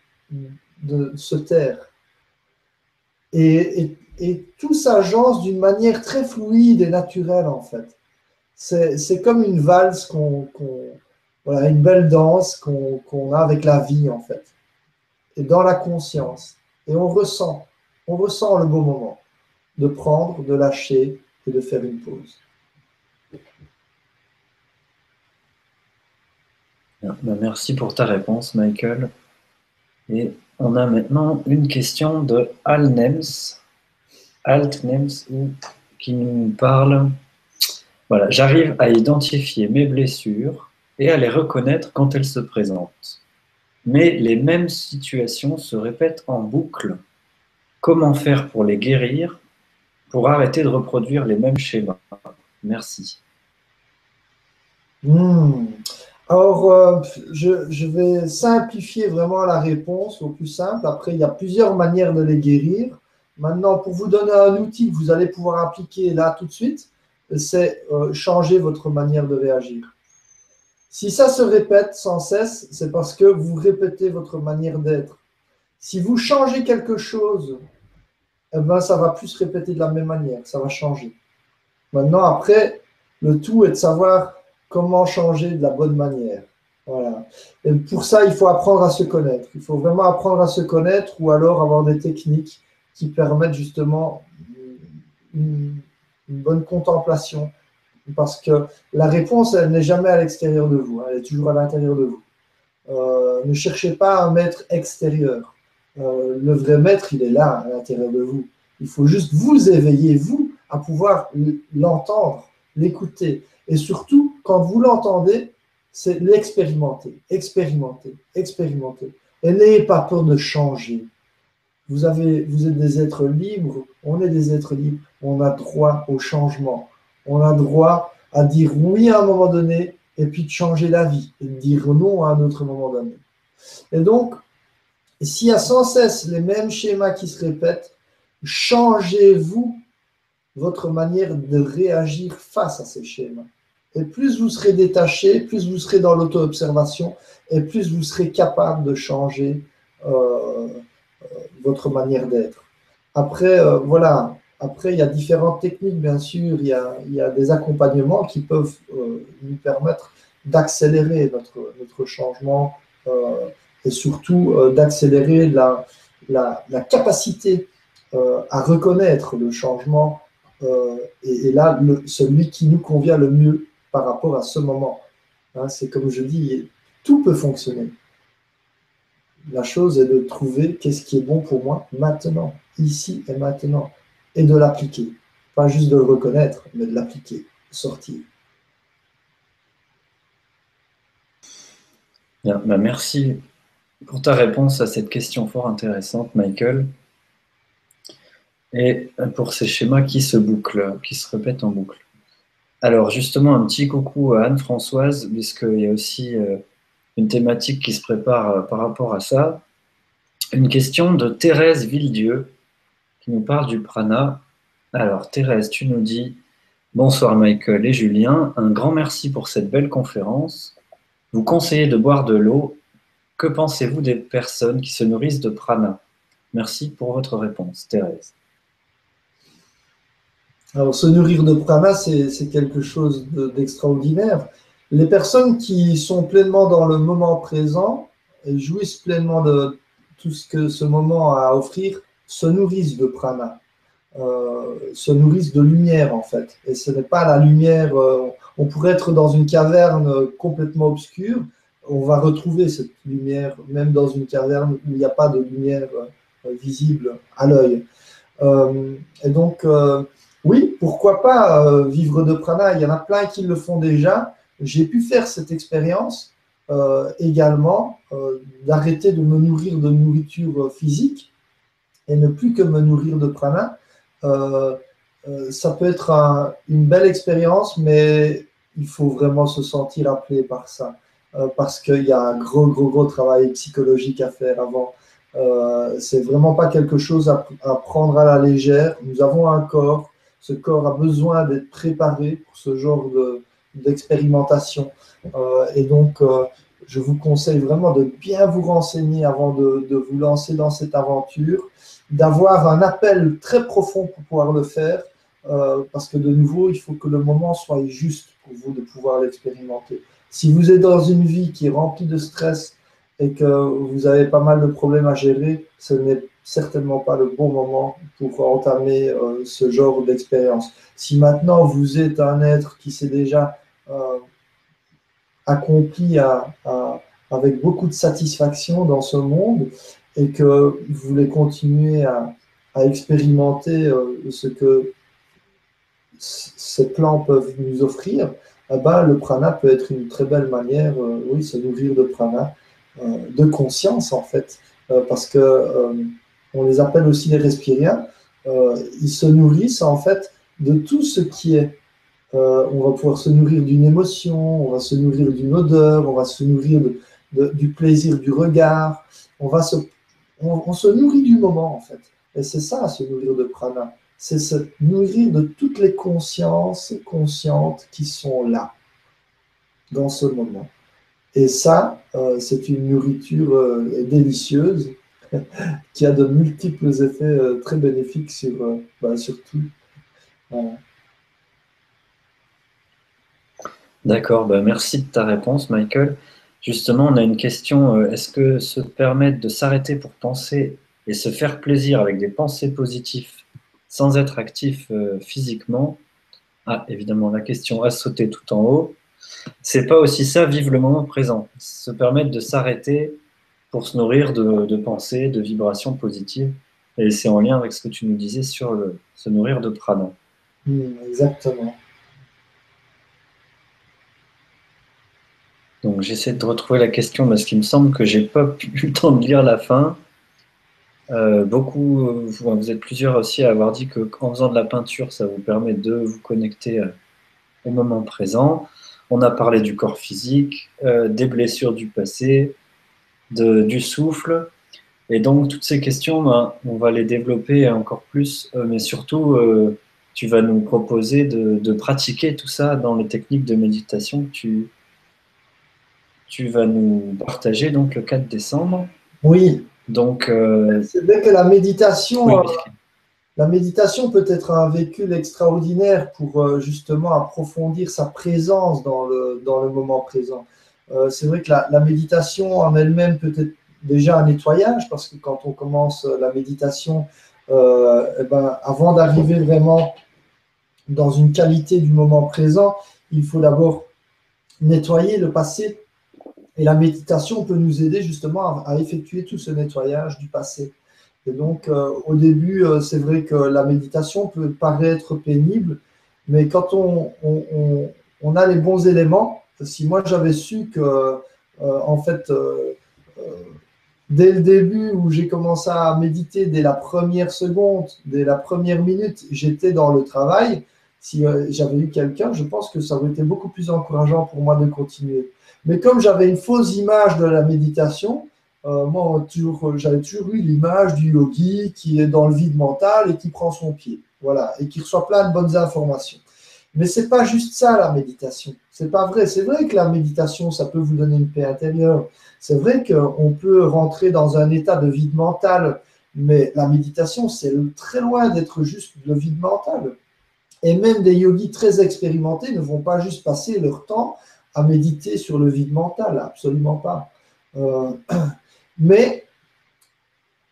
de se taire. Et, tout s'agence d'une manière très fluide et naturelle en fait. C'est comme une valse, qu'on, voilà, une belle danse qu'on a avec la vie en fait. Et dans la conscience. Et on ressent, on ressent le beau moment de prendre, de lâcher et de faire une pause. Ben, merci pour ta réponse, Michael. Et on a maintenant une question de Alnems, Altnems, qui nous parle. Voilà, j'arrive à identifier mes blessures et à les reconnaître quand elles se présentent. Mais les mêmes situations se répètent en boucle. Comment faire pour les guérir, pour arrêter de reproduire les mêmes schémas Merci. Hmm. Alors, euh, je, vais simplifier vraiment la réponse au plus simple. Après, il y a plusieurs manières de les guérir. Maintenant, pour vous donner un outil que vous allez pouvoir appliquer là tout de suite, c'est euh, changer votre manière de réagir. Si ça se répète sans cesse, c'est parce que vous répétez votre manière d'être. Si vous changez quelque chose, eh ben, ça va plus se répéter de la même manière, ça va changer. Maintenant, après, le tout est de savoir comment changer de la bonne manière. Voilà. Et pour ça, il faut apprendre à se connaître. Il faut vraiment apprendre à se connaître ou alors avoir des techniques qui permettent justement une, bonne contemplation. Parce que la réponse, elle n'est jamais à l'extérieur de vous, hein. elle est toujours à l'intérieur de vous. Euh, ne cherchez pas un maître extérieur. Euh, le vrai maître, il est là, à l'intérieur de vous. Il faut juste vous éveiller, vous, à pouvoir l'entendre, l'écouter. Et surtout, quand vous l'entendez, c'est l'expérimenter, expérimenter, expérimenter. Et n'ayez pas peur de changer. Vous, avez, vous êtes des êtres libres, on est des êtres libres, on a droit au changement. On a droit à dire oui à un moment donné et puis de changer la vie et de dire non à un autre moment donné. Et donc, s'il y a sans cesse les mêmes schémas qui se répètent, changez-vous votre manière de réagir face à ces schémas. Et plus vous serez détaché, plus vous serez dans l'auto-observation, et plus vous serez capable de changer euh, euh, votre manière d'être. Après, euh, voilà, après, il y a différentes techniques, bien sûr, il y a, des accompagnements qui peuvent nous permettre d'accélérer notre, notre changement et surtout d'accélérer la, la, capacité à reconnaître le changement et, là, celui qui nous convient le mieux par rapport à ce moment. Hein, c'est comme je dis, tout peut fonctionner. La chose est de trouver qu'est-ce qui est bon pour moi maintenant, ici et maintenant, et de l'appliquer. Pas juste de le reconnaître, mais de l'appliquer, sortir. Bien, bah, merci pour ta réponse à cette question fort intéressante, Michael. Et pour ces schémas qui se bouclent, qui se répètent en boucle. Alors justement, un petit coucou à Anne-Françoise, puisqu'il y a aussi euh, une thématique qui se prépare euh, par rapport à ça. Une question de Thérèse Villedieu, qui nous parle du prana. Alors Thérèse, tu nous dis, bonsoir Michael et Julien, un grand merci pour cette belle conférence. Vous conseillez de boire de l'eau. Que pensez-vous des personnes qui se nourrissent de prana? Merci pour votre réponse, Thérèse. Alors, se nourrir de prana, c'est quelque chose d'extraordinaire. les personnes qui sont pleinement dans le moment présent jouissent pleinement de tout ce que ce moment a à offrir se nourrissent de prana, euh, se nourrissent de lumière en fait. Et ce n'est pas la lumière, euh, on pourrait être dans une caverne complètement obscure, on va retrouver cette lumière même dans une caverne où il n'y a pas de lumière euh, visible à l'œil. et donc, oui, pourquoi pas vivre de prana? Il y en a plein qui le font déjà. J'ai pu faire cette expérience également d'arrêter de me nourrir de nourriture physique et ne plus que me nourrir de prana. ça peut être une belle expérience, mais il faut vraiment se sentir appelé par ça parce qu'il y a un gros, gros, gros travail psychologique à faire avant. Euh, c'est vraiment pas quelque chose à, prendre à la légère. Nous avons un corps, ce corps a besoin d'être préparé pour ce genre de, d'expérimentation. et donc, je vous conseille vraiment de bien vous renseigner avant de vous lancer dans cette aventure, d'avoir un appel très profond pour pouvoir le faire, euh, parce que de nouveau, il faut que le moment soit juste pour vous de pouvoir l'expérimenter. Si vous êtes dans une vie qui est remplie de stress et que vous avez pas mal de problèmes à gérer, ce n'est certainement pas le bon moment pour entamer euh, ce genre d'expérience. Si maintenant vous êtes un être qui s'est déjà euh, accompli avec beaucoup de satisfaction dans ce monde et que vous voulez continuer à, expérimenter ce que ces plans peuvent nous offrir, eh ben, le prana peut être une très belle manière, euh, oui, se nourrir de prana, euh, de conscience en fait, euh, parce que on les appelle aussi les respiriens. ils se nourrissent en fait de tout ce qui est. on va pouvoir se nourrir d'une émotion, on va se nourrir d'une odeur, on va se nourrir du plaisir du regard, on, va se, on se nourrit du moment en fait. Et c'est ça, se nourrir de prana c'est se nourrir de toutes les consciences conscientes qui sont là, dans ce moment. Et ça, euh, c'est une nourriture euh, délicieuse qui a de multiples effets euh, très bénéfiques sur, bah, tout. D'accord, bah, merci de ta réponse, Michael. Justement, on a une question. Est-ce que se permettre de s'arrêter pour penser et se faire plaisir avec des pensées positives sans être actif euh, physiquement? Ah, évidemment, la question a sauté tout en haut. C'est pas aussi ça, vivre le moment présent. Se permettre de s'arrêter pour se nourrir de, pensées, de vibrations positives. Et c'est en lien avec ce que tu nous disais sur le, se nourrir de prana. Hmm, exactement. J'essaie de retrouver la question parce qu'il me semble que j'ai pas eu le temps de lire la fin. Euh, beaucoup, euh, vous, êtes plusieurs aussi à avoir dit qu'en faisant de la peinture, ça vous permet de vous connecter euh, au moment présent. On a parlé du corps physique, des blessures du passé, du souffle. Et donc, toutes ces questions, ben, on va les développer encore plus, mais surtout, tu vas nous proposer de, pratiquer tout ça dans les techniques de méditation que tu, tu vas nous partager donc le 4 décembre. Oui, donc, euh, c'est vrai que la méditation, euh, la méditation peut être un véhicule extraordinaire pour euh, justement approfondir sa présence dans le, dans le moment présent. c'est vrai que la, méditation en elle-même peut être déjà un nettoyage parce que quand on commence la méditation, eh ben, avant d'arriver vraiment dans une qualité du moment présent, il faut d'abord nettoyer le passé et la méditation peut nous aider justement à, effectuer tout ce nettoyage du passé. Et donc, euh, au début, euh, c'est vrai que la méditation peut paraître pénible, mais quand on, a les bons éléments, si moi j'avais su que, euh, en fait, dès le début où j'ai commencé à méditer, dès la première seconde, dès la première minute, j'étais dans le travail, si j'avais eu quelqu'un, je pense que ça aurait été beaucoup plus encourageant pour moi de continuer. Mais comme j'avais une fausse image de la méditation, euh, moi, j'avais toujours eu l'image du yogi qui est dans le vide mental et qui prend son pied. Voilà, et qui reçoit plein de bonnes informations. Mais c'est pas juste ça la méditation. C'est pas vrai. C'est vrai que la méditation, ça peut vous donner une paix intérieure. C'est vrai qu'on peut rentrer dans un état de vide mental, mais la méditation, c'est très loin d'être juste le vide mental. Et même des yogis très expérimentés ne vont pas juste passer leur temps à méditer sur le vide mental, absolument pas. Euh, mais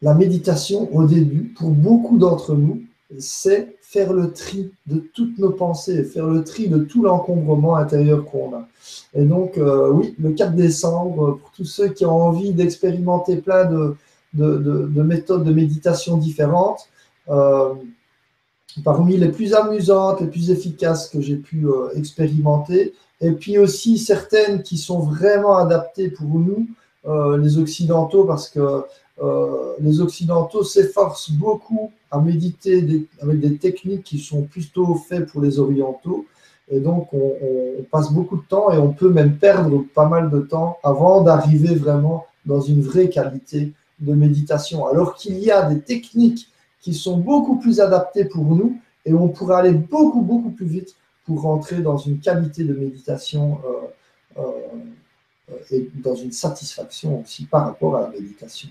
la méditation, au début, pour beaucoup d'entre nous, c'est faire le tri de toutes nos pensées, faire le tri de tout l'encombrement intérieur qu'on a. Et donc, euh, oui, le 4 décembre, pour tous ceux qui ont envie d'expérimenter plein de, de, méthodes de méditation différentes, euh, parmi les plus amusantes, les plus efficaces que j'ai pu expérimenter, et puis aussi certaines qui sont vraiment adaptées pour nous, euh, les Occidentaux, parce que euh, les Occidentaux s'efforcent beaucoup à méditer avec des techniques qui sont plutôt faites pour les Orientaux. Et donc, on, passe beaucoup de temps et on peut même perdre pas mal de temps avant d'arriver vraiment dans une vraie qualité de méditation. Alors qu'il y a des techniques qui sont beaucoup plus adaptées pour nous et on pourrait aller beaucoup, beaucoup plus vite pour rentrer dans une qualité de méditation et dans une satisfaction aussi par rapport à la méditation.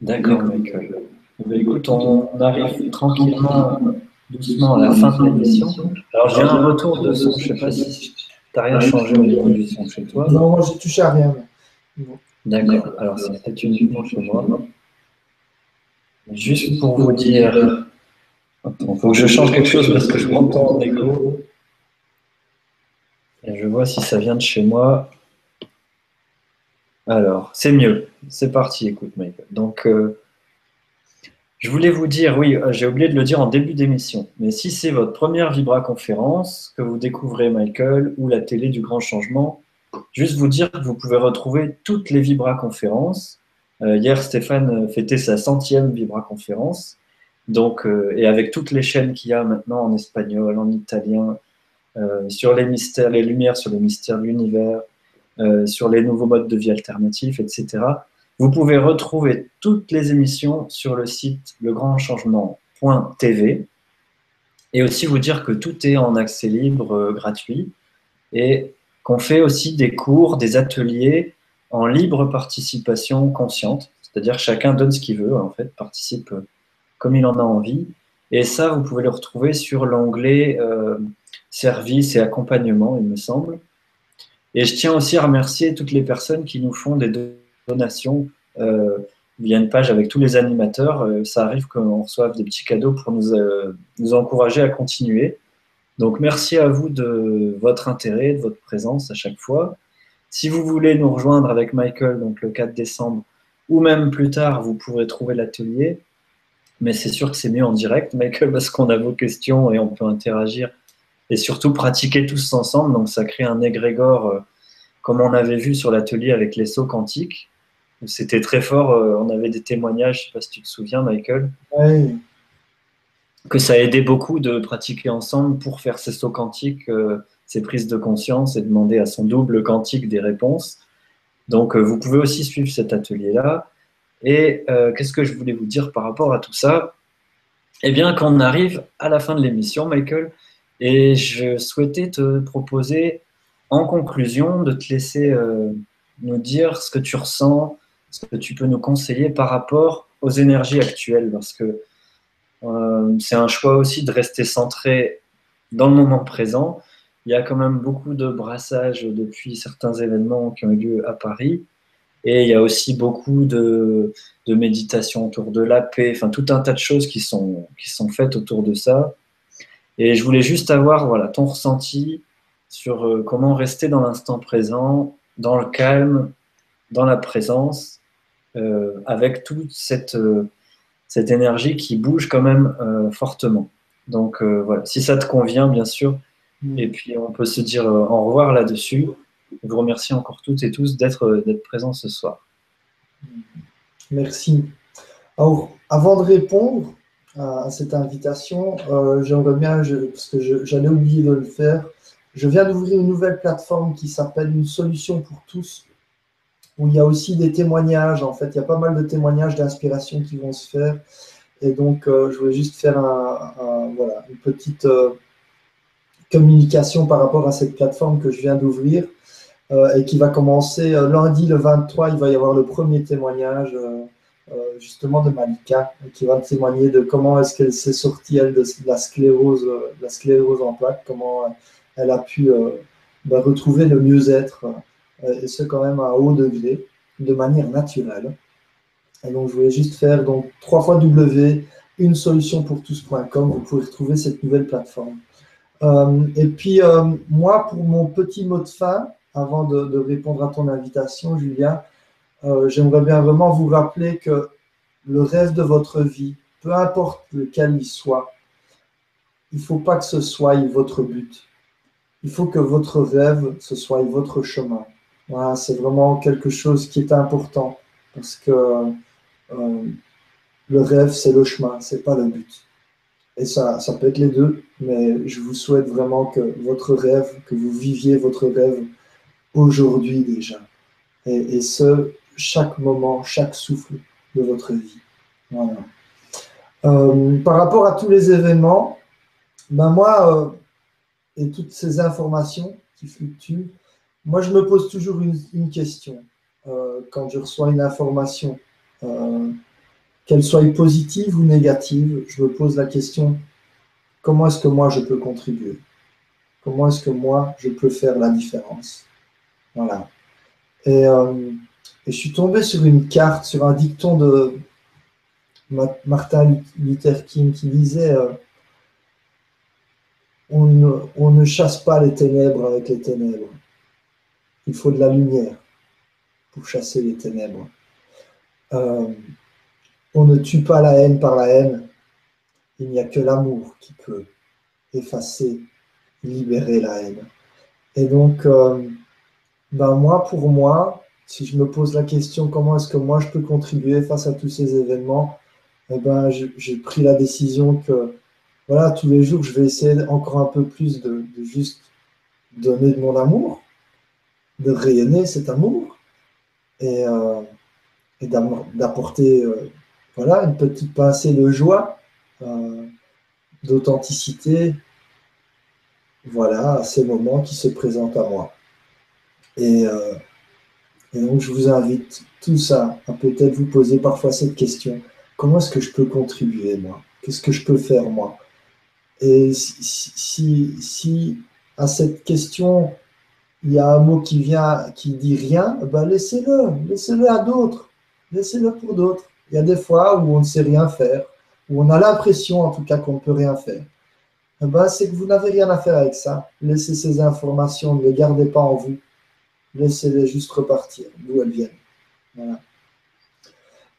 D'accord, Michael. Eh écoute, on arrive tranquillement, doucement à la fin de l'émission. Alors j'ai un retour de son, je ne sais pas si tu n'as rien changé au niveau du son chez toi. Non, moi j'ai touché à rien. D'accord, alors c'est peut-être uniquement chez moi. Juste pour vous dire, il faut que je change quelque chose parce que je m'entends en écho. Je vois si ça vient de chez moi. Alors, c'est mieux. C'est parti, écoute, Michael. Donc, euh, je voulais vous dire, oui, euh, j'ai oublié de le dire en début d'émission, mais si c'est votre première Vibra conférence que vous découvrez Michael ou la télé du grand changement, juste vous dire que vous pouvez retrouver toutes les Vibra conférences. Euh, hier, Stéphane fêtait sa centième Vibra conférence, donc, et avec toutes les chaînes qu'il y a maintenant en espagnol, en italien, sur les mystères, les lumières sur les mystères de l'univers, euh, sur les nouveaux modes de vie alternatifs, etc. Vous pouvez retrouver toutes les émissions sur le site legrandchangement.tv et aussi vous dire que tout est en accès libre, euh, gratuit, et qu'on fait aussi des cours, des ateliers en libre participation consciente, c'est-à-dire chacun donne ce qu'il veut, en fait, participe euh, comme il en a envie. Et ça, vous pouvez le retrouver sur l'onglet service et accompagnement, il me semble. Et je tiens aussi à remercier toutes les personnes qui nous font des donations euh, via une page avec tous les animateurs. Euh, ça arrive qu'on reçoive des petits cadeaux pour nous, euh, nous encourager à continuer. Donc merci à vous de votre intérêt, de votre présence à chaque fois. Si vous voulez nous rejoindre avec Michael, donc le 4 décembre, ou même plus tard, vous pourrez trouver l'atelier. Mais c'est sûr que c'est mieux en direct, Michael, parce qu'on a vos questions et on peut interagir et surtout pratiquer tous ensemble. Donc ça crée un égrégore, euh, comme on avait vu sur l'atelier avec les sauts quantiques. C'était très fort, euh, on avait des témoignages, je ne sais pas si tu te souviens Michael, que ça a aidé beaucoup de pratiquer ensemble pour faire ces sauts quantiques, euh, ces prises de conscience et demander à son double quantique des réponses. Donc vous pouvez aussi suivre cet atelier-là. Et qu'est-ce que je voulais vous dire par rapport à tout ça? Eh bien, quand on arrive à la fin de l'émission, Michael, et je souhaitais te proposer, en conclusion, de te laisser euh, nous dire ce que tu ressens, ce que tu peux nous conseiller par rapport aux énergies actuelles, parce que euh, c'est un choix aussi de rester centré dans le moment présent. Il y a quand même beaucoup de brassages depuis certains événements qui ont eu lieu à Paris. Et il y a aussi beaucoup de, de méditation autour de la paix, enfin tout un tas de choses qui sont, qui sont faites autour de ça. Et je voulais juste avoir voilà, ton ressenti sur euh, comment rester dans l'instant présent, dans le calme, dans la présence, euh, avec toute cette, euh, cette énergie qui bouge quand même fortement. Donc voilà, si ça te convient, bien sûr, mm. et puis on peut se dire au revoir là-dessus. Je vous remercie encore toutes et tous d'être présents ce soir. Merci. Alors, avant de répondre, à, cette invitation. Euh, j'aimerais bien, parce que j'allais oublier de le faire, je viens d'ouvrir une nouvelle plateforme qui s'appelle Une solution pour tous, où il y a aussi des témoignages. En fait, il y a pas mal de témoignages d'inspiration qui vont se faire. Et donc, euh, je voulais juste faire une petite euh, communication par rapport à cette plateforme que je viens d'ouvrir et qui va commencer lundi le 23. Il va y avoir le premier témoignage euh, justement de Malika, qui va témoigner de comment est-ce qu'elle s'est sortie, elle, de la sclérose, euh, la sclérose en plaques, comment euh, elle a pu bah, retrouver le mieux-être, et ce quand même à haut degré, de manière naturelle. Et donc, je voulais juste faire donc trois fois W, une solution pour tous.com, vous pouvez retrouver cette nouvelle plateforme. et puis, moi, pour mon petit mot de fin, avant de, répondre à ton invitation, Julien, euh, j'aimerais bien vraiment vous rappeler que le rêve de votre vie, peu importe lequel il soit, il ne faut pas que ce soit votre but. Il faut que votre rêve, ce soit votre chemin. C'est vraiment quelque chose qui est important parce que euh, le rêve, c'est le chemin, c'est pas le but. Et ça, ça peut être les deux, mais je vous souhaite vraiment que votre rêve, que vous viviez votre rêve aujourd'hui déjà. Et, ce, chaque moment, chaque souffle de votre vie. Euh, par rapport à tous les événements, ben moi, et toutes ces informations qui fluctuent, moi je me pose toujours une, question quand je reçois une information, qu'elle soit positive ou négative, je me pose la question comment est-ce que moi je peux contribuer? Comment est-ce que moi je peux faire la différence? Voilà. Et, et, je suis tombé sur une carte, sur un dicton de Martin Luther King qui disait euh, on, ne, chasse pas les ténèbres avec les ténèbres. Il faut de la lumière pour chasser les ténèbres. Euh, on ne tue pas la haine par la haine. Il n'y a que l'amour qui peut effacer, libérer la haine. Et donc, euh, ben moi, pour moi, si je me pose la question comment est-ce que moi je peux contribuer face à tous ces événements, eh ben, j'ai pris la décision que voilà, tous les jours, je vais essayer encore un peu plus de, juste donner de mon amour, de rayonner cet amour et, euh, d'apporter euh, voilà, une petite pincée de joie, euh, d'authenticité voilà, à ces moments qui se présentent à moi. Et, et donc, je vous invite tous à, peut-être vous poser parfois cette question comment est-ce que je peux contribuer, moi? Qu'est-ce que je peux faire, moi? Et si, si, à cette question, il y a un mot qui vient, qui dit rien, ben laissez-le, laissez-le à d'autres, laissez-le pour d'autres. Il y a des fois où on ne sait rien faire, où on a l'impression en tout cas qu'on ne peut rien faire. Eh ben, c'est que vous n'avez rien à faire avec ça. Laissez ces informations, ne les gardez pas en vous. Laissez-les juste repartir d'où elles viennent.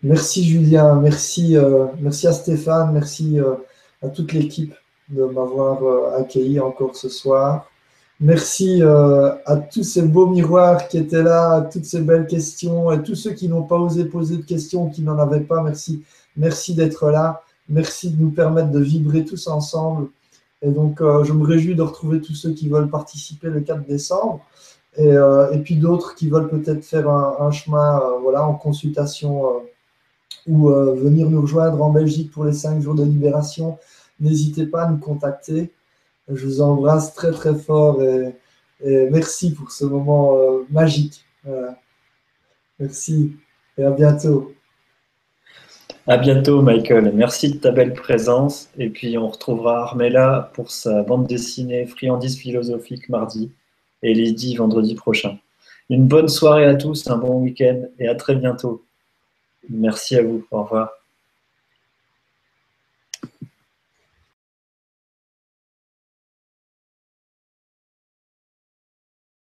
Merci Julien, merci, euh, merci à Stéphane, merci euh, à toute l'équipe de m'avoir euh, accueilli encore ce soir. Merci à tous ces beaux miroirs qui étaient là, à toutes ces belles questions et tous ceux qui n'ont pas osé poser de questions, qui n'en avaient pas. Merci, merci d'être là. Merci de nous permettre de vibrer tous ensemble. Et donc, je me réjouis de retrouver tous ceux qui veulent participer le 4 décembre. Et, et puis d'autres qui veulent peut-être faire un, chemin voilà, en consultation ou euh, venir nous rejoindre en Belgique pour les 5 jours de libération, n'hésitez pas à nous contacter. Je vous embrasse très très fort et, merci pour ce moment euh, magique. Merci et à bientôt. À bientôt, Michael. Merci de ta belle présence. Et puis, on retrouvera Armella pour sa bande dessinée Friandise philosophique mardi et Lydie vendredi prochain. Une bonne soirée à tous, un bon week-end et à très bientôt. Merci à vous. Au revoir.